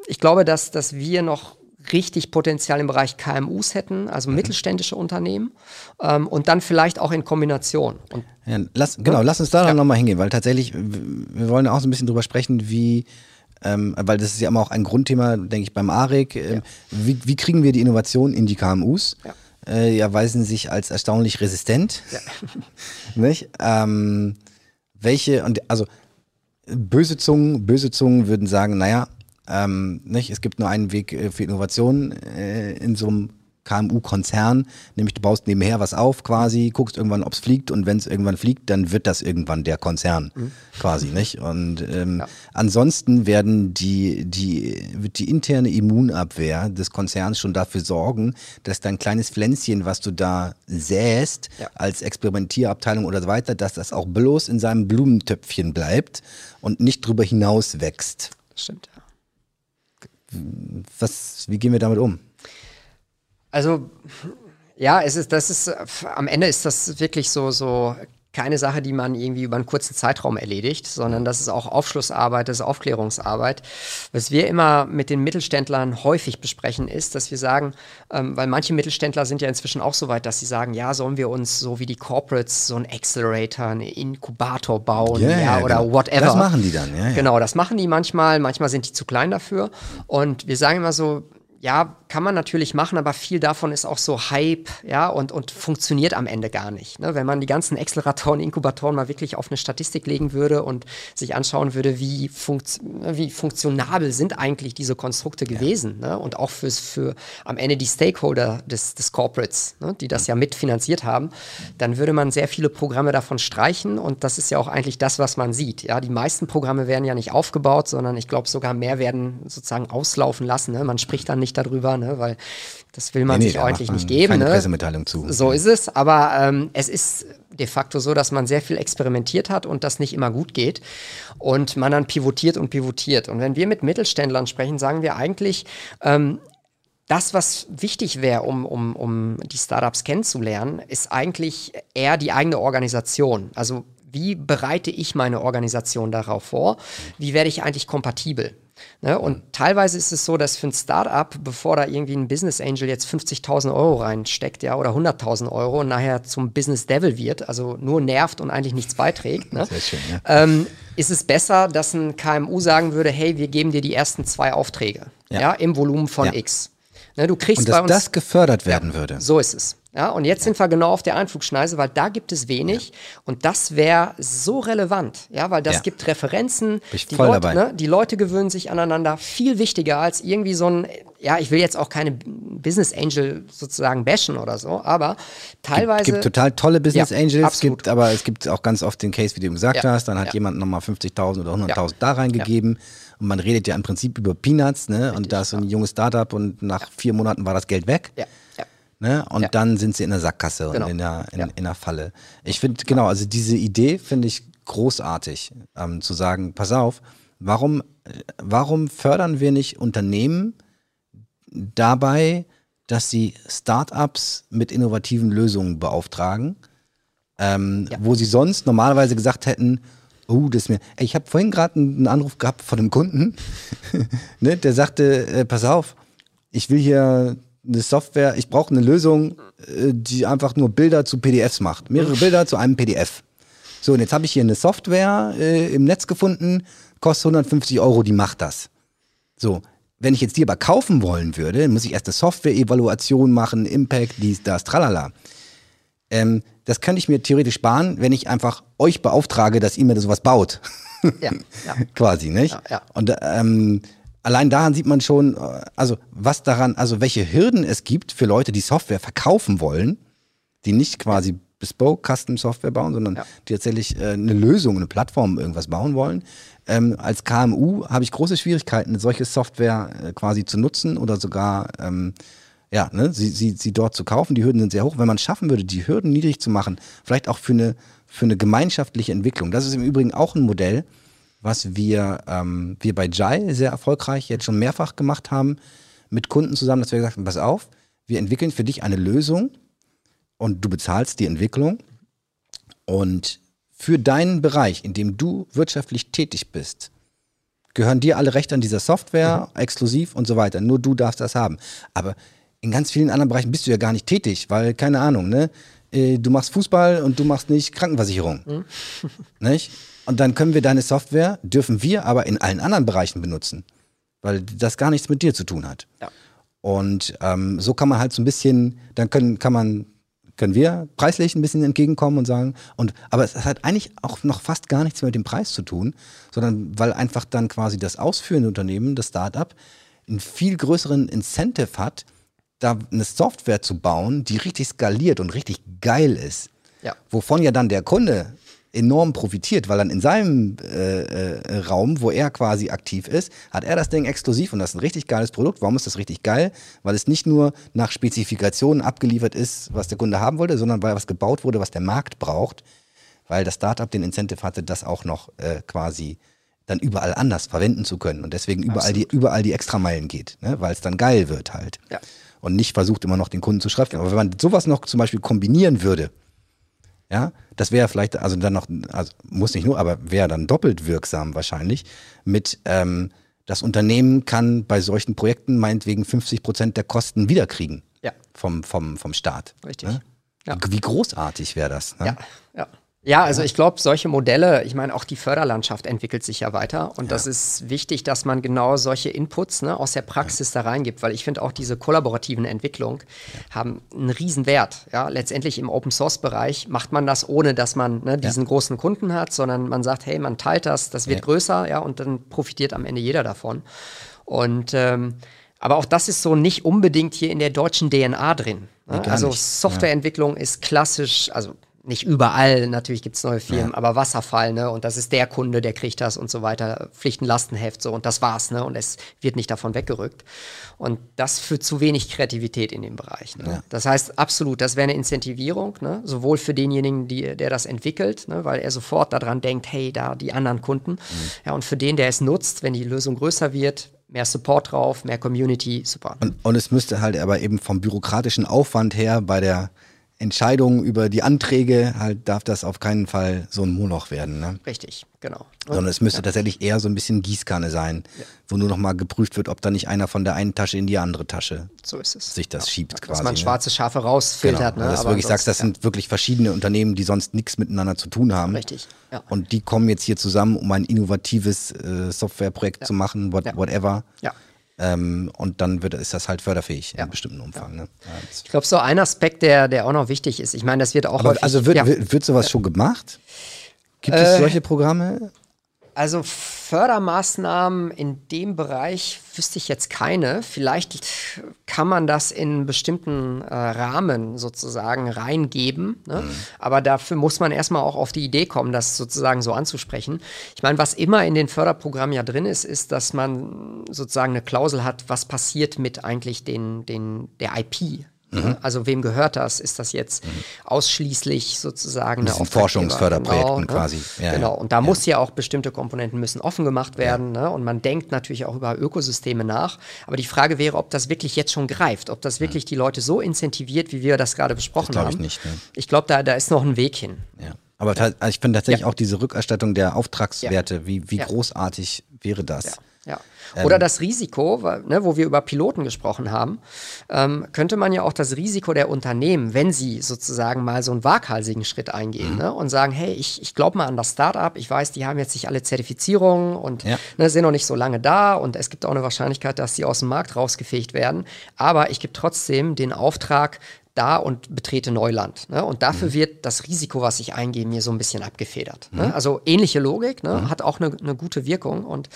ich glaube, dass, dass wir noch richtig Potenzial im Bereich KMUs hätten, also mhm. mittelständische Unternehmen ähm, und dann vielleicht auch in Kombination. Und, ja, lass, genau, lass uns da ja. nochmal hingehen, weil tatsächlich, wir wollen auch so ein bisschen drüber sprechen, wie ähm, weil das ist ja immer auch ein Grundthema, denke ich, beim AREG. Ähm, ja. wie, wie, kriegen wir die Innovation in die KMUs? Ja. Äh, ja, weisen sich als erstaunlich resistent. Ja. nicht? Ähm, welche, und also böse Zungen, böse Zungen würden sagen, naja, ähm, nicht? es gibt nur einen Weg äh, für Innovation äh, in so einem KMU-Konzern, nämlich du baust nebenher was auf quasi, guckst irgendwann, ob es fliegt und wenn es irgendwann fliegt, dann wird das irgendwann der Konzern mhm. quasi, nicht? Und ähm, ja. ansonsten werden die, die, wird die interne Immunabwehr des Konzerns schon dafür sorgen, dass dein kleines Pflänzchen, was du da säst, ja. als Experimentierabteilung oder so weiter, dass das auch bloß in seinem Blumentöpfchen bleibt und nicht drüber hinaus wächst. Stimmt, ja. Was, wie gehen wir damit um? Also ja, es ist, das ist, am Ende ist das wirklich so, so keine Sache, die man irgendwie über einen kurzen Zeitraum erledigt, sondern das ist auch Aufschlussarbeit, das ist Aufklärungsarbeit. Was wir immer mit den Mittelständlern häufig besprechen, ist, dass wir sagen, ähm, weil manche Mittelständler sind ja inzwischen auch so weit, dass sie sagen, ja, sollen wir uns so wie die Corporates so einen Accelerator, einen Inkubator bauen, yeah, ja, oder genau. whatever. Das machen die dann, ja, ja. Genau, das machen die manchmal, manchmal sind die zu klein dafür. Und wir sagen immer so, ja, kann man natürlich machen, aber viel davon ist auch so Hype, ja, und, und funktioniert am Ende gar nicht. Ne? Wenn man die ganzen Acceleratoren, Inkubatoren mal wirklich auf eine Statistik legen würde und sich anschauen würde, wie, funkt, wie funktionabel sind eigentlich diese Konstrukte gewesen, ja. ne? und auch fürs, für am Ende die Stakeholder des, des Corporates, ne? die das ja mitfinanziert haben, dann würde man sehr viele Programme davon streichen und das ist ja auch eigentlich das, was man sieht. Ja, die meisten Programme werden ja nicht aufgebaut, sondern ich glaube sogar mehr werden sozusagen auslaufen lassen. Ne? Man spricht dann nicht nicht darüber, ne, weil das will man nee, sich nee, ordentlich nicht geben. Keine ne? Pressemitteilung zu. So ist es, aber ähm, es ist de facto so, dass man sehr viel experimentiert hat und das nicht immer gut geht und man dann pivotiert und pivotiert. Und wenn wir mit Mittelständlern sprechen, sagen wir eigentlich, ähm, das, was wichtig wäre, um, um, um die Startups kennenzulernen, ist eigentlich eher die eigene Organisation. Also wie bereite ich meine Organisation darauf vor? Wie werde ich eigentlich kompatibel? Ne? Und teilweise ist es so, dass für ein Startup, bevor da irgendwie ein Business Angel jetzt 50.000 Euro reinsteckt, ja, oder 100.000 Euro und nachher zum Business Devil wird, also nur nervt und eigentlich nichts beiträgt, ne? schön, ja. ähm, ist es besser, dass ein KMU sagen würde, hey, wir geben dir die ersten zwei Aufträge, ja, ja im Volumen von ja. X. Ne, du kriegst und dass bei uns, das gefördert werden würde. So ist es. Ja, und jetzt sind wir genau auf der Einflugschneise, weil da gibt es wenig ja. und das wäre so relevant, ja, weil das ja. gibt Referenzen. Die Leute, ne, die Leute gewöhnen sich aneinander viel wichtiger als irgendwie so ein, ja, ich will jetzt auch keine Business Angel sozusagen bashen oder so, aber teilweise. Es gibt, gibt total tolle Business ja, Angels, absolut. gibt, aber es gibt auch ganz oft den Case, wie du gesagt hast, dann hat jemand nochmal 50.000 oder 100.000 da reingegeben. Und man redet ja im Prinzip über Peanuts, ne? Richtig, und da ist so ein junges Startup und nach vier Monaten war das Geld weg. Ja. Ne? Und ja. dann sind sie in der Sackgasse genau. und in der, in, ja. in der Falle. Ich finde, genau, also diese Idee finde ich großartig, ähm, zu sagen, pass auf, warum, warum fördern wir nicht Unternehmen dabei, dass sie Startups mit innovativen Lösungen beauftragen, ähm, ja. wo sie sonst normalerweise gesagt hätten, oh, das ist mir. Ey, ich habe vorhin gerade einen Anruf gehabt von einem Kunden, ne, der sagte, äh, pass auf, ich will hier eine Software, ich brauche eine Lösung, äh, die einfach nur Bilder zu PDFs macht. Mehrere Bilder zu einem PDF. So, und jetzt habe ich hier eine Software äh, im Netz gefunden, kostet 150 Euro, die macht das. So, wenn ich jetzt die aber kaufen wollen würde, muss ich erst eine Software-Evaluation machen, Impact, dies, das, tralala. Ähm, das könnte ich mir theoretisch sparen, wenn ich einfach euch beauftrage, dass ihr mir sowas baut. Ja, ja. Quasi, nicht? Ja, ja. Und ähm, allein daran sieht man schon, äh, also was daran, also welche Hürden es gibt für Leute, die Software verkaufen wollen, die nicht quasi Bespoke Custom Software bauen, sondern Ja. die tatsächlich äh, eine Lösung, eine Plattform, irgendwas bauen wollen. Ähm, als KMU habe ich große Schwierigkeiten, eine solche Software äh, quasi zu nutzen oder sogar ähm, ja, ne, sie, sie, sie dort zu kaufen. Die Hürden sind sehr hoch. Wenn man es schaffen würde, die Hürden niedrig zu machen, vielleicht auch für eine, für eine gemeinschaftliche Entwicklung. Das ist im Übrigen auch ein Modell, was wir, ähm, wir bei Jai sehr erfolgreich jetzt schon mehrfach gemacht haben, mit Kunden zusammen, dass wir gesagt haben, pass auf, wir entwickeln für dich eine Lösung und du bezahlst die Entwicklung und für deinen Bereich, in dem du wirtschaftlich tätig bist, gehören dir alle Rechte an dieser Software, exklusiv und so weiter. Nur du darfst das haben. Aber in ganz vielen anderen Bereichen bist du ja gar nicht tätig, weil, keine Ahnung, ne? äh, Du machst Fußball und du machst nicht Krankenversicherung. Nicht? Und dann können wir deine Software, dürfen wir aber in allen anderen Bereichen benutzen, weil das gar nichts mit dir zu tun hat. Ja. Und ähm, so kann man halt so ein bisschen, dann können, kann man, können wir preislich ein bisschen entgegenkommen und sagen, und aber es hat eigentlich auch noch fast gar nichts mehr mit dem Preis zu tun, sondern weil einfach dann quasi das ausführende Unternehmen, das Startup, einen viel größeren Incentive hat, da eine Software zu bauen, die richtig skaliert und richtig geil ist. Ja. Wovon ja dann der Kunde enorm profitiert, weil dann in seinem äh, äh, Raum, wo er quasi aktiv ist, hat er das Ding exklusiv und das ist ein richtig geiles Produkt. Warum ist das richtig geil? Weil es nicht nur nach Spezifikationen abgeliefert ist, was der Kunde haben wollte, sondern weil was gebaut wurde, was der Markt braucht, weil das Startup den Incentive hatte, das auch noch äh, quasi dann überall anders verwenden zu können und deswegen überall die, überall die Extrameilen geht, ne? weil es dann geil wird halt. Ja. Und nicht versucht immer noch den Kunden zu schreiben. Aber wenn man sowas noch zum Beispiel kombinieren würde, ja, das wäre vielleicht, also dann noch, also muss nicht nur, aber wäre dann doppelt wirksam wahrscheinlich mit, ähm, das Unternehmen kann bei solchen Projekten meinetwegen 50 Prozent der Kosten wiederkriegen Ja. vom, vom, vom Staat. Richtig. Ne? Ja. Wie großartig wäre das? Ne? Ja, ja. Ja, also ich glaube, solche Modelle, ich meine, auch die Förderlandschaft entwickelt sich ja weiter und das ist wichtig, dass man genau solche Inputs ne, aus der Praxis da reingibt, weil ich finde auch diese kollaborativen Entwicklungen haben einen riesen Wert. Ja, letztendlich im Open Source Bereich macht man das ohne, dass man ne, diesen großen Kunden hat, sondern man sagt, hey, man teilt das, das wird Ja. größer, ja, und dann profitiert am Ende jeder davon. Und ähm, aber auch das ist so nicht unbedingt hier in der deutschen DNA drin. Ne? gar also nicht. Softwareentwicklung ist klassisch, also nicht überall, natürlich gibt es neue Firmen, aber Wasserfall, ne? Und das ist der Kunde, der kriegt das und so weiter, Pflichtenlastenheft so und das war's, ne? Und es wird nicht davon weggerückt. Und das führt zu wenig Kreativität in dem Bereich. Ne? Das heißt, absolut, das wäre eine Incentivierung, ne? sowohl für denjenigen, die, der das entwickelt, ne? weil er sofort daran denkt, hey, da die anderen Kunden. Ja, und für den, der es nutzt, wenn die Lösung größer wird, mehr Support drauf, mehr Community, super. Und, und es müsste halt aber eben vom bürokratischen Aufwand her bei der Entscheidung über die Anträge halt darf das auf keinen Fall so ein Moloch werden. Ne? Richtig, genau. Sondern es müsste tatsächlich eher so ein bisschen Gießkanne sein, wo nur noch mal geprüft wird, ob da nicht einer von der einen Tasche in die andere Tasche So ist es. sich das schiebt Dass quasi. man ne? schwarze Schafe rausfiltert. Genau. Ne? Also, dass Aber wirklich sagst, das sind wirklich verschiedene Unternehmen, die sonst nichts miteinander zu tun haben. Richtig, ja. Und die kommen jetzt hier zusammen, um ein innovatives äh, Softwareprojekt zu machen, what, Ja. whatever. Ja. Ähm, und dann wird, ist das halt förderfähig Ja. in bestimmten Umfang. Ne? Ja, das- Ich glaube, so ein Aspekt, der, der auch noch wichtig ist. Ich meine, das wird auch Aber häufig, also wird, wird, wird sowas schon gemacht? Gibt es Äh, solche Programme? Also Fördermaßnahmen in dem Bereich wüsste ich jetzt keine. Vielleicht kann man das in bestimmten äh, Rahmen sozusagen reingeben. Ne? Aber dafür muss man erstmal auch auf die Idee kommen, das sozusagen so anzusprechen. Ich meine, was immer in den Förderprogrammen ja drin ist, ist, dass man sozusagen eine Klausel hat, was passiert mit eigentlich den, den, der IP. Ne? Also wem gehört das? Ist das jetzt ausschließlich sozusagen eine Diesen Auftraggeber? Forschungsförderprojekten ne? quasi. Ja, genau. ja. Und da muss ja auch bestimmte Komponenten müssen offen gemacht werden. Ne? Und man denkt natürlich auch über Ökosysteme nach. Aber die Frage wäre, ob das wirklich jetzt schon greift, ob das wirklich die Leute so incentiviert, wie wir das gerade besprochen ich haben. nicht, ne. Ich glaube, da, da ist noch ein Weg hin. Ja. Aber also ich finde tatsächlich Ja. auch diese Rückerstattung der Auftragswerte, wie, wie Ja. großartig wäre das? Ja. Ähm. Oder das Risiko, ne, wo wir über Piloten gesprochen haben, ähm, könnte man ja auch das Risiko der Unternehmen, wenn sie sozusagen mal so einen waghalsigen Schritt eingehen Mhm. ne, und sagen, hey, ich, ich glaube mal an das Startup, ich weiß, die haben jetzt nicht alle Zertifizierungen und Ja. ne, sind noch nicht so lange da und es gibt auch eine Wahrscheinlichkeit, dass sie aus dem Markt rausgefegt werden, aber ich gebe trotzdem den Auftrag, da und betrete Neuland. Ne? Und dafür mhm. wird das Risiko, was ich eingehe, mir so ein bisschen abgefedert. Ne? Mhm. Ne? Also ähnliche Logik, ne? mhm. hat auch eine, eine, gute Wirkung und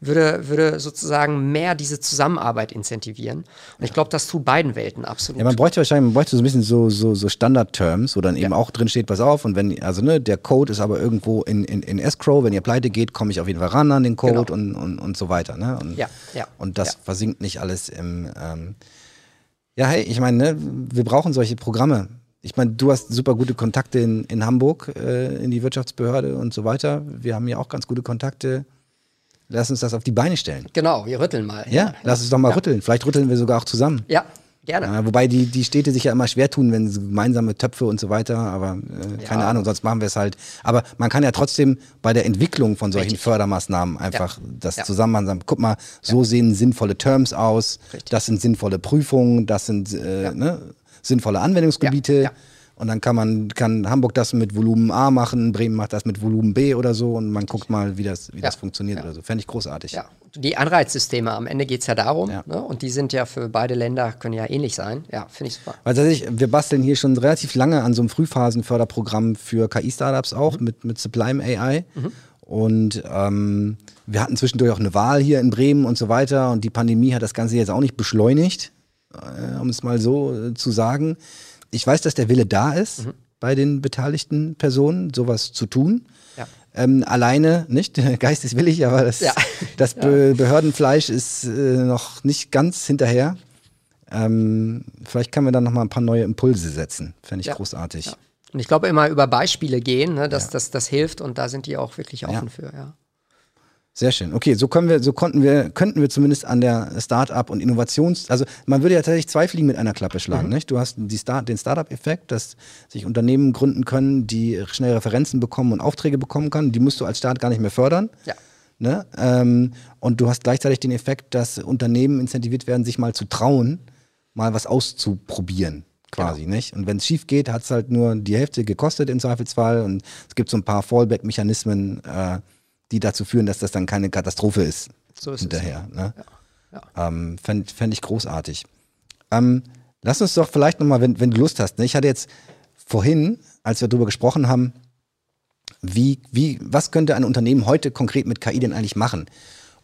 würde, würde sozusagen mehr diese Zusammenarbeit incentivieren. Und ich glaube, das tut beiden Welten absolut. Ja, man bräuchte wahrscheinlich, man bräuchte so ein bisschen so, so, so Standard-Terms, wo dann eben ja. auch drin steht, pass auf, und wenn, also ne, der Code ist aber irgendwo in, in, in Escrow, wenn ihr pleite geht, komme ich auf jeden Fall ran an den Code genau. und, und, und so weiter. Ne? Und, ja, ja. und das versinkt nicht alles im ähm, ja, hey, ich meine, ne, wir brauchen solche Programme. Ich meine, du hast super gute Kontakte in, in Hamburg, äh, in die Wirtschaftsbehörde und so weiter. Wir haben ja auch ganz gute Kontakte. Lass uns das auf die Beine stellen. Genau, wir rütteln mal. Ja, ja. lass uns doch mal ja. rütteln. Vielleicht rütteln wir sogar auch zusammen. Ja, Gerne. Äh, wobei die, die Städte sich ja immer schwer tun, wenn sie gemeinsame Töpfe und so weiter, aber äh, ja. keine Ahnung, sonst machen wir es halt. Aber man kann ja trotzdem bei der Entwicklung von solchen Richtig. Fördermaßnahmen einfach ja. das ja. zusammen sagen, guck mal, so sehen sinnvolle Terms aus, Richtig. das sind sinnvolle Prüfungen, das sind äh, ne, sinnvolle Anwendungsgebiete. Und dann kann man, kann Hamburg das mit Volumen A machen, Bremen macht das mit Volumen B oder so und man guckt mal, wie das, wie ja. das funktioniert ja. oder so. Fände ich großartig. Ja, die Anreizsysteme, am Ende geht es ja darum, ja. Ne? und die sind ja für beide Länder, können ja ähnlich sein. Ja, finde ich super. Also ich, wir basteln hier schon relativ lange an so einem Frühphasenförderprogramm für KI-Startups auch mhm. mit, mit Sublime AI. Mhm. Und ähm, wir hatten zwischendurch auch eine Wahl hier in Bremen und so weiter. Und die Pandemie hat das Ganze jetzt auch nicht beschleunigt, äh, um es mal so äh, zu sagen ich weiß, dass der Wille da ist, mhm. bei den beteiligten Personen sowas zu tun. Ja. Ähm, alleine, nicht? Geist ist willig, aber das, ja. das Be Behördenfleisch ist äh, noch nicht ganz hinterher. Ähm, vielleicht können wir dann noch mal ein paar neue Impulse setzen. Fände ich ja. großartig. Und ich glaube, immer über Beispiele gehen, ne, dass das, das hilft und da sind die auch wirklich offen für. Ja. Sehr schön. Okay, so können wir, so konnten wir, könnten wir zumindest an der Start-up und Innovations, also man würde ja tatsächlich zwei Fliegen mit einer Klappe schlagen. Mhm. Nicht? Du hast die Start, den Start-up-Effekt, dass sich Unternehmen gründen können, die schnell Referenzen bekommen und Aufträge bekommen können. Die musst du als Staat gar nicht mehr fördern. Ja. Ne? Ähm, und du hast gleichzeitig den Effekt, dass Unternehmen incentiviert werden, sich mal zu trauen, mal was auszuprobieren quasi, genau. nicht? Und wenn es schief geht, hat es halt nur die Hälfte gekostet im Zweifelsfall und es gibt so ein paar Fallback-Mechanismen, äh, die dazu führen, dass das dann keine Katastrophe ist, so ist hinterher. Es, ne? ja. Ja. Ähm, Fände fänd ich großartig. Ähm, lass uns doch vielleicht nochmal, wenn, wenn du Lust hast, ne? ich hatte jetzt vorhin, als wir darüber gesprochen haben, wie, wie, was könnte ein Unternehmen heute konkret mit KI denn eigentlich machen?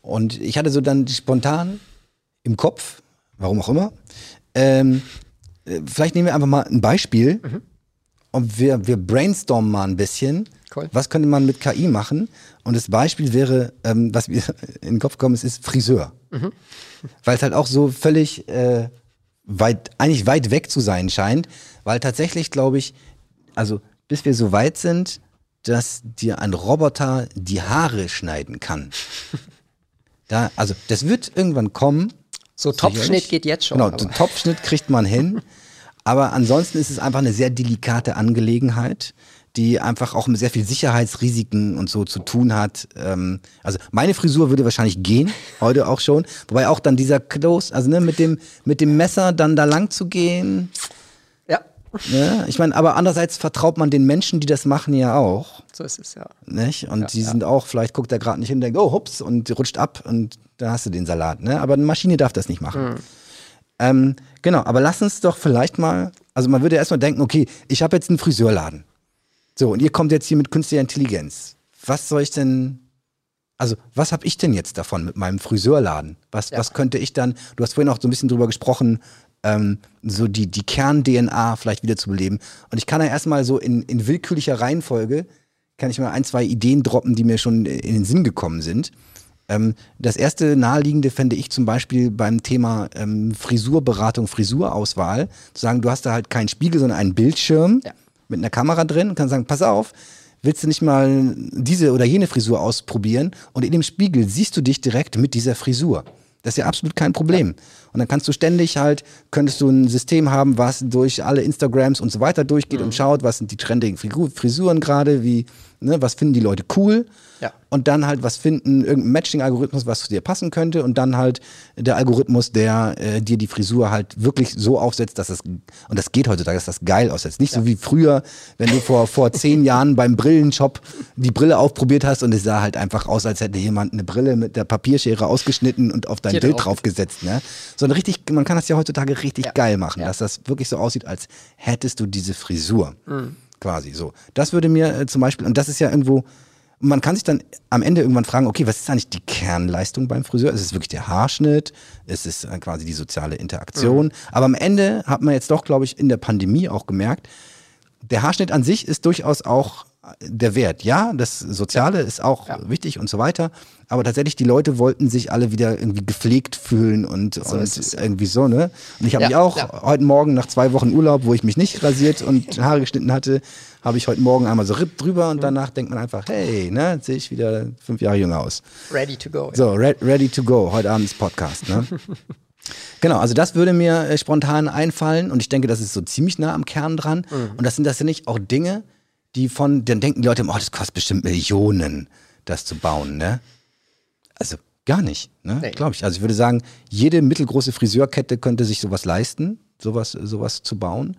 Und ich hatte so dann spontan im Kopf, warum auch immer, ähm, äh, vielleicht nehmen wir einfach mal ein Beispiel mhm. und wir, wir brainstormen mal ein bisschen, Cool. Was könnte man mit KI machen? Und das Beispiel wäre, ähm, was mir in den Kopf gekommen ist, ist Friseur. Mhm. Weil es halt auch so völlig äh, weit, eigentlich weit weg zu sein scheint. Weil tatsächlich, glaube ich, also bis wir so weit sind, dass dir ein Roboter die Haare schneiden kann. Da, also das wird irgendwann kommen. So Topfschnitt geht jetzt schon. Genau, so Topfschnitt kriegt man hin. Aber ansonsten ist es einfach eine sehr delikate Angelegenheit die einfach auch mit sehr viel Sicherheitsrisiken und so zu tun hat. Ähm, also meine Frisur würde wahrscheinlich gehen, heute auch schon. Wobei auch dann dieser Close, also ne, mit dem, mit dem Messer dann da lang zu gehen. Ja. Ne? Ich meine, aber andererseits vertraut man den Menschen, die das machen, ja auch. So ist es, ja. Nicht? Und ja, die ja. sind auch, vielleicht guckt er gerade nicht hin denkt, oh, hups, und rutscht ab und da hast du den Salat. Ne? Aber eine Maschine darf das nicht machen. Mhm. Ähm, genau, aber lass uns doch vielleicht mal, also man würde erstmal denken, okay, ich habe jetzt einen Friseurladen. So, und ihr kommt jetzt hier mit künstlicher Intelligenz. Was soll ich denn, also was habe ich denn jetzt davon mit meinem Friseurladen? Was, ja. was könnte ich dann, du hast vorhin auch so ein bisschen drüber gesprochen, ähm, so die, die Kern-DNA vielleicht wieder zu beleben. Und ich kann ja erstmal so in, in willkürlicher Reihenfolge, kann ich mal ein, zwei Ideen droppen, die mir schon in den Sinn gekommen sind. Ähm, das erste naheliegende fände ich zum Beispiel beim Thema ähm, Frisurberatung, Frisurauswahl, zu sagen, du hast da halt keinen Spiegel, sondern einen Bildschirm. Ja mit einer Kamera drin und kann sagen, pass auf, willst du nicht mal diese oder jene Frisur ausprobieren? Und in dem Spiegel siehst du dich direkt mit dieser Frisur. Das ist ja absolut kein Problem. Und dann kannst du ständig halt, könntest du ein System haben, was durch alle Instagrams und so weiter durchgeht mhm. und schaut, was sind die trendigen Frisuren gerade, wie, ne, was finden die Leute cool Ja. und dann halt was finden, irgendein Matching-Algorithmus, was zu dir passen könnte und dann halt der Algorithmus, der äh, dir die Frisur halt wirklich so aufsetzt, dass es, und das geht heutzutage, dass das geil aussetzt. Nicht so wie früher, wenn du vor, vor zehn Jahren beim Brillenshop die Brille aufprobiert hast und es sah halt einfach aus, als hätte jemand eine Brille mit der Papierschere ausgeschnitten und auf dein Bild drauf. draufgesetzt. Ne? So ein richtig, man kann das ja heutzutage richtig Ja. geil machen, Ja. dass das wirklich so aussieht, als hättest du diese Frisur. Mhm. Quasi so. Das würde mir äh, zum Beispiel, und das ist ja irgendwo, man kann sich dann am Ende irgendwann fragen, okay, was ist eigentlich die Kernleistung beim Friseur? Ist es wirklich der Haarschnitt? Ist es äh, quasi die soziale Interaktion? Mhm. Aber am Ende hat man jetzt doch, glaube ich, in der Pandemie auch gemerkt, der Haarschnitt an sich ist durchaus auch der Wert. Ja, das Soziale ist auch Ja. wichtig und so weiter. Aber tatsächlich, die Leute wollten sich alle wieder irgendwie gepflegt fühlen und, und ist es, ja. irgendwie so, ne? Und ich habe Ja, mich auch ja. heute Morgen nach zwei Wochen Urlaub, wo ich mich nicht rasiert und Haare geschnitten hatte, habe ich heute Morgen einmal so Ripp drüber Mhm. und danach denkt man einfach, hey, ne, sehe ich wieder fünf Jahre jünger aus. Ready to go. So, re ready to go. Heute Abend ist Podcast, ne? Genau, also das würde mir äh, spontan einfallen und ich denke, das ist so ziemlich nah am Kern dran. Mhm. Und das sind das sind nicht auch Dinge, die von, dann denken die Leute, oh, das kostet bestimmt Millionen, das zu bauen, ne? Also gar nicht, ne? Nee. Glaube ich. Also ich würde sagen, jede mittelgroße Friseurkette könnte sich sowas leisten, sowas, sowas zu bauen.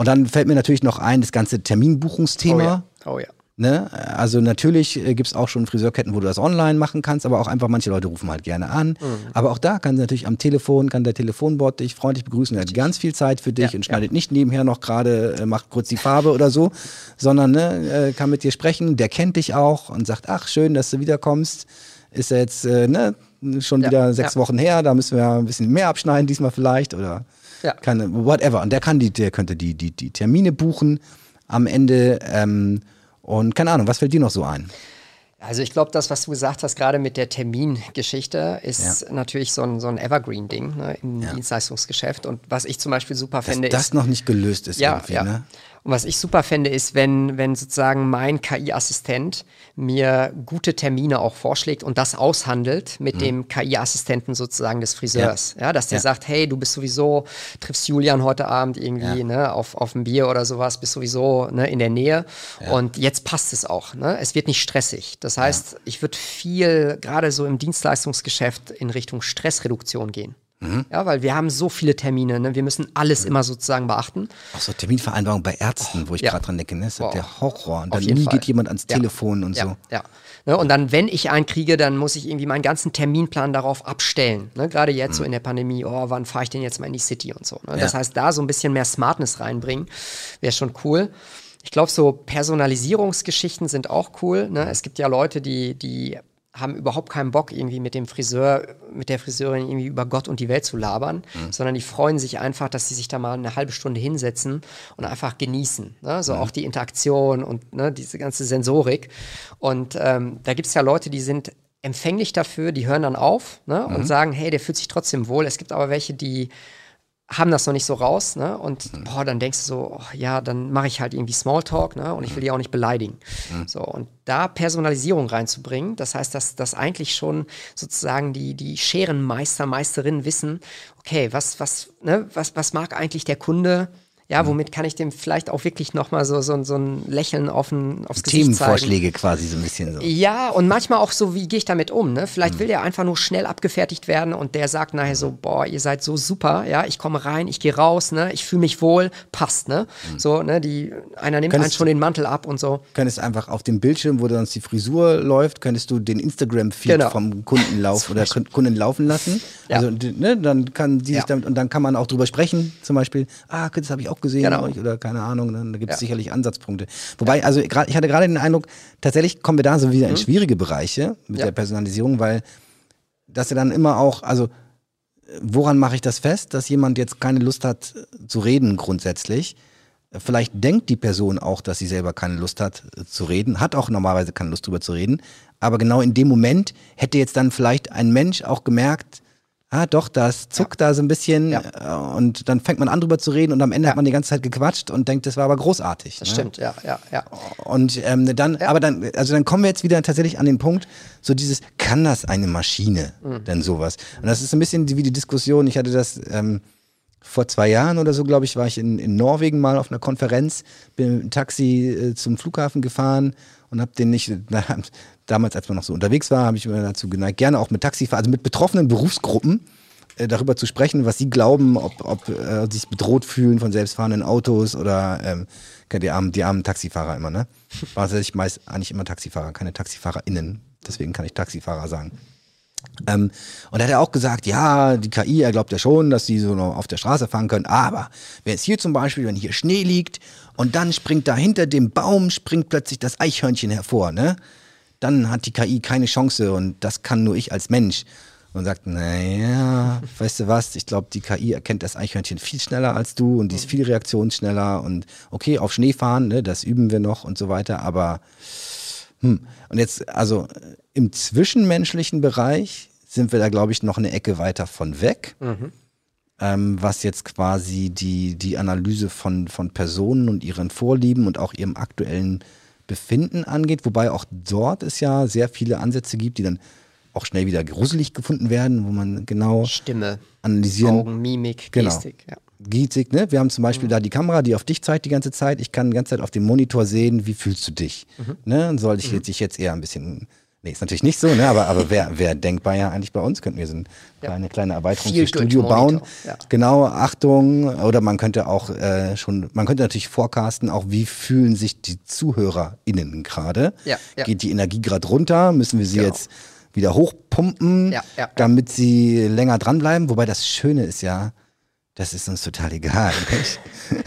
Und dann fällt mir natürlich noch ein, das ganze Oh Terminbuchungsthema. ja. Oh ja. Ne? Also natürlich äh, gibt's auch schon Friseurketten, wo du das online machen kannst, aber auch einfach manche Leute rufen halt gerne an. Mhm. Aber auch da kann natürlich am Telefon, kann der Telefonbot dich freundlich begrüßen, der hat ganz viel Zeit für dich Ja, und schneidet nicht nebenher noch gerade, äh, macht kurz die Farbe oder so, sondern ne, äh, kann mit dir sprechen, der kennt dich auch und sagt, ach schön, dass du wiederkommst. Ist ja jetzt ne, schon Ja, wieder sechs ja. Wochen her, da müssen wir ein bisschen mehr abschneiden diesmal vielleicht oder Ja. kann, whatever. Und der kann die, der könnte die, die, die Termine buchen am Ende. Ähm, und keine Ahnung, was fällt dir noch so ein? Also ich glaube, das, was du gesagt hast, gerade mit der Termingeschichte, ist natürlich so ein, so ein Evergreen-Ding ne, im Ja. Dienstleistungsgeschäft. Und was ich zum Beispiel super Dass fände, das ist. noch nicht gelöst ist Ja, irgendwie, ja. ne? Und was ich super fände, ist, wenn, wenn sozusagen mein KI-Assistent mir gute Termine auch vorschlägt und das aushandelt mit dem KI-Assistenten sozusagen des Friseurs. Ja, dass der Mhm. Ja. sagt, hey, du bist sowieso, triffst Julian heute Abend irgendwie Ja. ne, auf, auf ein Bier oder sowas, bist sowieso ne, in der Nähe. Und jetzt passt es auch. Ne? Es wird nicht stressig. Das heißt, ich würde viel, gerade so im Dienstleistungsgeschäft, in Richtung Stressreduktion gehen. Mhm. Ja, weil wir haben so viele Termine, ne? wir müssen alles immer sozusagen beachten. Auch so Terminvereinbarung bei Ärzten, wo ich ja. gerade dran denke, ne? Das ist Boah. der Horror. Und dann nie Fall. geht jemand ans Ja. Telefon und ja, so. Ja. Ne, und dann, wenn ich einen kriege, dann muss ich irgendwie meinen ganzen Terminplan darauf abstellen. Ne? Gerade jetzt so in der Pandemie, oh, wann fahre ich denn jetzt mal in die City und so. Ne? Das Mhm. Heißt, da so ein bisschen mehr Smartness reinbringen, wäre schon cool. Ich glaube, so Personalisierungsgeschichten sind auch cool. Ne? Es gibt ja Leute, die, die haben überhaupt keinen Bock, irgendwie mit dem Friseur, mit der Friseurin irgendwie über Gott und die Welt zu labern, Mhm. sondern die freuen sich einfach, dass sie sich da mal eine halbe Stunde hinsetzen und einfach genießen. Ne? Mhm. So auch die Interaktion und ne, diese ganze Sensorik. Und ähm, da gibt es ja Leute, die sind empfänglich dafür, die hören dann auf ne, Mhm. und sagen, hey, der fühlt sich trotzdem wohl. Es gibt aber welche, die haben das noch nicht so raus, ne? Und Mhm. boah, dann denkst du so, oh, ja, dann mache ich halt irgendwie Smalltalk, ne? Und ich Mhm. will die auch nicht beleidigen. So, und da Personalisierung reinzubringen, das heißt, dass, dass eigentlich schon sozusagen die, die Scherenmeister, Meisterinnen wissen, okay, was, was, ne, was, was mag eigentlich der Kunde? Mhm. Ja, womit kann ich dem vielleicht auch wirklich nochmal so, so, so ein Lächeln auf ein, aufs Gesicht zeigen? Themenvorschläge quasi so ein bisschen so. Ja, und manchmal auch so, wie gehe ich damit um? Ne? Vielleicht Mhm. will der einfach nur schnell abgefertigt werden und der sagt nachher so, boah, ihr seid so super, ja, ich komme rein, ich gehe raus, ne, ich fühle mich wohl, passt, ne? So, ne, die, einer nimmt Mhm. Könntest einen schon den Mantel ab und so. Könntest einfach auf dem Bildschirm, wo sonst die Frisur läuft, könntest du den Instagram-Feed Genau. vom Kunden laufen oder Kun- Kunden laufen lassen. Ja. Also ne, dann kann sie Ja. sich damit und dann kann man auch drüber sprechen, zum Beispiel, ah, das habe ich auch gesehen Genau. oder keine Ahnung, ne, da gibt es Ja. sicherlich Ansatzpunkte. Wobei, also grad, ich hatte gerade den Eindruck, tatsächlich kommen wir da so wieder in schwierige Bereiche mit Mhm. Der Personalisierung, weil dass ja dann immer auch, also woran mache ich das fest, dass jemand jetzt keine Lust hat äh, zu reden grundsätzlich? Vielleicht denkt die Person auch, dass sie selber keine Lust hat äh, zu reden, hat auch normalerweise keine Lust drüber zu reden, aber genau in dem Moment hätte jetzt dann vielleicht ein Mensch auch gemerkt, ah doch, das zuckt da so ein bisschen Ja. äh, und dann fängt man an drüber zu reden und am Ende hat man die ganze Zeit gequatscht und denkt, das war aber großartig. Das ne? stimmt, ja, ja, ja. Und ähm, dann, aber dann, also dann kommen wir jetzt wieder tatsächlich an den Punkt, so dieses, kann das eine Maschine Mhm. denn sowas? Und das ist ein bisschen wie die Diskussion, ich hatte das ähm, vor zwei Jahren oder so, glaube ich, war ich in, in Norwegen mal auf einer Konferenz, bin mit dem Taxi äh, zum Flughafen gefahren und habe den nicht, damals, als man noch so unterwegs war, habe ich mir dazu geneigt, gerne auch mit Taxifahrern, also mit betroffenen Berufsgruppen äh, darüber zu sprechen, was sie glauben, ob, ob äh, sie sich bedroht fühlen von selbstfahrenden Autos oder ähm, die, armen, die armen Taxifahrer immer, ne? War ich meist eigentlich immer Taxifahrer, keine TaxifahrerInnen. Deswegen kann ich Taxifahrer sagen. Ähm, und da hat er auch gesagt, ja, die KI, er glaubt ja schon, dass sie so noch auf der Straße fahren können, aber wenn es hier zum Beispiel, wenn hier Schnee liegt und dann springt da hinter dem Baum, springt plötzlich das Eichhörnchen hervor, ne? Dann hat die KI keine Chance und das kann nur ich als Mensch. Und sagt, naja, weißt du was, ich glaube, die KI erkennt das Eichhörnchen viel schneller als du und die ist viel reaktionsschneller und okay, auf Schnee fahren, ne, das üben wir noch und so weiter, aber hm. Und jetzt, also im zwischenmenschlichen Bereich sind wir da, glaube ich, noch eine Ecke weiter von weg. Mhm. Ähm, was jetzt quasi die, die Analyse von, von Personen und ihren Vorlieben und auch ihrem aktuellen Befinden angeht. Wobei auch dort es ja sehr viele Ansätze gibt, die dann auch schnell wieder gruselig gefunden werden, wo man genau Stimme, analysieren. Augen, Mimik, genau. Gestik. Ja. Giezig, ne? Wir haben zum Beispiel mhm. da die Kamera, die auf dich zeigt die ganze Zeit. Ich kann die ganze Zeit auf dem Monitor sehen, wie fühlst du dich. Mhm. Ne? Soll ich mhm. dich jetzt eher ein bisschen. Nee, ist natürlich nicht so, ne? aber, aber wäre wär denkbar ja eigentlich bei uns. Könnten wir so eine ja. kleine, kleine Erweiterung Viel für Studio bauen. Ja. Genau, Achtung. Oder man könnte auch äh, schon, man könnte natürlich forecasten, auch wie fühlen sich die ZuhörerInnen gerade. Ja, ja. Geht die Energie gerade runter? Müssen wir sie genau. jetzt wieder hochpumpen, damit sie länger dranbleiben? Wobei das Schöne ist ja, das ist uns total egal.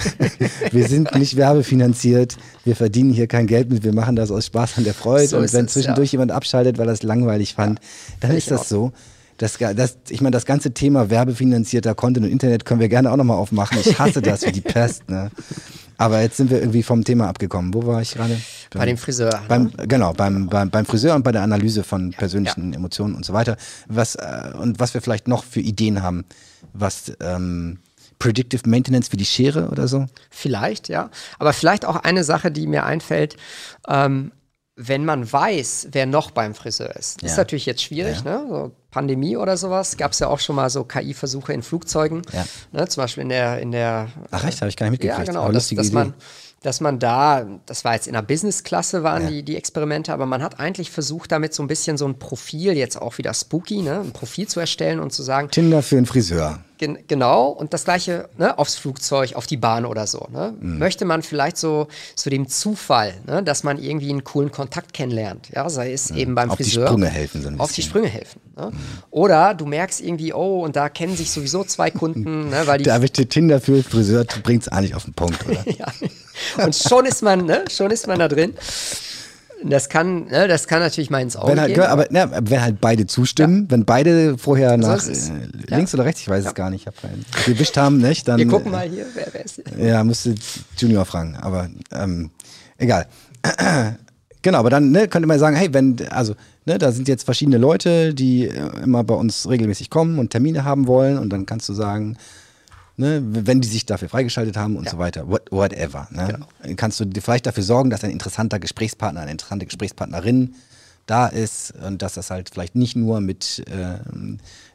wir sind nicht werbefinanziert, wir verdienen hier kein Geld mit, wir machen das aus Spaß an der Freude. So und wenn es, zwischendurch ja. jemand abschaltet, weil er es langweilig fand, ja, dann ist das auch. so. Das, das, ich meine, das ganze Thema werbefinanzierter Content und Internet können wir gerne auch nochmal aufmachen. Ich hasse das wie die Pest. Ne? Aber jetzt sind wir irgendwie vom Thema abgekommen. Wo war ich gerade? Bei dem Friseur. Beim, ne? Genau, beim, beim, beim Friseur und bei der Analyse von persönlichen ja. Emotionen und so weiter. Was, äh, und was wir vielleicht noch für Ideen haben, was ähm, Predictive Maintenance wie die Schere oder so? Vielleicht, ja. Aber vielleicht auch eine Sache, die mir einfällt, ähm, wenn man weiß, wer noch beim Friseur ist. Das ja. ist natürlich jetzt schwierig, ja. ne? So Pandemie oder sowas. Gab es ja auch schon mal so KI-Versuche in Flugzeugen. Ja. Ne? Zum Beispiel in der, in der Ach echt, habe ich gar nicht mitgekriegt. Ja, genau. Dass, dass man, dass man da, das war jetzt in der Business-Klasse waren ja. die, die Experimente, aber man hat eigentlich versucht, damit so ein bisschen so ein Profil, jetzt auch wieder spooky, ne, ein Profil zu erstellen und zu sagen. Tinder für einen Friseur. Gen genau, und das gleiche ne, aufs Flugzeug, auf die Bahn oder so. Ne? Mhm. Möchte man vielleicht so, so dem Zufall, ne, dass man irgendwie einen coolen Kontakt kennenlernt, ja, sei es mhm. eben beim auf Friseur. Auf die Sprünge helfen. So auf die Sprünge helfen. Ne? Mhm. Oder du merkst irgendwie, oh, und da kennen sich sowieso zwei Kunden, ne, weil die. Da habe ich Tinder für Friseur, bringt es eigentlich auf den Punkt, oder? ja. Und schon ist man, ne, schon ist man da drin. Das kann, ne, das kann natürlich mal ins Auge wenn halt, gehen. Aber ne, wenn halt beide zustimmen, ja. wenn beide vorher nach äh, links ja. oder rechts, ich weiß ja. es gar nicht, ich keinen, gewischt haben, nicht, dann. Wir gucken mal hier, wer, wer ist hier? Ja, müsste Junior fragen, aber ähm, egal. genau, aber dann ne, könnte man sagen, hey, wenn, also, ne, da sind jetzt verschiedene Leute, die äh, immer bei uns regelmäßig kommen und Termine haben wollen und dann kannst du sagen, ne, wenn die sich dafür freigeschaltet haben und ja. so weiter, What, whatever. Ne? Genau. Kannst du vielleicht dafür sorgen, dass ein interessanter Gesprächspartner, eine interessante Gesprächspartnerin da ist und dass das halt vielleicht nicht nur mit äh,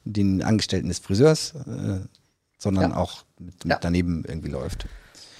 den Angestellten des Friseurs, äh, sondern ja. auch mit, mit ja. daneben irgendwie läuft.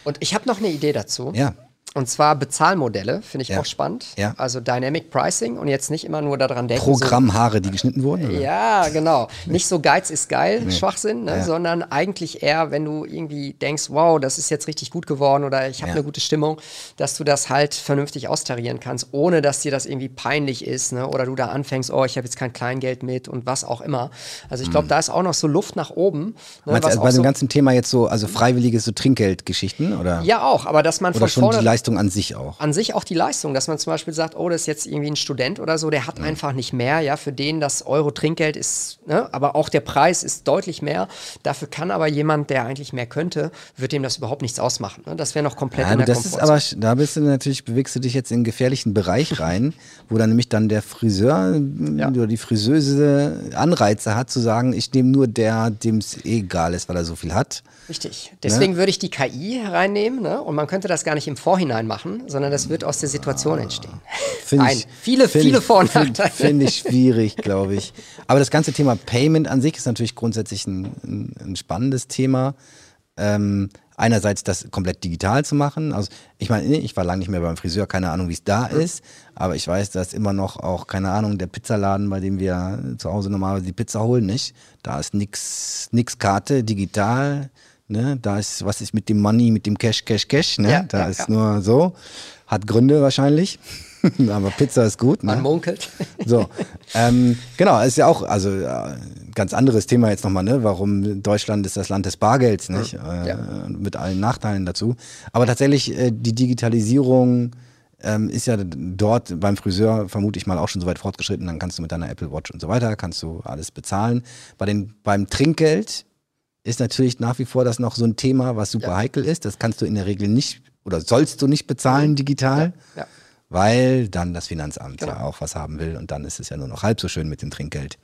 Und ich habe noch eine Idee dazu. Ja. Und zwar Bezahlmodelle, finde ich ja. auch spannend. Ja. Also Dynamic Pricing und jetzt nicht immer nur daran denken. Programmhaare, die geschnitten wurden? Oder? Ja, genau. Nicht so Geiz ist geil, nee. Schwachsinn, ne? ja. sondern eigentlich eher, wenn du irgendwie denkst, wow, das ist jetzt richtig gut geworden oder ich habe eine gute Stimmung, dass du das halt vernünftig austarieren kannst, ohne dass dir das irgendwie peinlich ist ne? oder du da anfängst, oh, ich habe jetzt kein Kleingeld mit und was auch immer. Also ich glaube, mhm. da ist auch noch so Luft nach oben. Ne? Meinst, also bei dem so ganzen Thema jetzt so, also freiwillige so Trinkgeldgeschichten? Oder? Ja, auch, aber dass man oder von vorne... Leistung an sich auch. An sich auch die Leistung, dass man zum Beispiel sagt, oh, das ist jetzt irgendwie ein Student oder so, der hat mhm. einfach nicht mehr, ja, für den das Euro Trinkgeld ist, ne, aber auch der Preis ist deutlich mehr. Dafür kann aber jemand, der eigentlich mehr könnte, wird dem das überhaupt nichts ausmachen. Ne? Das wäre noch komplett ja, in der das ist aber, da bist du natürlich, bewegst du dich jetzt in einen gefährlichen Bereich rein, wo dann nämlich dann der Friseur ja. oder die Friseuse Anreize hat zu sagen, ich nehme nur der, dem es egal ist, weil er so viel hat. Richtig. Deswegen ne? würde ich die KI hereinnehmen ne? und man könnte das gar nicht im Vorhinein machen, sondern das wird aus der Situation entstehen. Find Nein, ich, viele, viele Vor- und Nachteile. Finde ich schwierig, glaube ich. Aber das ganze Thema Payment an sich ist natürlich grundsätzlich ein, ein, ein spannendes Thema. ähm, einerseits das komplett digital zu machen. Also ich meine, ich war lange nicht mehr beim Friseur, keine Ahnung, wie es da ist, aber ich weiß, dass immer noch auch, keine Ahnung, der Pizzaladen, bei dem wir zu Hause normalerweise die Pizza holen, nicht. Da ist nix, nix Karte, digital. Ne? Da ist, was ist mit dem Money, mit dem Cash, Cash, Cash, ne? Ja, da ja, ist ja. nur so. Hat Gründe wahrscheinlich. aber Pizza ist gut. Ne? Man munkelt. So, ähm, genau, ist ja auch, also äh, ganz anderes Thema jetzt nochmal, ne? Warum Deutschland ist das Land des Bargelds, nicht? Äh, Ja. Mit allen Nachteilen dazu. Aber tatsächlich, äh, die Digitalisierung ähm, ist ja dort beim Friseur vermute ich mal auch schon so weit fortgeschritten, dann kannst du mit deiner Apple Watch und so weiter, kannst du alles bezahlen. Bei den, beim Trinkgeld ist natürlich nach wie vor das noch so ein Thema, was super Ja. heikel ist. Das kannst du in der Regel nicht oder sollst du nicht bezahlen digital Ja. weil dann das Finanzamt Genau. ja auch was haben will und dann ist es ja nur noch halb so schön mit dem Trinkgeld.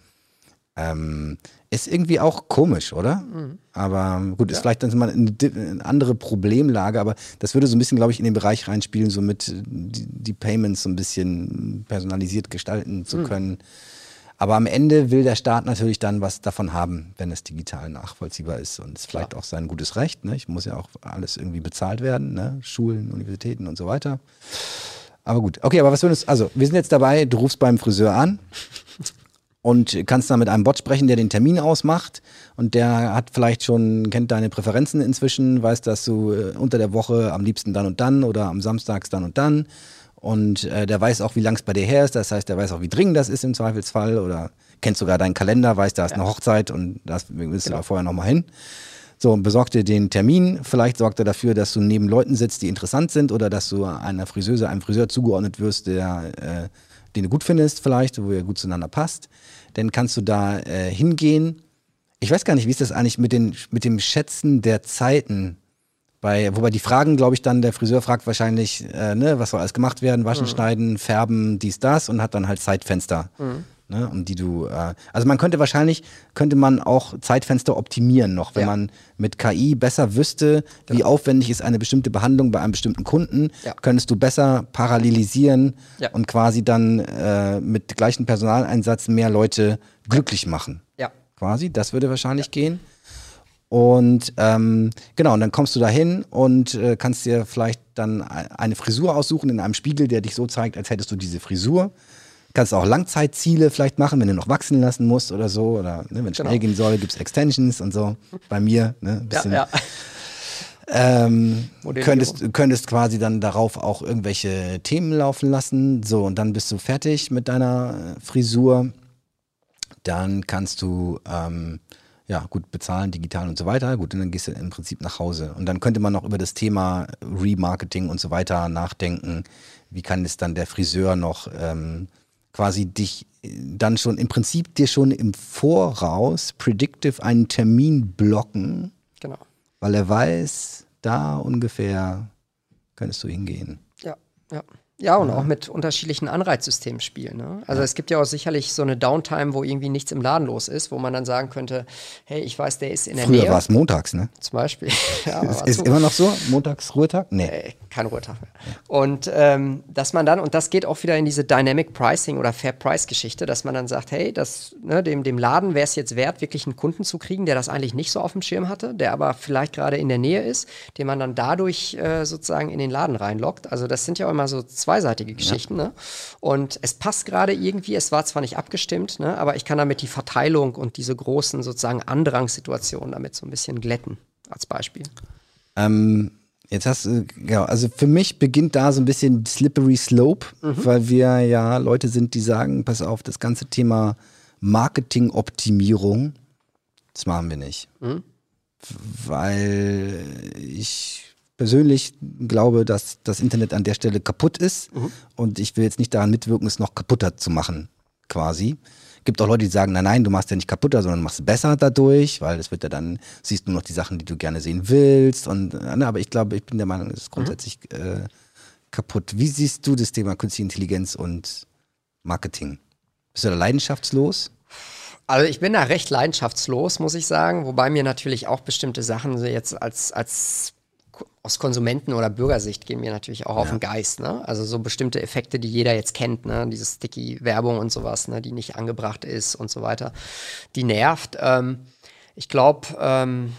Ähm, ist irgendwie auch komisch, oder? Mhm. Aber gut, ist vielleicht dann mal eine, eine andere Problemlage, aber das würde so ein bisschen, glaube ich, in den Bereich reinspielen, so mit äh, die, die Payments so ein bisschen personalisiert gestalten Mhm. zu können. Aber am Ende will der Staat natürlich dann was davon haben, wenn es digital nachvollziehbar ist und ist vielleicht auch sein gutes Recht. Ne? Ich muss ja auch alles irgendwie bezahlt werden, ne? Schulen, Universitäten und so weiter. Aber gut, okay, aber was würdest also wir sind jetzt dabei, du rufst beim Friseur an und kannst dann mit einem Bot sprechen, der den Termin ausmacht und der hat vielleicht schon, kennt deine Präferenzen inzwischen, weiß, dass du äh, unter der Woche am liebsten dann und dann oder am Samstags dann und dann und äh, der weiß auch, wie lang es bei dir her ist, das heißt, der weiß auch, wie dringend das ist im Zweifelsfall oder kennt sogar deinen Kalender, weiß, da ist eine Hochzeit und das willst du da vorher nochmal hin. So, und besorg dir den Termin. Vielleicht sorgt er dafür, dass du neben Leuten sitzt, die interessant sind oder dass du einer Friseuse, einem Friseur zugeordnet wirst, der, äh, den du gut findest vielleicht, wo ihr gut zueinander passt. Dann kannst du da äh, hingehen. Ich weiß gar nicht, wie ist das eigentlich mit, den, mit dem Schätzen der Zeiten? Bei, wobei die Fragen, glaube ich, dann, der Friseur fragt wahrscheinlich, äh, ne, was soll alles gemacht werden, waschen, schneiden, färben, dies, das und hat dann halt Zeitfenster. Ne, um die du, äh, also man könnte wahrscheinlich, könnte man auch Zeitfenster optimieren noch, wenn Ja. man mit KI besser wüsste, wie aufwendig ist eine bestimmte Behandlung bei einem bestimmten Kunden, Ja. könntest du besser parallelisieren Ja. und quasi dann äh, mit gleichem Personaleinsatz mehr Leute glücklich machen. Ja. Quasi, das würde wahrscheinlich gehen. Und ähm, genau, und dann kommst du da hin und äh, kannst dir vielleicht dann eine Frisur aussuchen in einem Spiegel, der dich so zeigt, als hättest du diese Frisur. Kannst auch Langzeitziele vielleicht machen, wenn du noch wachsen lassen musst oder so. Oder ne, wenn es schnell Genau. gehen soll, gibt es Extensions und so. Bei mir, ne? Ein Ja, bisschen, ja. ähm, könntest, könntest quasi dann darauf auch irgendwelche Themen laufen lassen. So, und dann bist du fertig mit deiner äh, Frisur. Dann kannst du ähm, ja gut bezahlen, digital und so weiter. Gut, und dann gehst du im Prinzip nach Hause. Und dann könnte man noch über das Thema Remarketing und so weiter nachdenken. Wie kann es dann der Friseur noch ähm, quasi dich äh, dann schon im Prinzip dir schon im Voraus predictive einen Termin blocken, Genau. weil er weiß, da ungefähr könntest du hingehen. Ja, ja. Ja, und auch mit unterschiedlichen Anreizsystemen spielen. Ne? Also es gibt ja auch sicherlich so eine Downtime, wo irgendwie nichts im Laden los ist, wo man dann sagen könnte, hey, ich weiß, der ist in der Früher Nähe. war es montags, ne? Zum Beispiel. ja, Ist, so. immer noch so? Montags Ruhetag? Nee. Äh, kein Ruhetag mehr. Und ähm, dass man dann, und das geht auch wieder in diese Dynamic Pricing oder Fair Price Geschichte, dass man dann sagt, hey, das, ne, dem, dem Laden wäre es jetzt wert, wirklich einen Kunden zu kriegen, der das eigentlich nicht so auf dem Schirm hatte, der aber vielleicht gerade in der Nähe ist, den man dann dadurch äh, sozusagen in den Laden reinlockt. Also das sind ja auch immer so zweiseitige Geschichten. Ne? Und es passt gerade irgendwie, es war zwar nicht abgestimmt, ne, aber ich kann damit die Verteilung und diese großen sozusagen Andrangssituationen damit so ein bisschen glätten, als Beispiel. Ähm, jetzt hast du, genau, also für mich beginnt da so ein bisschen Slippery Slope, weil wir ja Leute sind, die sagen, pass auf, das ganze Thema Marketingoptimierung, das machen wir nicht. Weil ich persönlich glaube, dass das Internet an der Stelle kaputt ist und ich will jetzt nicht daran mitwirken, es noch kaputter zu machen, quasi. Gibt auch Leute, die sagen, nein, nein, du machst ja nicht kaputter, sondern machst es besser dadurch, weil es wird ja dann, siehst du nur noch die Sachen, die du gerne sehen willst. Und, äh, ne, aber ich glaube, ich bin der Meinung, es ist grundsätzlich äh, kaputt. Wie siehst du das Thema Künstliche Intelligenz und Marketing? Bist du da leidenschaftslos? Also ich bin da recht leidenschaftslos, muss ich sagen, wobei mir natürlich auch bestimmte Sachen so jetzt als, als aus Konsumenten- oder Bürgersicht gehen mir natürlich auch auf den Geist. Ne? Also so bestimmte Effekte, die jeder jetzt kennt, ne? diese Sticky-Werbung und sowas, ne? die nicht angebracht ist und so weiter, die nervt. Ähm, ich glaube, ähm,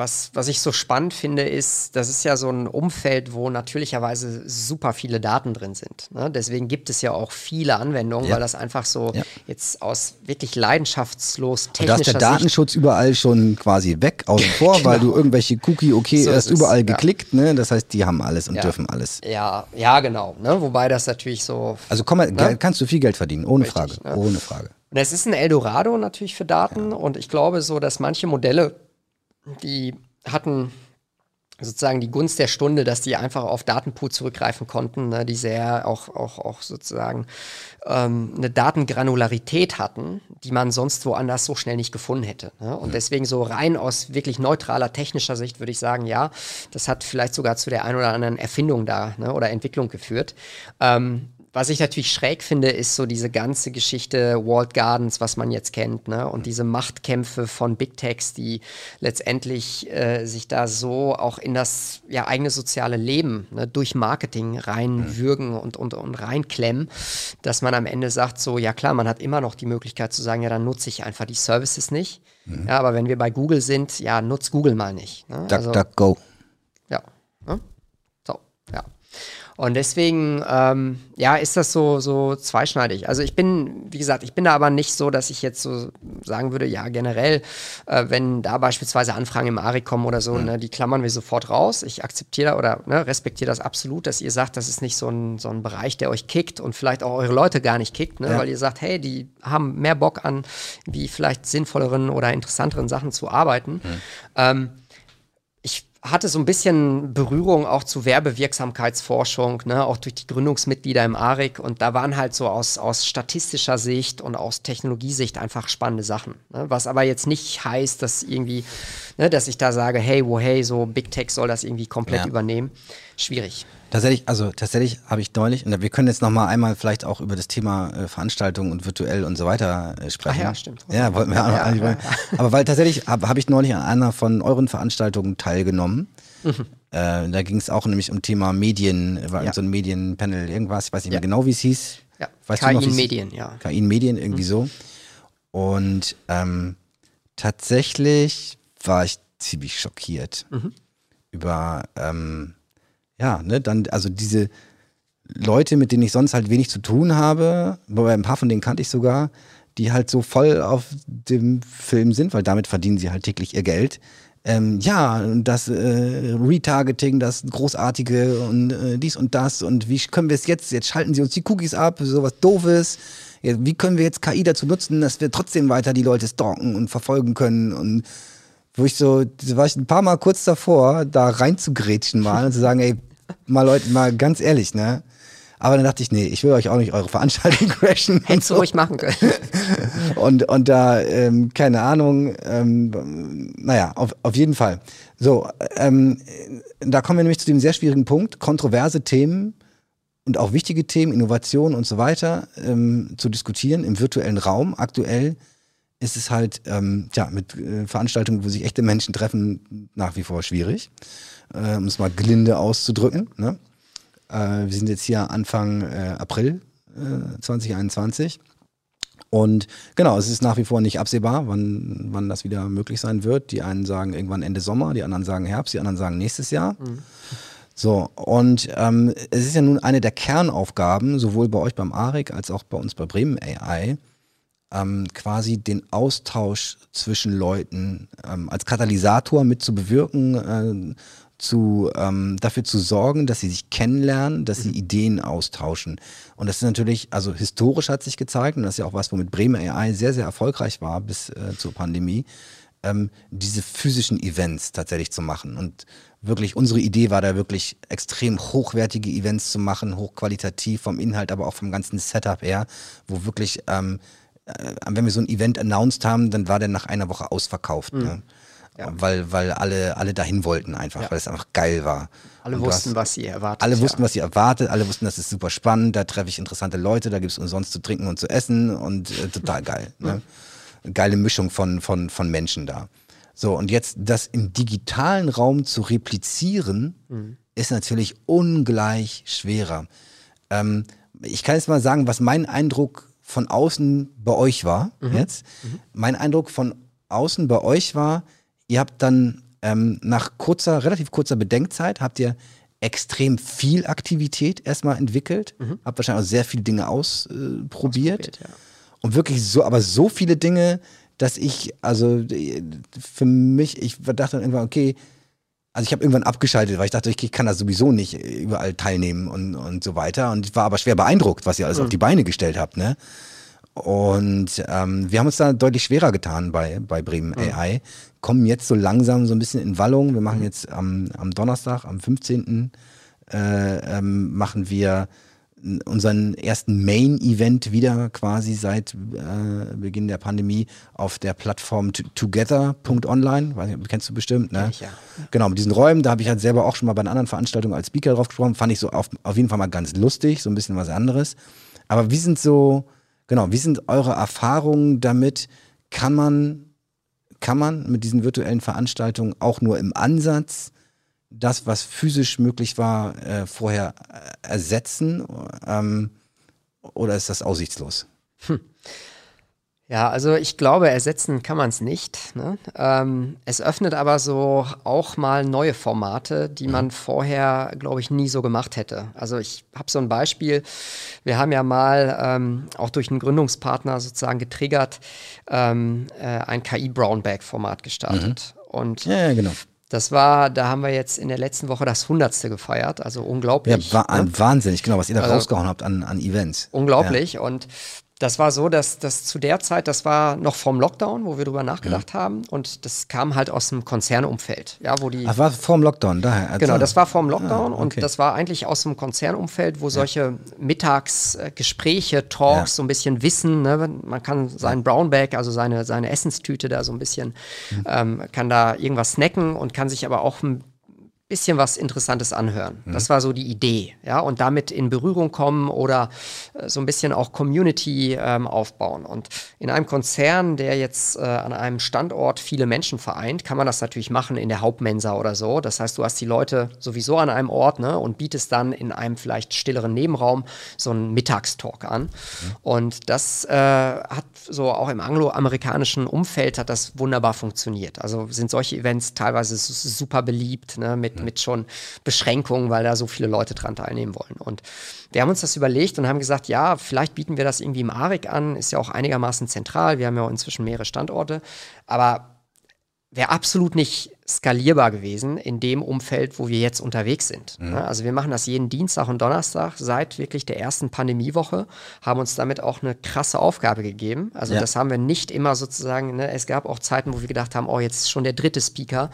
was, was ich so spannend finde, ist, das ist ja so ein Umfeld, wo natürlicherweise super viele Daten drin sind. Ne? Deswegen gibt es ja auch viele Anwendungen, ja. weil das einfach so ja. jetzt aus wirklich leidenschaftslos technischer Da ist der Datenschutz Sicht überall schon quasi weg, außen vor, genau. weil du irgendwelche Cookie, okay, so erst überall geklickt. Ja. Ne? Das heißt, die haben alles und dürfen alles. Ja, ja, genau. Ne? Wobei das natürlich so. Also komm, ne? kannst du viel Geld verdienen, ohne Richtig, Frage. Ne? Ohne Frage. Und es ist ein Eldorado natürlich für Daten und ich glaube so, dass manche Modelle, die hatten sozusagen die Gunst der Stunde, dass die einfach auf Datenpool zurückgreifen konnten, ne, die sehr auch, auch, auch sozusagen ähm, eine Datengranularität hatten, die man sonst woanders so schnell nicht gefunden hätte. Ne? Und deswegen so rein aus wirklich neutraler technischer Sicht würde ich sagen, ja, das hat vielleicht sogar zu der ein oder anderen Erfindung da ne, oder Entwicklung geführt. Ähm, was ich natürlich schräg finde, ist so diese ganze Geschichte Walled Gardens, was man jetzt kennt, ne? Und diese Machtkämpfe von Big Techs, die letztendlich äh, sich da so auch in das ja, eigene soziale Leben ne, durch Marketing reinwürgen und, und, und reinklemmen, dass man am Ende sagt, so, ja klar, man hat immer noch die Möglichkeit zu sagen, ja, dann nutze ich einfach die Services nicht. Mhm. Ja, aber wenn wir bei Google sind, ja, nutz Google mal nicht. Ne? Duck, also, duck, go. Ja. Ne? So, ja. Und deswegen, ähm, ja, ist das so, so zweischneidig. Also ich bin, wie gesagt, ich bin da aber nicht so, dass ich jetzt so sagen würde, ja, generell, äh, wenn da beispielsweise Anfragen im ARI kommen oder so, mhm. ne, die klammern wir sofort raus. Ich akzeptiere oder ne, respektiere das absolut, dass ihr sagt, das ist nicht so ein, so ein Bereich, der euch kickt und vielleicht auch eure Leute gar nicht kickt, ne, ja. weil ihr sagt, hey, die haben mehr Bock an, wie vielleicht sinnvolleren oder interessanteren Sachen zu arbeiten. Mhm. Ähm, hatte so ein bisschen Berührung auch zu Werbewirksamkeitsforschung, ne, auch durch die Gründungsmitglieder im ARIC. Und da waren halt so aus, aus statistischer Sicht und aus Technologiesicht einfach spannende Sachen. Ne, was aber jetzt nicht heißt, dass irgendwie, ne, dass ich da sage, hey, wo, hey, so Big Tech soll das irgendwie komplett ja. übernehmen. Schwierig. Tatsächlich, also tatsächlich habe ich neulich, und wir können jetzt noch mal einmal vielleicht auch über das Thema äh, Veranstaltungen und virtuell und so weiter äh, sprechen. Ach ja, stimmt. Ja, wollten wir ja, auch ja, ja, Aber weil tatsächlich habe hab ich neulich an einer von euren Veranstaltungen teilgenommen. Mhm. Äh, da ging es auch nämlich um Thema Medien, war ja. so ein Medienpanel, irgendwas, ich weiß nicht mehr genau, wie es hieß. Ja, weißt KI in Medien, ja. KI Medien, irgendwie mhm. so. Und ähm, tatsächlich war ich ziemlich schockiert mhm. über ähm, ja, ne, dann, also diese Leute, mit denen ich sonst halt wenig zu tun habe, wobei ein paar von denen kannte ich sogar, die halt so voll auf dem Film sind, weil damit verdienen sie halt täglich ihr Geld. Ähm, ja, das äh, Retargeting, das Großartige und äh, dies und das und wie können wir es jetzt, jetzt schalten sie uns die Cookies ab, sowas Doofes. Ja, wie können wir jetzt KI dazu nutzen, dass wir trotzdem weiter die Leute stalken und verfolgen können und wo ich so, da war ich ein paar Mal kurz davor, da reinzugrätschen mal und zu sagen, ey, mal Leute, mal ganz ehrlich, ne? Aber dann dachte ich, nee, ich will euch auch nicht eure Veranstaltung crashen. Hättest so. du ruhig machen können. und, und da, ähm, keine Ahnung, ähm, naja, auf, auf jeden Fall. So, ähm, da kommen wir nämlich zu dem sehr schwierigen Punkt, kontroverse Themen und auch wichtige Themen, Innovation und so weiter ähm, zu diskutieren im virtuellen Raum. Aktuell ist es halt, ähm, tja, mit äh, Veranstaltungen, wo sich echte Menschen treffen, nach wie vor schwierig äh, um es mal gelinde auszudrücken. Ne? Äh, wir sind jetzt hier Anfang äh, April 2021. Äh, Und genau, es ist nach wie vor nicht absehbar, wann, wann das wieder möglich sein wird. Die einen sagen irgendwann Ende Sommer, die anderen sagen Herbst, die anderen sagen nächstes Jahr. Mhm. So, und ähm, es ist ja nun eine der Kernaufgaben, sowohl bei euch beim ARIC als auch bei uns bei Bremen AI, ähm, quasi den Austausch zwischen Leuten ähm, als Katalysator mit zu bewirken, äh, zu, ähm, dafür zu sorgen, dass sie sich kennenlernen, dass sie mhm. Ideen austauschen. Und das ist natürlich, also historisch hat sich gezeigt, und das ist ja auch was, womit Bremen AI sehr, sehr erfolgreich war bis äh, zur Pandemie, ähm, diese physischen Events tatsächlich zu machen. Und wirklich, unsere Idee war da wirklich extrem hochwertige Events zu machen, hochqualitativ vom Inhalt, aber auch vom ganzen Setup her, wo wirklich, ähm, äh, wenn wir so ein Event announced haben, dann war der nach einer Woche ausverkauft. Mhm. Ne? Ja. Weil, weil alle, alle dahin wollten einfach, ja. weil es einfach geil war. Alle und wussten, hast, was sie erwartet. Alle wussten, was sie erwartet, alle wussten, das ist super spannend, da treffe ich interessante Leute, da gibt es umsonst zu trinken und zu essen und äh, total geil. Ne? Geile Mischung von, von, von Menschen da. So, und jetzt das im digitalen Raum zu replizieren, mhm. ist natürlich ungleich schwerer. Ähm, ich kann jetzt mal sagen, was mein Eindruck von außen bei euch war mhm. jetzt. Mhm. Mein Eindruck von außen bei euch war, ihr habt dann ähm, nach kurzer, relativ kurzer Bedenkzeit, habt ihr extrem viel Aktivität erstmal entwickelt, mhm. habt wahrscheinlich auch sehr viele Dinge ausprobiert. Ausprobiert ja. Und wirklich so, aber so viele Dinge, dass ich, also für mich, ich dachte dann irgendwann, okay, also ich habe irgendwann abgeschaltet, weil ich dachte, ich kann da sowieso nicht überall teilnehmen und, und so weiter. Und ich war aber schwer beeindruckt, was ihr alles mhm. auf die Beine gestellt habt, ne? Und ähm, wir haben uns da deutlich schwerer getan bei, bei Bremen mhm. AI. Kommen jetzt so langsam so ein bisschen in Wallung. Wir machen mhm. jetzt am, am Donnerstag, am 15. Äh, ähm, machen wir unseren ersten Main-Event wieder quasi seit äh, Beginn der Pandemie auf der Plattform together.online, kennst du bestimmt, ne? Ja. Genau, mit diesen Räumen, da habe ich halt selber auch schon mal bei einer anderen Veranstaltung als Speaker drauf gesprochen, fand ich so auf, auf jeden Fall mal ganz lustig, so ein bisschen was anderes. Aber wie sind so, genau, wie sind eure Erfahrungen damit? Kann man, kann man mit diesen virtuellen Veranstaltungen auch nur im Ansatz das, was physisch möglich war, äh, vorher äh, ersetzen? Ähm, oder ist das aussichtslos? Hm. Ja, also ich glaube, ersetzen kann man es nicht. Ne? Ähm, es öffnet aber so auch mal neue Formate, die man mhm. vorher, glaube ich, nie so gemacht hätte. Also ich habe so ein Beispiel. Wir haben ja mal ähm, auch durch einen Gründungspartner sozusagen getriggert ähm, äh, ein KI-Brownback-Format gestartet. Mhm. Und ja, ja, genau. Das war, da haben wir jetzt in der letzten Woche das Hundertste gefeiert, also unglaublich. Ja, wa ne? wahnsinnig, genau, was ihr da also, rausgehauen habt an, an Events. Unglaublich ja. und das war so, dass das zu der Zeit, das war noch vorm Lockdown, wo wir drüber nachgedacht ja. haben. Und das kam halt aus dem Konzernumfeld. Ja, wo die. Ach, war vorm Lockdown, daher. Genau, das war vorm Lockdown ah, okay. und das war eigentlich aus dem Konzernumfeld, wo ja. solche Mittagsgespräche, Talks, ja. so ein bisschen Wissen, ne? man kann seinen Brownback, also seine, seine Essenstüte da so ein bisschen, mhm. ähm, kann da irgendwas snacken und kann sich aber auch ein bisschen was Interessantes anhören. Mhm. Das war so die Idee, ja, und damit in Berührung kommen oder äh, so ein bisschen auch Community ähm, aufbauen. Und in einem Konzern, der jetzt äh, an einem Standort viele Menschen vereint, kann man das natürlich machen in der Hauptmensa oder so. Das heißt, du hast die Leute sowieso an einem Ort ne, und bietest dann in einem vielleicht stilleren Nebenraum so einen Mittagstalk an. Mhm. Und das äh, hat so auch im angloamerikanischen Umfeld hat das wunderbar funktioniert. Also sind solche Events teilweise super beliebt, ne, mit mit, schon Beschränkungen, weil da so viele Leute dran teilnehmen wollen. Und wir haben uns das überlegt und haben gesagt, ja, vielleicht bieten wir das irgendwie im ARIC an, ist ja auch einigermaßen zentral. Wir haben ja inzwischen mehrere Standorte. Aber wäre absolut nicht skalierbar gewesen in dem Umfeld, wo wir jetzt unterwegs sind. Mhm. Also wir machen das jeden Dienstag und Donnerstag seit wirklich der ersten Pandemiewoche, haben uns damit auch eine krasse Aufgabe gegeben. Also ja. das haben wir nicht immer sozusagen, ne, es gab auch Zeiten, wo wir gedacht haben, oh, jetzt ist schon der dritte Speaker,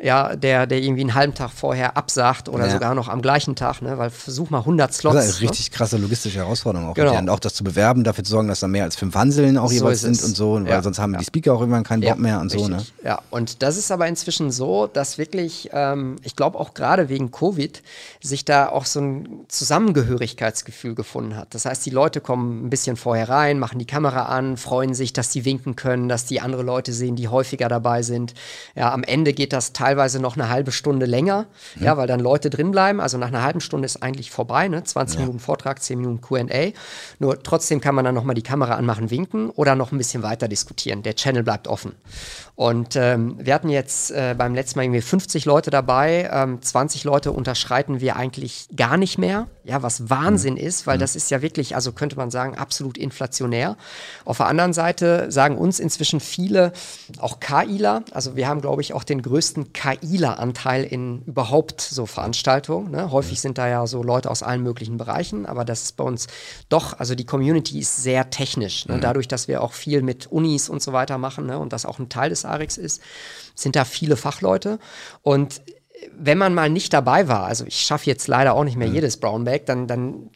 ja, der, der irgendwie einen halben Tag vorher absagt oder ja. sogar noch am gleichen Tag, ne, weil versuch mal 100 Slots. Das ist eine richtig ne? krasse logistische Herausforderung auch. Genau. Und auch das zu bewerben, dafür zu sorgen, dass da mehr als fünf Hanseln auch so jeweils sind und so, weil ja. sonst haben die Speaker auch irgendwann keinen Bock mehr und richtig. so. Ne? Ja, und das ist aber inzwischen so, dass wirklich, ähm, ich glaube auch gerade wegen Covid, sich da auch so ein Zusammengehörigkeitsgefühl gefunden hat. Das heißt, die Leute kommen ein bisschen vorher rein, machen die Kamera an, freuen sich, dass die winken können, dass die andere Leute sehen, die häufiger dabei sind. Ja, am Ende geht das teilweise noch eine halbe Stunde länger, mhm. ja, weil dann Leute drin bleiben. Also nach einer halben Stunde ist eigentlich vorbei, ne? 20 ja. Minuten Vortrag, 10 Minuten QA. Nur trotzdem kann man dann nochmal die Kamera anmachen, winken oder noch ein bisschen weiter diskutieren. Der Channel bleibt offen. Und ähm, wir hatten jetzt äh, beim letzten Mal irgendwie 50 Leute dabei, ähm, 20 Leute unterschreiten wir eigentlich gar nicht mehr. Ja, was Wahnsinn mhm. ist, weil mhm. das ist ja wirklich, also könnte man sagen, absolut inflationär. Auf der anderen Seite sagen uns inzwischen viele, auch KIler, also wir haben, glaube ich, auch den größten KIler-Anteil in überhaupt so Veranstaltungen. Ne? Häufig mhm. sind da ja so Leute aus allen möglichen Bereichen, aber das ist bei uns doch, also die Community ist sehr technisch. Ne? Mhm. Dadurch, dass wir auch viel mit Unis und so weiter machen ne? und das auch ein Teil des Arix ist, sind da viele Fachleute. Und wenn man mal nicht dabei war, also ich schaffe jetzt leider auch nicht mehr mhm. jedes Brownback, dann, dann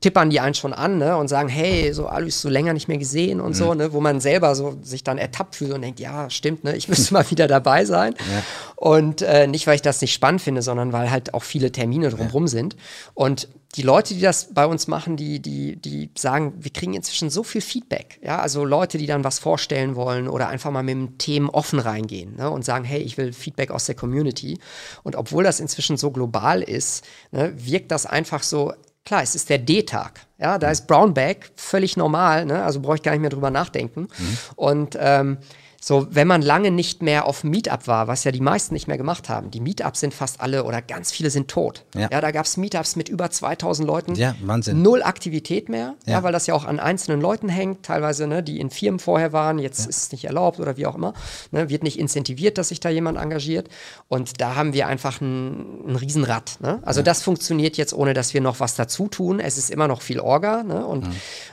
tippern die einen schon an ne, und sagen, hey, so Alois so länger nicht mehr gesehen und mhm. so, ne, wo man selber so sich dann ertappt fühlt und denkt, ja, stimmt, ne, ich müsste mal wieder dabei sein. Ja. Und äh, nicht, weil ich das nicht spannend finde, sondern weil halt auch viele Termine drumherum ja. sind. Und die Leute, die das bei uns machen, die, die, die sagen, wir kriegen inzwischen so viel Feedback. Ja, also Leute, die dann was vorstellen wollen oder einfach mal mit dem Themen offen reingehen ne, und sagen, hey, ich will Feedback aus der Community. Und obwohl das inzwischen so global ist, ne, wirkt das einfach so, Klar, es ist der D-Tag. Ja, da ist Brownback völlig normal. Ne? Also brauche ich gar nicht mehr drüber nachdenken. Mhm. Und ähm, so, wenn man lange nicht mehr auf Meetup war, was ja die meisten nicht mehr gemacht haben, die Meetups sind fast alle oder ganz viele sind tot. Ja, Ja. da gab es Meetups mit über 2000 Leuten. Ja, Wahnsinn. Null Aktivität mehr, ja. Ja. weil das ja auch an einzelnen Leuten hängt, teilweise, ne, die in Firmen vorher waren, jetzt ist es nicht erlaubt oder wie auch immer. Ne, wird nicht incentiviert, dass sich da jemand engagiert. Und da haben wir einfach ein, ein Riesenrad. Ne? Also das funktioniert jetzt, ohne dass wir noch was dazu tun. Es ist immer noch viel Orga. Ne? Und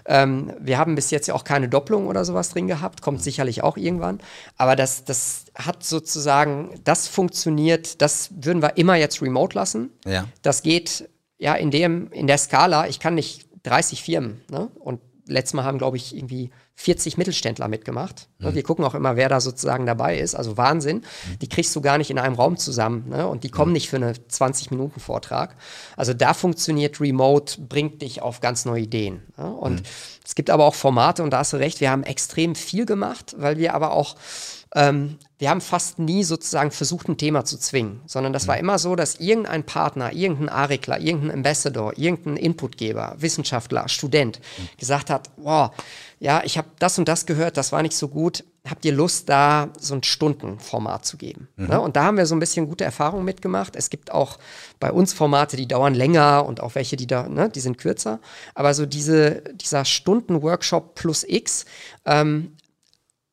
ähm, wir haben bis jetzt ja auch keine Doppelung oder sowas drin gehabt, kommt sicherlich auch irgendwann. Aber das, das hat sozusagen, das funktioniert, das würden wir immer jetzt remote lassen. Ja. Das geht ja in dem, in der Skala, ich kann nicht 30 Firmen, ne? Und letztes Mal haben, glaube ich, irgendwie 40 Mittelständler mitgemacht. Ne? Wir gucken auch immer, wer da sozusagen dabei ist. Also Wahnsinn. Die kriegst du gar nicht in einem Raum zusammen. Ne? Und die kommen nicht für eine 20-Minuten-Vortrag. Also da funktioniert Remote, bringt dich auf ganz neue Ideen. Ne? Und es gibt aber auch Formate, und da hast du recht, wir haben extrem viel gemacht, weil wir aber auch ähm, wir haben fast nie sozusagen versucht, ein Thema zu zwingen, sondern das war immer so, dass irgendein Partner, irgendein Arekler, irgendein Ambassador, irgendein Inputgeber, Wissenschaftler, Student gesagt hat, wow, ja, ich habe das und das gehört, das war nicht so gut. Habt ihr Lust, da so ein Stundenformat zu geben? Ne? Und da haben wir so ein bisschen gute Erfahrungen mitgemacht. Es gibt auch bei uns Formate, die dauern länger und auch welche, die da, ne, die sind kürzer. Aber so diese, dieser Stunden-Workshop plus X, ähm,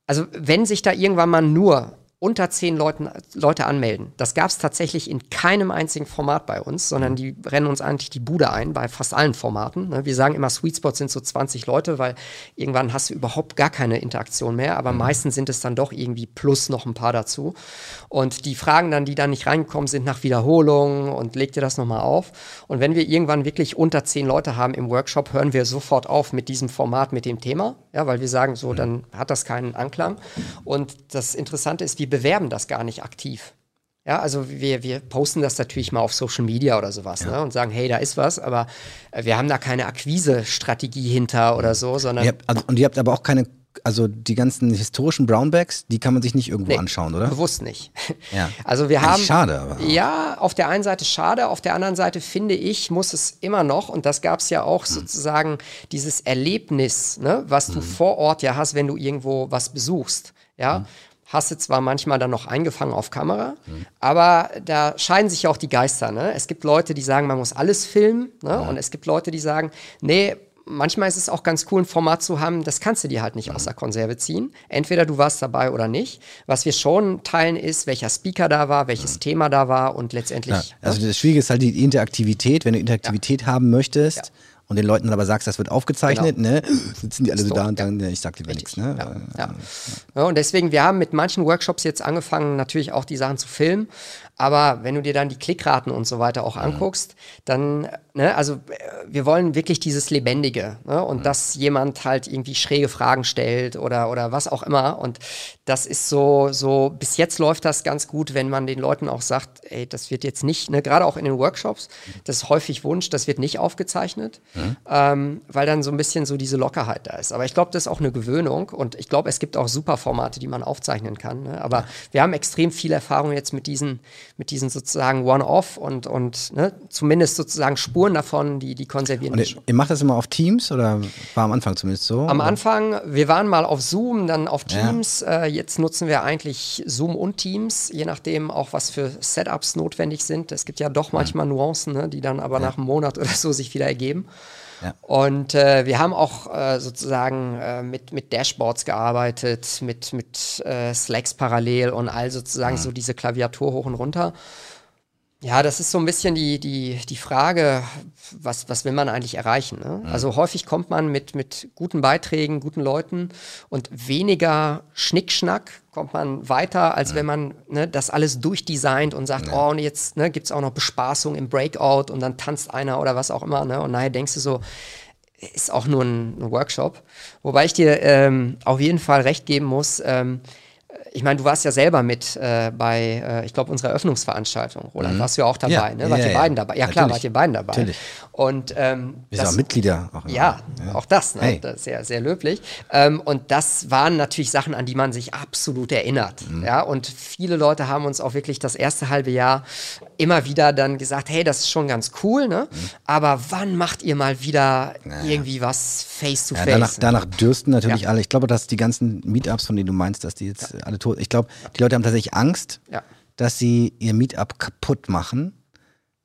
also wenn sich da irgendwann mal nur unter zehn Leuten, Leute anmelden, das gab es tatsächlich in keinem einzigen Format bei uns, sondern die rennen uns eigentlich die Bude ein bei fast allen Formaten. ne? Wir sagen immer, Sweet Spots sind so 20 Leute, weil irgendwann hast du überhaupt gar keine Interaktion mehr, aber meistens sind es dann doch irgendwie plus noch ein paar dazu. Und die Fragen dann, die dann nicht reingekommen sind, nach Wiederholung und leg dir das nochmal auf. Und wenn wir irgendwann wirklich unter zehn Leute haben im Workshop, hören wir sofort auf mit diesem Format, mit dem Thema, ja, weil wir sagen, so, dann hat das keinen Anklang. Und das Interessante ist, wir bewerben das gar nicht aktiv. Ja, also wir, wir posten das natürlich mal auf Social Media oder sowas ne, und sagen, hey, da ist was, aber äh, wir haben da keine Akquise-Strategie hinter oder so, sondern Ihr habt, also, und ihr habt aber auch keine, also die ganzen historischen Brownbacks, die kann man sich nicht irgendwo Nee, anschauen, oder? Bewusst nicht. Ja. Also wir haben. schade, aber. Ja, auf der einen Seite schade, auf der anderen Seite finde ich, muss es immer noch, und das gab es ja Hm. auch sozusagen, dieses Erlebnis, ne, was du vor Ort ja hast, wenn du irgendwo was besuchst. Ja. Hm. Hast du zwar manchmal dann noch eingefangen auf Kamera, aber da scheiden sich ja auch die Geister. Ne? Es gibt Leute, die sagen, man muss alles filmen, ne? und es gibt Leute, die sagen, nee, manchmal ist es auch ganz cool, ein Format zu haben, das kannst du dir halt nicht aus der Konserve ziehen. Entweder du warst dabei oder nicht. Was wir schon teilen ist, welcher Speaker da war, welches Thema da war und letztendlich. Ja, also das Schwierige ist halt die Interaktivität. Wenn du Interaktivität haben möchtest Ja. Genau. und den Leuten dann aber sagst, das wird aufgezeichnet, ne, sitzen die alle so da und dann, ja, ich sag lieber nichts. Ne? Ja, ja. ja, und deswegen, wir haben mit manchen Workshops jetzt angefangen, natürlich auch die Sachen zu filmen. Aber wenn du dir dann die Klickraten und so weiter auch anguckst, dann, ne, also äh, wir wollen wirklich dieses Lebendige ne, und dass jemand halt irgendwie schräge Fragen stellt oder, oder was auch immer. Und das ist so, so, bis jetzt läuft das ganz gut, wenn man den Leuten auch sagt, ey, das wird jetzt nicht, ne, gerade auch in den Workshops, das ist häufig Wunsch, das wird nicht aufgezeichnet, ähm, weil dann so ein bisschen so diese Lockerheit da ist. Aber ich glaube, das ist auch eine Gewöhnung und ich glaube, es gibt auch super Formate, die man aufzeichnen kann. Ne? Aber wir haben extrem viel Erfahrung jetzt mit diesen, mit diesen sozusagen One-Off und, und ne, zumindest sozusagen Spuren davon, die, die konservieren wir ihr, schon. ihr macht das immer auf Teams oder war am Anfang zumindest so? Am Oder? Anfang, wir waren mal auf Zoom, dann auf Ja. Teams. Äh, jetzt nutzen wir eigentlich Zoom und Teams, je nachdem auch, was für Setups notwendig sind. Es gibt ja doch manchmal Nuancen, ne, die dann aber nach einem Monat oder so sich wieder ergeben. Ja. Und äh, wir haben auch äh, sozusagen äh, mit, mit Dashboards gearbeitet, mit, mit äh, Slacks parallel und all sozusagen so diese Klaviatur hoch und runter. Ja, das ist so ein bisschen die, die, die Frage, was, was will man eigentlich erreichen? Ne? Also häufig kommt man mit, mit guten Beiträgen, guten Leuten und weniger Schnickschnack kommt man weiter, als wenn man ne, das alles durchdesignt und sagt, oh, und jetzt ne, gibt es auch noch Bespaßung im Breakout und dann tanzt einer oder was auch immer. Ne? Und nachher denkst du so, ist auch nur ein, ein Workshop. Wobei ich dir ähm, auf jeden Fall recht geben muss, ähm, ich meine, du warst ja selber mit äh, bei, äh, ich glaube, unserer Eröffnungsveranstaltung, Roland, mhm. warst du ja auch dabei, ja, ne? Wart ja, ihr ja. beiden dabei? Ja, klar, Natürlich. wart ihr beiden dabei. Natürlich. Und ähm, Wir sind auch Mitglieder. Auch ja, auch das, ne? Hey. das ist sehr, sehr löblich. Ähm, und das waren natürlich Sachen, an die man sich absolut erinnert. Mhm. Ja, und viele Leute haben uns auch wirklich das erste halbe Jahr immer wieder dann gesagt, hey, das ist schon ganz cool, ne? Mhm. Aber wann macht ihr mal wieder irgendwie was face to Ja, face? danach, danach dürsten natürlich alle. Ich glaube, dass die ganzen Meetups, von denen du meinst, dass die jetzt alle tot. Ich glaube, die Leute haben tatsächlich Angst, Ja. dass sie ihr Meetup kaputt machen,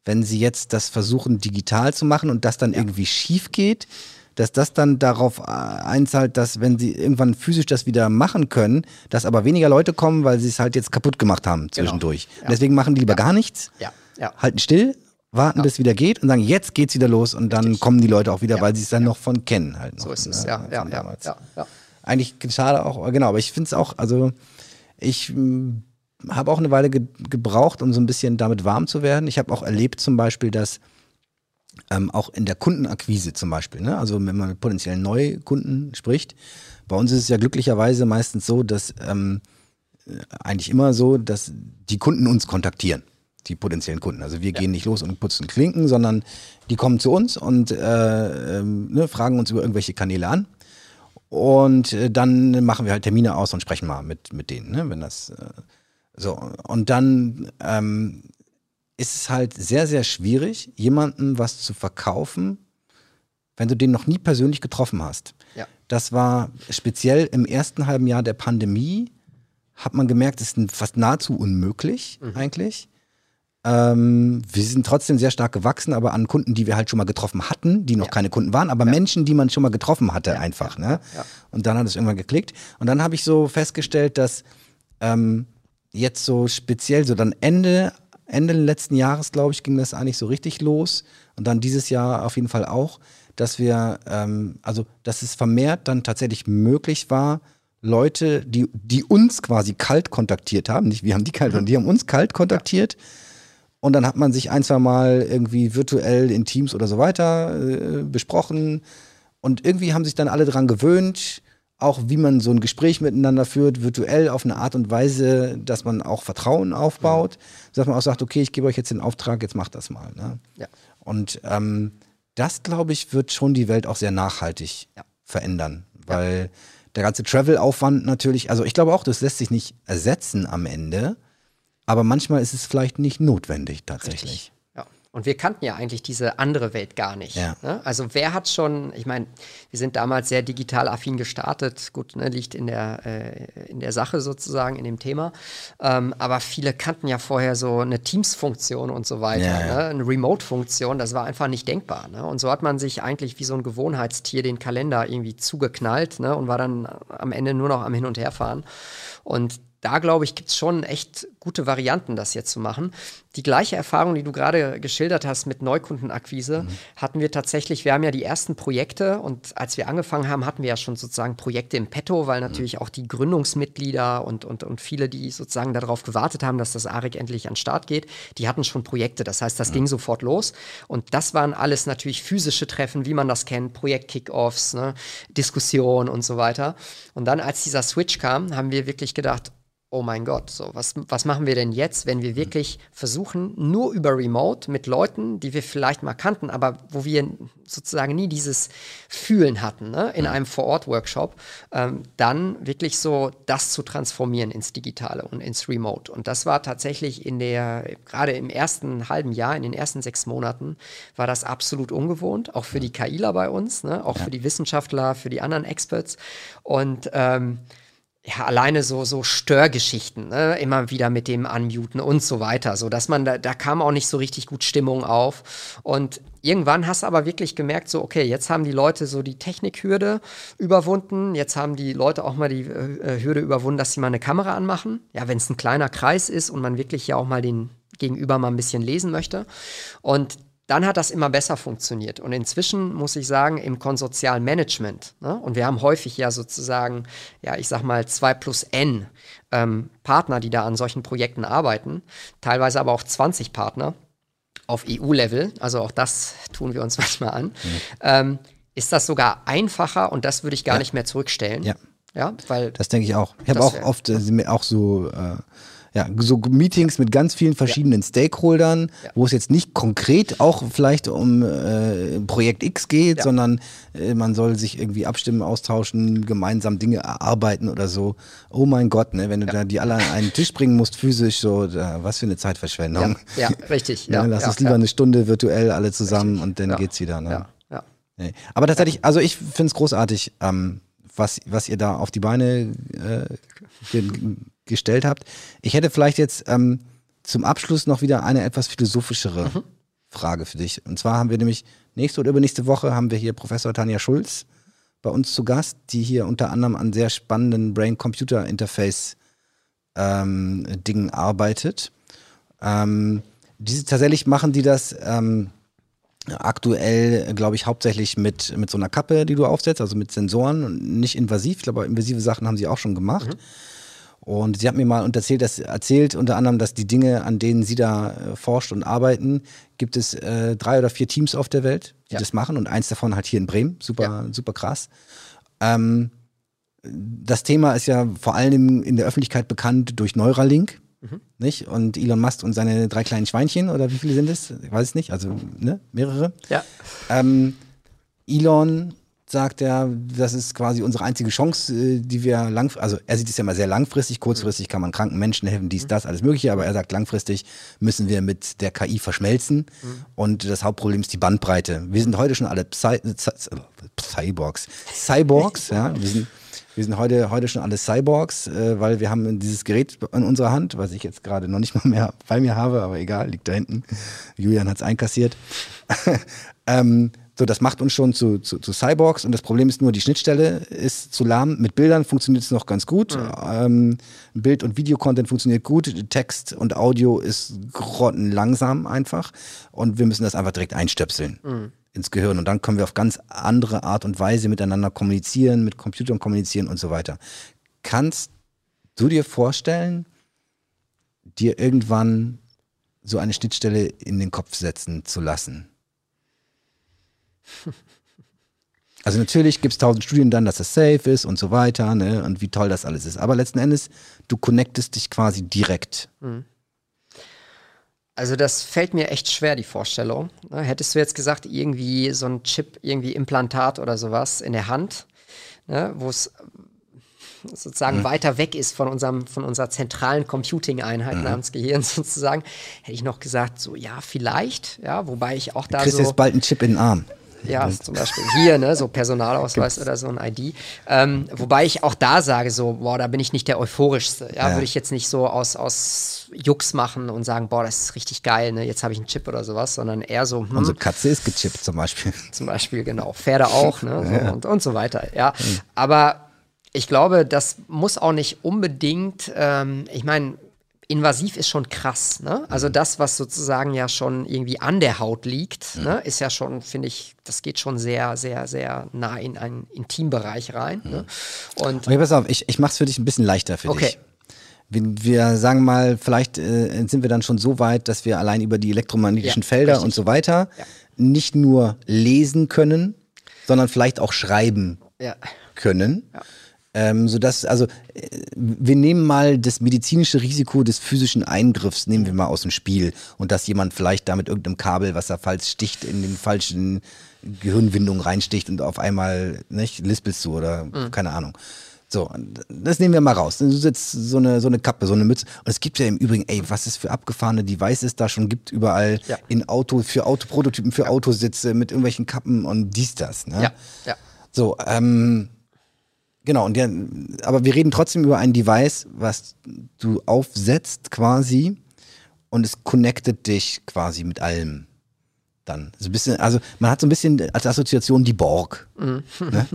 wenn sie jetzt das versuchen, digital zu machen und das dann irgendwie schief geht. Dass das dann darauf äh, einzahlt, dass wenn sie irgendwann physisch das wieder machen können, dass aber weniger Leute kommen, weil sie es halt jetzt kaputt gemacht haben zwischendurch. Genau. Ja. Deswegen machen die lieber gar nichts, Ja, ja. halten still, warten, bis es wieder geht und sagen, jetzt geht's wieder los und dann kommen die Leute auch wieder, Ja. weil sie es dann noch von kennen halt. Noch, So ist es, ne, ja, ja, ja, ja, ja. Eigentlich schade auch, genau, aber ich finde es auch, also ich habe auch eine Weile ge gebraucht, um so ein bisschen damit warm zu werden. Ich habe auch erlebt zum Beispiel, dass ähm, auch in der Kundenakquise zum Beispiel, ne? also wenn man mit potenziellen Neukunden spricht, bei uns ist es ja glücklicherweise meistens so, dass ähm, äh, eigentlich immer so, dass die Kunden uns kontaktieren, die potenziellen Kunden. Also wir gehen nicht los und putzen Klinken, sondern die kommen zu uns und äh, ähm, ne, fragen uns über irgendwelche Kanäle an. Und äh, dann machen wir halt Termine aus und sprechen mal mit, mit denen, ne, wenn das äh, so. Und dann ähm, ist es halt sehr, sehr schwierig, jemandem was zu verkaufen, wenn du den noch nie persönlich getroffen hast. Ja. Das war speziell im ersten halben Jahr der Pandemie, hat man gemerkt, es ist fast nahezu unmöglich eigentlich. Ähm, wir sind trotzdem sehr stark gewachsen, aber an Kunden, die wir halt schon mal getroffen hatten, die noch Ja. keine Kunden waren, aber Menschen, die man schon mal getroffen hatte, einfach. Ne? ja. Und dann hat es irgendwann geklickt. Und dann habe ich so festgestellt, dass ähm, jetzt so speziell, so dann Ende, Ende letzten Jahres, glaube ich, ging das eigentlich so richtig los. Und dann dieses Jahr auf jeden Fall auch, dass wir, ähm, also dass es vermehrt dann tatsächlich möglich war, Leute, die, die uns quasi kalt kontaktiert haben, nicht wir haben die kalt, sondern die haben uns kalt kontaktiert. Und dann hat man sich ein, zwei Mal irgendwie virtuell in Teams oder so weiter äh, besprochen. Und irgendwie haben sich dann alle dran gewöhnt, auch wie man so ein Gespräch miteinander führt, virtuell auf eine Art und Weise, dass man auch Vertrauen aufbaut. Dass man auch sagt, okay, ich gebe euch jetzt den Auftrag, jetzt macht das mal. Ne? Ja. Und ähm, das, glaube ich, wird schon die Welt auch sehr nachhaltig Ja. verändern. Weil der ganze Travel-Aufwand natürlich, also ich glaube auch, das lässt sich nicht ersetzen am Ende. Aber manchmal ist es vielleicht nicht notwendig tatsächlich. Ja. Und wir kannten ja eigentlich diese andere Welt gar nicht. Ja. Ne? Also wer hat schon, ich meine, wir sind damals sehr digital affin gestartet, gut, ne, liegt in der, äh, in der Sache sozusagen, in dem Thema. Ähm, aber viele kannten ja vorher so eine Teams-Funktion und so weiter, Ja, ja. Ne? eine Remote-Funktion, das war einfach nicht denkbar. Ne? Und so hat man sich eigentlich wie so ein Gewohnheitstier den Kalender irgendwie zugeknallt ne? und war dann am Ende nur noch am Hin- und Herfahren. Und da glaube ich, gibt es schon echt gute Varianten, das jetzt zu machen. Die gleiche Erfahrung, die du gerade geschildert hast mit Neukundenakquise, hatten wir tatsächlich. Wir haben ja die ersten Projekte und als wir angefangen haben, hatten wir ja schon sozusagen Projekte im Petto, weil natürlich auch die Gründungsmitglieder und, und, und viele, die sozusagen darauf gewartet haben, dass das ARIC endlich an den Start geht, die hatten schon Projekte. Das heißt, das ging sofort los. Und das waren alles natürlich physische Treffen, wie man das kennt, Projekt-Kickoffs, ne, Diskussionen und so weiter. Und dann, als dieser Switch kam, haben wir wirklich gedacht, oh mein Gott, so, was, was machen wir denn jetzt, wenn wir wirklich versuchen, nur über Remote mit Leuten, die wir vielleicht mal kannten, aber wo wir sozusagen nie dieses Fühlen hatten, ne, in einem Vor-Ort-Workshop, ähm, dann wirklich so das zu transformieren ins Digitale und ins Remote. Und das war tatsächlich in der, gerade im ersten halben Jahr, in den ersten sechs Monaten, war das absolut ungewohnt, auch für die KIler bei uns, ne, auch für die Wissenschaftler, für die anderen Experts. Und ähm, ja, alleine so, so Störgeschichten, ne? immer wieder mit dem Unmuten und so weiter, so dass man da, da kam auch nicht so richtig gut Stimmung auf. Und irgendwann hast du aber wirklich gemerkt, so, okay, jetzt haben die Leute so die Technikhürde überwunden, jetzt haben die Leute auch mal die äh, Hürde überwunden, dass sie mal eine Kamera anmachen. Ja, wenn es ein kleiner Kreis ist und man wirklich ja auch mal den Gegenüber mal ein bisschen lesen möchte. Und dann hat das immer besser funktioniert. Und inzwischen muss ich sagen, im konsortialen Management, ne, und wir haben häufig ja sozusagen, ja, ich sag mal, zwei plus N ähm, Partner, die da an solchen Projekten arbeiten, teilweise aber auch 20 Partner auf EU-Level, also auch das tun wir uns manchmal an, ähm, ist das sogar einfacher und das würde ich gar Ja. nicht mehr zurückstellen. Ja. Ja, weil Das denke ich auch. Ich habe auch wär- oft äh, auch so, äh, ja, so Meetings mit ganz vielen verschiedenen Stakeholdern, Ja. wo es jetzt nicht konkret auch vielleicht um äh, Projekt X geht, Ja. sondern äh, man soll sich irgendwie abstimmen, austauschen, gemeinsam Dinge erarbeiten oder so. Oh mein Gott, ne, wenn du da die alle an einen Tisch bringen musst, physisch, so, da, was für eine Zeitverschwendung. ja, ja, richtig. Ja, Ja, lass ja, uns lieber ja. eine Stunde virtuell alle zusammen und dann Ja. geht's wieder. Ne? Ja, ja. Nee. Aber tatsächlich, also ich finde es großartig, ähm, was, was ihr da auf die Beine äh, gestellt habt. Ich hätte vielleicht jetzt ähm, zum Abschluss noch wieder eine etwas philosophischere Mhm. Frage für dich. Und zwar haben wir nämlich nächste oder übernächste Woche haben wir hier Professor Tanja Schulz bei uns zu Gast, die hier unter anderem an sehr spannenden Brain-Computer-Interface ähm, Dingen arbeitet. Ähm, diese, tatsächlich machen die das ähm, aktuell, glaube ich, hauptsächlich mit, mit so einer Kappe, die du aufsetzt, also mit Sensoren und nicht invasiv. Ich glaube, invasive Sachen haben sie auch schon gemacht. Und sie hat mir mal erzählt, dass, erzählt unter anderem, dass die Dinge, an denen sie da äh, forscht und arbeiten, gibt es äh, drei oder vier Teams auf der Welt, die Ja. das machen und eins davon halt hier in Bremen. Super, Ja. super krass. Ähm, das Thema ist ja vor allem in der Öffentlichkeit bekannt durch Neuralink. Nicht? Und Elon Musk und seine drei kleinen Schweinchen, oder wie viele sind es? Ich weiß es nicht, also ne? mehrere. Ja. Ähm, Elon sagt er, das ist quasi unsere einzige Chance, äh, die wir lang, also er sieht es ja mal sehr langfristig, kurzfristig kann man kranken Menschen helfen, dies, das, alles mögliche, aber er sagt, langfristig müssen wir mit der KI verschmelzen und das Hauptproblem ist die Bandbreite. Wir sind heute schon alle Psy Cy- Cyborgs. Cyborgs, ja, wir sind, wir sind heute, heute schon alle Cyborgs, äh, weil wir haben dieses Gerät in unserer Hand, was ich jetzt gerade noch nicht mal mehr bei mir habe, aber egal, liegt da hinten. Julian hat es einkassiert. ähm, so, das macht uns schon zu, zu, zu Cyborgs und das Problem ist nur, die Schnittstelle ist zu lahm. Mit Bildern funktioniert es noch ganz gut. Ähm, Bild- und Videocontent funktioniert gut. Text und Audio ist grottenlangsam einfach. Und wir müssen das einfach direkt einstöpseln ins Gehirn. Und dann können wir auf ganz andere Art und Weise miteinander kommunizieren, mit Computern kommunizieren und so weiter. Kannst du dir vorstellen, dir irgendwann so eine Schnittstelle in den Kopf setzen zu lassen? Also natürlich gibt es tausend Studien dann, dass das safe ist und so weiter, ne? Und wie toll das alles ist. Aber letzten Endes, du connectest dich quasi direkt. Also das fällt mir echt schwer, die Vorstellung. Ne, hättest du jetzt gesagt, irgendwie so ein Chip, irgendwie Implantat oder sowas in der Hand, ne, wo es sozusagen weiter weg ist von unserem, von unserer zentralen Computing-Einheit namens Gehirn sozusagen, hätte ich noch gesagt, so ja, vielleicht, ja, wobei ich auch da Du kriegst so. jetzt bald einen Chip in den Arm. Ja, zum Beispiel hier, ne, so Personalausweis oder so ein ID. Ähm, wobei ich auch da sage, so, boah, da bin ich nicht der euphorischste. Ja, Ja. würde ich jetzt nicht so aus, aus Jux machen und sagen, boah, das ist richtig geil, ne, jetzt habe ich einen Chip oder sowas, sondern eher so, hm, Unsere Katze ist gechippt zum Beispiel. zum Beispiel, genau, Pferde auch, ne, so, und, und so weiter, ja. Aber ich glaube, das muss auch nicht unbedingt, ähm, ich meine, invasiv ist schon krass, ne? Also das, was sozusagen ja schon irgendwie an der Haut liegt, ne, ist ja schon, finde ich, das geht schon sehr, sehr, sehr nah in einen Intimbereich rein. Ne? Und Okay, pass auf, ich, ich mach's für dich ein bisschen leichter für Okay. dich. Wir, wir sagen mal, vielleicht äh, sind wir dann schon so weit, dass wir allein über die elektromagnetischen Ja, Felder richtig. und so weiter Ja. nicht nur lesen können, sondern vielleicht auch schreiben ja, können. Ähm, sodass, also, äh, wir nehmen mal das medizinische Risiko des physischen Eingriffs, nehmen wir mal aus dem Spiel. Und dass jemand vielleicht da mit irgendeinem Kabel, was er falsch sticht, in den falschen Gehirnwindungen reinsticht und auf einmal, nicht, lispelst du oder keine Ahnung. So, das nehmen wir mal raus. Du sitzt so eine, so eine Kappe, so eine Mütze. Und es gibt ja im Übrigen, ey, was es für abgefahrene Devices da schon gibt, überall Ja. in Auto, für Autoprototypen, für Autositze mit irgendwelchen Kappen und dies, das. Ne? ja, ja. So, ähm, genau, und der, aber wir reden trotzdem über ein Device, was du aufsetzt quasi und es connectet dich quasi mit allem. Dann. So ein bisschen, also man hat so ein bisschen als Assoziation die Borg. Ne?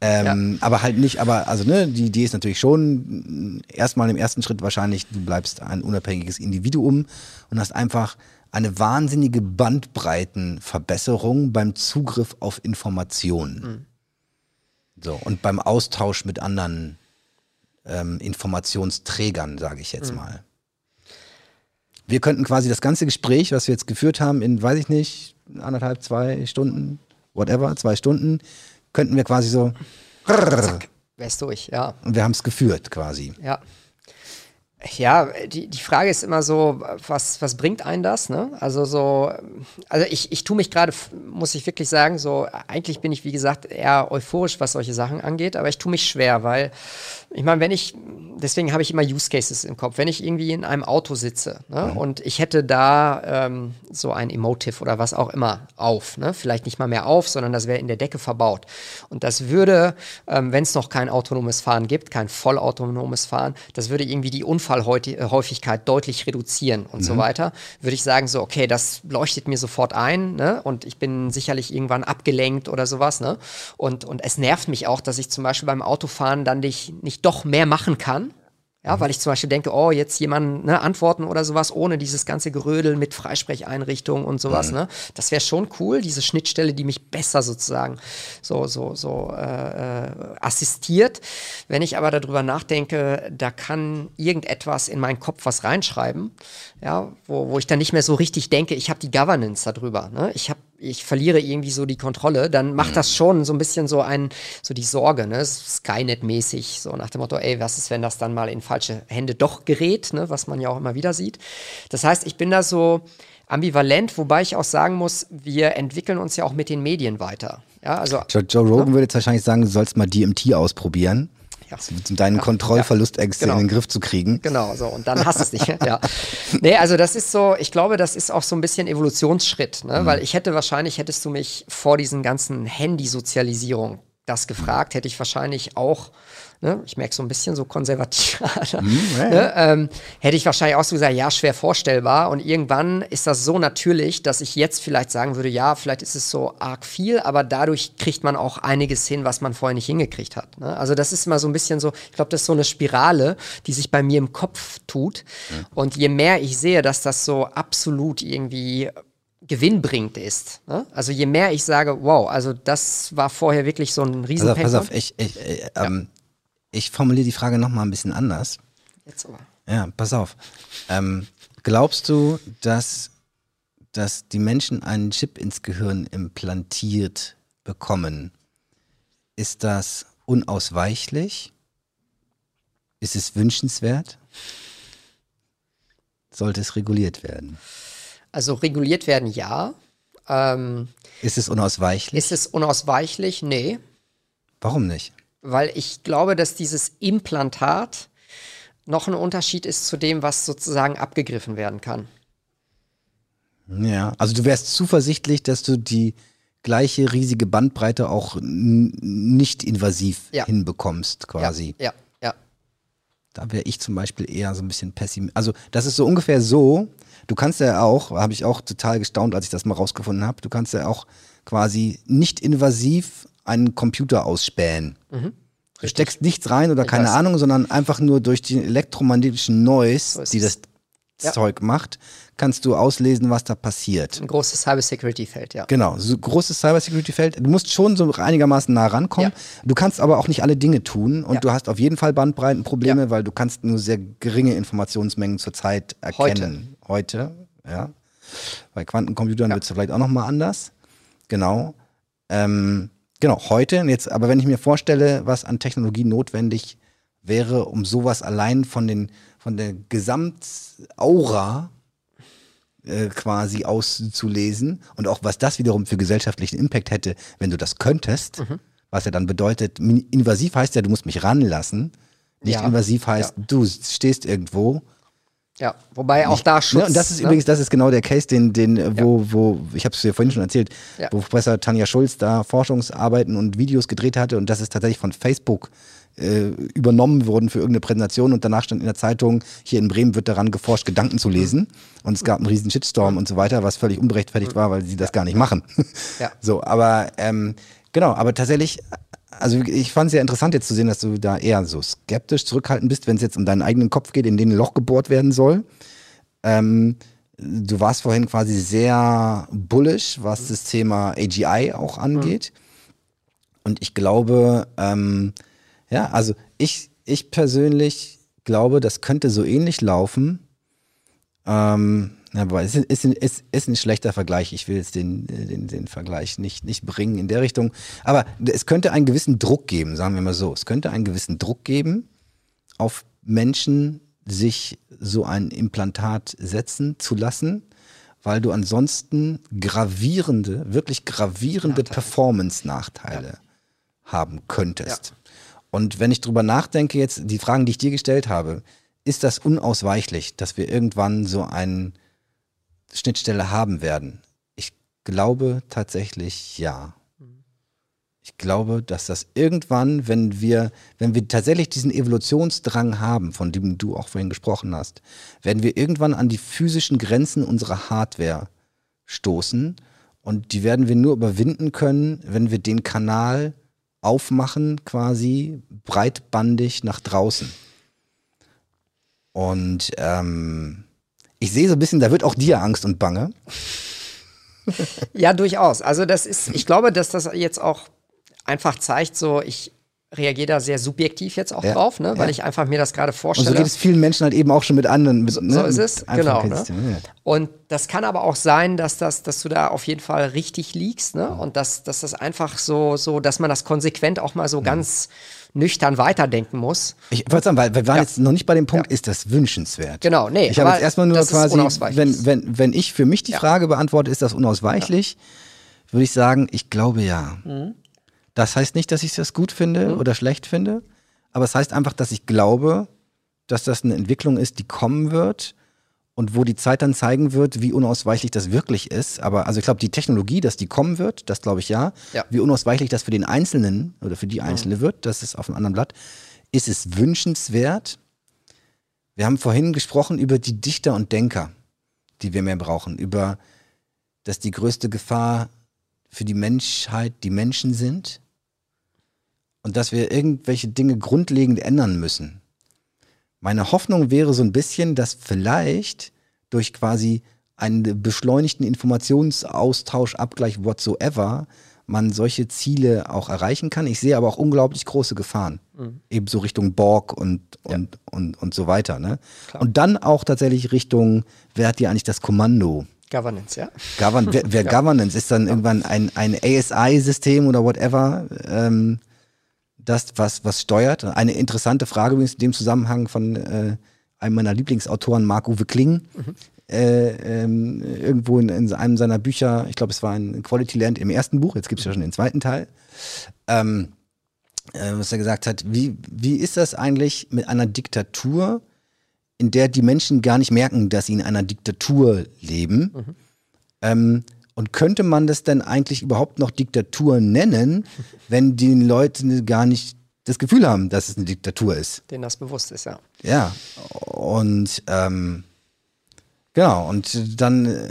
ähm, Aber halt nicht, aber also ne, die Idee ist natürlich schon, erstmal im ersten Schritt wahrscheinlich, du bleibst ein unabhängiges Individuum und hast einfach eine wahnsinnige Bandbreitenverbesserung beim Zugriff auf Informationen. So, und beim Austausch mit anderen ähm, Informationsträgern, sage ich jetzt mal. Wir könnten quasi das ganze Gespräch, was wir jetzt geführt haben, in, weiß ich nicht, anderthalb, zwei Stunden, whatever, zwei Stunden, könnten wir quasi so Prozess durch, ja. Und wir haben es geführt quasi. Ja. Ja, die, die Frage ist immer so, was, was bringt einen das? Ne? Also so, also ich, ich tue mich gerade, muss ich wirklich sagen, so, eigentlich bin ich, wie gesagt, eher euphorisch, was solche Sachen angeht, aber ich tue mich schwer, weil ich meine, wenn ich, deswegen habe ich immer Use Cases im Kopf, wenn ich irgendwie in einem Auto sitze ne, mhm. und ich hätte da ähm, so ein Emotive oder was auch immer auf, ne, vielleicht nicht mal mehr auf, sondern das wäre in der Decke verbaut. Und das würde, ähm, wenn es noch kein autonomes Fahren gibt, kein vollautonomes Fahren, das würde irgendwie die Unfallhäufigkeit deutlich reduzieren und mhm. so weiter. Würde ich sagen, so, okay, das leuchtet mir sofort ein ne, und ich bin sicherlich irgendwann abgelenkt oder sowas. Ne, und, und es nervt mich auch, dass ich zum Beispiel beim Autofahren dann dich nicht doch mehr machen kann. Ja, weil ich zum Beispiel denke, oh, jetzt jemand ne, antworten oder sowas, ohne dieses ganze Gerödel mit Freisprecheinrichtungen und sowas, mhm. ne? Das wäre schon cool, diese Schnittstelle, die mich besser sozusagen so, so, so äh, äh, assistiert. Wenn ich aber darüber nachdenke, da kann irgendetwas in meinen Kopf was reinschreiben, ja, wo, wo ich dann nicht mehr so richtig denke, ich habe die Governance darüber. Ne? Ich habe ich verliere irgendwie so die Kontrolle, dann macht das schon so ein bisschen so ein, so die Sorge, ne, Skynet-mäßig, so nach dem Motto, ey, was ist, wenn das dann mal in falsche Hände doch gerät, ne, was man ja auch immer wieder sieht. Das heißt, ich bin da so ambivalent, wobei ich auch sagen muss, wir entwickeln uns ja auch mit den Medien weiter. Ja, also, Joe, Joe Rogan ne? würde jetzt wahrscheinlich sagen, du sollst mal DMT ausprobieren ja. deinen ja, Kontrollverlustängste genau. in den Griff zu kriegen. Genau, so und dann hast du es nicht. ja. Nee, also das ist so, ich glaube, das ist auch so ein bisschen Evolutionsschritt, ne? Mhm. weil ich hätte wahrscheinlich, hättest du mich vor diesen ganzen Handysozialisierung das gefragt, hätte ich wahrscheinlich auch ne, ich merke so ein bisschen so konservativ, mhm, ja, ne, ähm, hätte ich wahrscheinlich auch so gesagt, ja, schwer vorstellbar. Und irgendwann ist das so natürlich, dass ich jetzt vielleicht sagen würde, ja, vielleicht ist es so arg viel, aber dadurch kriegt man auch einiges hin, was man vorher nicht hingekriegt hat. Ne? Also das ist immer so ein bisschen so, ich glaube, das ist so eine Spirale, die sich bei mir im Kopf tut. Mhm. Und je mehr ich sehe, dass das so absolut irgendwie gewinnbringend ist. Ne? Also je mehr ich sage, wow, also das war vorher wirklich so ein riesen Pass auf, pass auf ich, ich, ich ähm, ich formuliere die Frage nochmal ein bisschen anders. Jetzt aber. Ja, pass auf. Ähm, glaubst du, dass, dass die Menschen einen Chip ins Gehirn implantiert bekommen? Ist das unausweichlich? Ist es wünschenswert? Sollte es reguliert werden? Also reguliert werden ja. Ähm, ist es unausweichlich? Ist es unausweichlich? Nee. Warum nicht? Weil ich glaube, dass dieses Implantat noch ein Unterschied ist zu dem, was sozusagen abgegriffen werden kann. Ja, also du wärst zuversichtlich, dass du die gleiche riesige Bandbreite auch nicht invasiv ja. hinbekommst, quasi. Ja, ja. ja. Da wäre ich zum Beispiel eher so ein bisschen pessimistisch. Also das ist so ungefähr so, du kannst ja auch, habe ich auch total gestaunt, als ich das mal rausgefunden habe, du kannst ja auch quasi nicht invasiv einen Computer ausspähen. Mhm. Du steckst nichts rein oder keine Ahnung, sondern einfach nur durch den elektromagnetischen Noise, so die das ja. Zeug macht, kannst du auslesen, was da passiert. Ein großes Cybersecurity-Feld, ja. Genau, so großes Cybersecurity-Feld. Du musst schon so einigermaßen nah rankommen. Ja. Du kannst aber auch nicht alle Dinge tun und ja. du hast auf jeden Fall Bandbreitenprobleme, weil du kannst nur sehr geringe Informationsmengen zurzeit erkennen. Heute, Heute ja. Bei Quantencomputern wird es vielleicht auch nochmal anders. Genau. Ähm, Genau, heute. Jetzt, aber wenn ich mir vorstelle, was an Technologie notwendig wäre, um sowas allein von, den, von der Gesamtaura äh, quasi auszulesen und auch was das wiederum für gesellschaftlichen Impact hätte, wenn du das könntest, mhm. was ja dann bedeutet, invasiv heißt ja, du musst mich ranlassen. Nicht ja. invasiv heißt, ja. du stehst irgendwo ja, wobei auch da Schutz. Ne, und das ist ne? übrigens, das ist genau der Case, den, den, wo, ja. wo, ich habe es dir vorhin schon erzählt, ja. wo Professor Tanja Schulz da Forschungsarbeiten und Videos gedreht hatte und das ist tatsächlich von Facebook äh, übernommen worden für irgendeine Präsentation und danach stand in der Zeitung, hier in Bremen wird daran geforscht, Gedanken zu lesen. Und es gab einen riesen Shitstorm und so weiter, was völlig unberechtfertigt war, weil sie das gar nicht machen. Ja. So, aber ähm, genau, aber tatsächlich also ich fand es sehr interessant jetzt zu sehen, dass du da eher so skeptisch zurückhaltend bist, wenn es jetzt um deinen eigenen Kopf geht, in den ein Loch gebohrt werden soll. Ähm, du warst vorhin quasi sehr bullish, was das Thema AGI auch angeht. Und ich glaube, ähm, ja, also ich, ich persönlich glaube, das könnte so ähnlich laufen. Ähm, Ja, aber es ist, ist, ist, ein schlechter Vergleich. Ich will jetzt den, den, den Vergleich nicht, nicht bringen in der Richtung. Aber es könnte einen gewissen Druck geben, sagen wir mal so. Es könnte einen gewissen Druck geben, auf Menschen sich so ein Implantat setzen zu lassen, weil du ansonsten gravierende, wirklich gravierende Performance-Nachteile ja. haben könntest. Ja. Und wenn ich drüber nachdenke, jetzt die Fragen, die ich dir gestellt habe, ist das unausweichlich, dass wir irgendwann so eine Schnittstelle haben werden? Ich glaube tatsächlich ja. Ich glaube, dass das irgendwann, wenn wir, wenn wir tatsächlich diesen Evolutionsdrang haben, von dem du auch vorhin gesprochen hast, werden wir irgendwann an die physischen Grenzen unserer Hardware stoßen. Und die werden wir nur überwinden können, wenn wir den Kanal aufmachen, quasi breitbandig nach draußen. Und ähm, ich sehe so ein bisschen, da wird auch dir Angst und Bange. ja, durchaus. Also das ist, ich glaube, dass das jetzt auch einfach zeigt, so ich reagiere da sehr subjektiv jetzt auch ja, drauf, ne? weil ja. ich einfach mir das gerade vorstelle. Und so geht es vielen Menschen halt eben auch schon mit anderen. Mit, so, ne? so, ist es, genau. Ne? Und das kann aber auch sein, dass, das, dass du da auf jeden Fall richtig liegst ne? und dass, dass das einfach so, so, dass man das konsequent auch mal so mhm. ganz nüchtern weiterdenken muss. Ich wollte sagen, weil wir waren ja. jetzt noch nicht bei dem Punkt, ja. ist das wünschenswert? Genau, nee. Ich habe jetzt erstmal nur quasi, wenn, wenn, wenn ich für mich die Frage beantworte, ist das unausweichlich, würde ich sagen, ich glaube ja. Mhm. Das heißt nicht, dass ich das gut finde mhm. oder schlecht finde, aber es heißt einfach, dass ich glaube, dass das eine Entwicklung ist, die kommen wird und wo die Zeit dann zeigen wird, wie unausweichlich das wirklich ist. Aber also ich glaube, die Technologie, dass die kommen wird, das glaube ich ja. ja. Wie unausweichlich das für den Einzelnen oder für die Einzelne mhm. wird, das ist auf einem anderen Blatt. Ist es wünschenswert? Wir haben vorhin gesprochen über die Dichter und Denker, die wir mehr brauchen, über dass die größte Gefahr für die Menschheit die Menschen sind und dass wir irgendwelche Dinge grundlegend ändern müssen. Meine Hoffnung wäre so ein bisschen, dass vielleicht durch quasi einen beschleunigten Informationsaustausch, Abgleich, whatsoever, man solche Ziele auch erreichen kann. Ich sehe aber auch unglaublich große Gefahren. Mhm. Ebenso Richtung Borg und, und, ja. und, und, so weiter. Ne? Und dann auch tatsächlich Richtung, wer hat hier eigentlich das Kommando? Governance, ja. Govern, wer, wer ja. Governance ist dann ja. irgendwann ein, ein ASI-System oder whatever. Ähm, das, was, was steuert. Eine interessante Frage übrigens in dem Zusammenhang von äh, einem meiner Lieblingsautoren, Marc-Uwe Kling. Mhm. Äh, ähm, irgendwo in, in, einem seiner Bücher, ich glaube, es war ein Quality Land im ersten Buch, jetzt gibt es ja schon den zweiten Teil, ähm, äh, was er gesagt hat, wie, wie ist das eigentlich mit einer Diktatur, in der die Menschen gar nicht merken, dass sie in einer Diktatur leben? Mhm. Ähm, und könnte man das denn eigentlich überhaupt noch Diktatur nennen, wenn die Leute gar nicht das Gefühl haben, dass es eine Diktatur ist? Denen das bewusst ist, ja. Ja, und ähm, genau, und dann äh,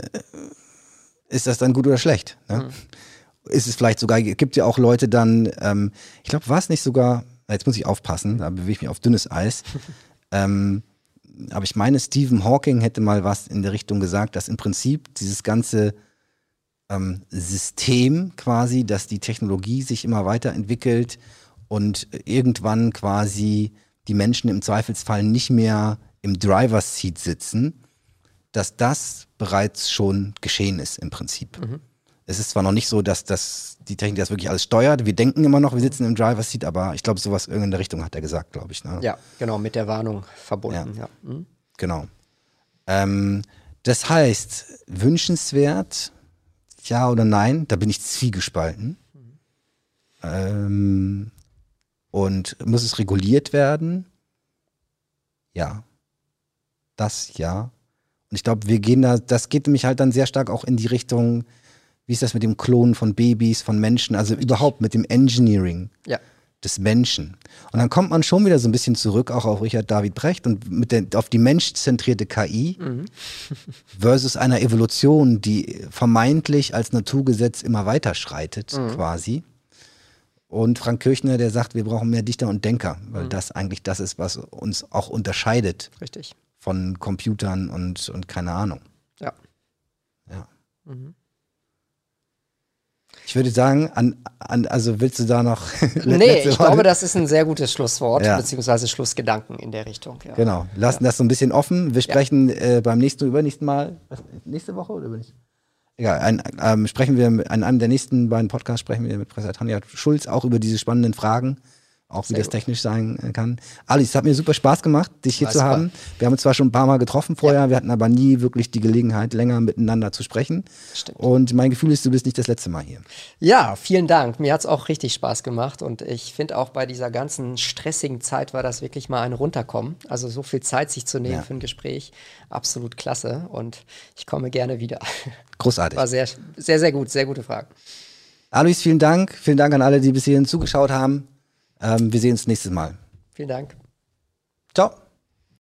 ist das dann gut oder schlecht. Ne? Mhm. Ist es vielleicht sogar, gibt ja auch Leute dann, ähm, ich glaube, war es nicht sogar, jetzt muss ich aufpassen, da bewege ich mich auf dünnes Eis. ähm, aber ich meine, Stephen Hawking hätte mal was in der Richtung gesagt, dass im Prinzip dieses ganze ähm, System quasi, dass die Technologie sich immer weiterentwickelt und irgendwann quasi die Menschen im Zweifelsfall nicht mehr im Driver's Seat sitzen, dass das bereits schon geschehen ist im Prinzip. Mhm. Es ist zwar noch nicht so, dass das, die Technik das wirklich alles steuert. Wir denken immer noch, wir sitzen im Driver's Seat, aber ich glaube, sowas in der Richtung hat er gesagt, glaube ich. Ne? Ja, genau, mit der Warnung verbunden. Ja. ja. Mhm. Genau. Ähm, das heißt, wünschenswert, ja oder nein, da bin ich zwiegespalten. Mhm. Ähm, und muss es reguliert werden? Ja. Das ja. Und ich glaube, wir gehen da, das geht nämlich halt dann sehr stark auch in die Richtung, wie ist das mit dem Klonen von Babys, von Menschen, also überhaupt mit dem Engineering. Ja des Menschen. Und dann kommt man schon wieder so ein bisschen zurück, auch auf Richard David Brecht und mit der, auf die menschzentrierte KI mhm. versus einer Evolution, die vermeintlich als Naturgesetz immer weiter schreitet, mhm. quasi. Und Frank Kirchner, der sagt, wir brauchen mehr Dichter und Denker, weil mhm. das eigentlich das ist, was uns auch unterscheidet. Richtig. Von Computern und, und keine Ahnung. Ja. Ja. Mhm. Ich würde sagen, an, an, also willst du da noch. nee, ich glaube, das ist ein sehr gutes Schlusswort, ja. beziehungsweise Schlussgedanken in der Richtung. Ja. Genau, lassen das so ein bisschen offen. Wir sprechen äh, beim nächsten oder übernächsten Mal, was, nächste Woche oder übernächste? Egal, ein, ähm, sprechen wir an einem der nächsten beiden Podcasts sprechen wir mit Professor Tanja Schulz auch über diese spannenden Fragen auch wie Sehr das gut. technisch sein äh, kann. Alice, es hat mir super Spaß gemacht, dich hier War zu haben. Wir haben uns zwar schon ein paar Mal getroffen vorher, ja. wir hatten aber nie wirklich die Gelegenheit, länger miteinander zu sprechen. Stimmt. Und mein Gefühl ist, du bist nicht das letzte Mal hier. Ja, vielen Dank. Mir hat es auch richtig Spaß gemacht und ich finde auch bei dieser ganzen stressigen Zeit war das wirklich mal ein Runterkommen. Also so viel Zeit sich zu nehmen ja. für ein Gespräch, absolut klasse und ich komme gerne wieder. Großartig. War sehr, sehr, sehr gut, sehr gute Frage. Alois, vielen Dank. Vielen Dank an alle, die bis hierhin zugeschaut haben. Ähm, wir sehen uns nächstes Mal. Vielen Dank. Ciao.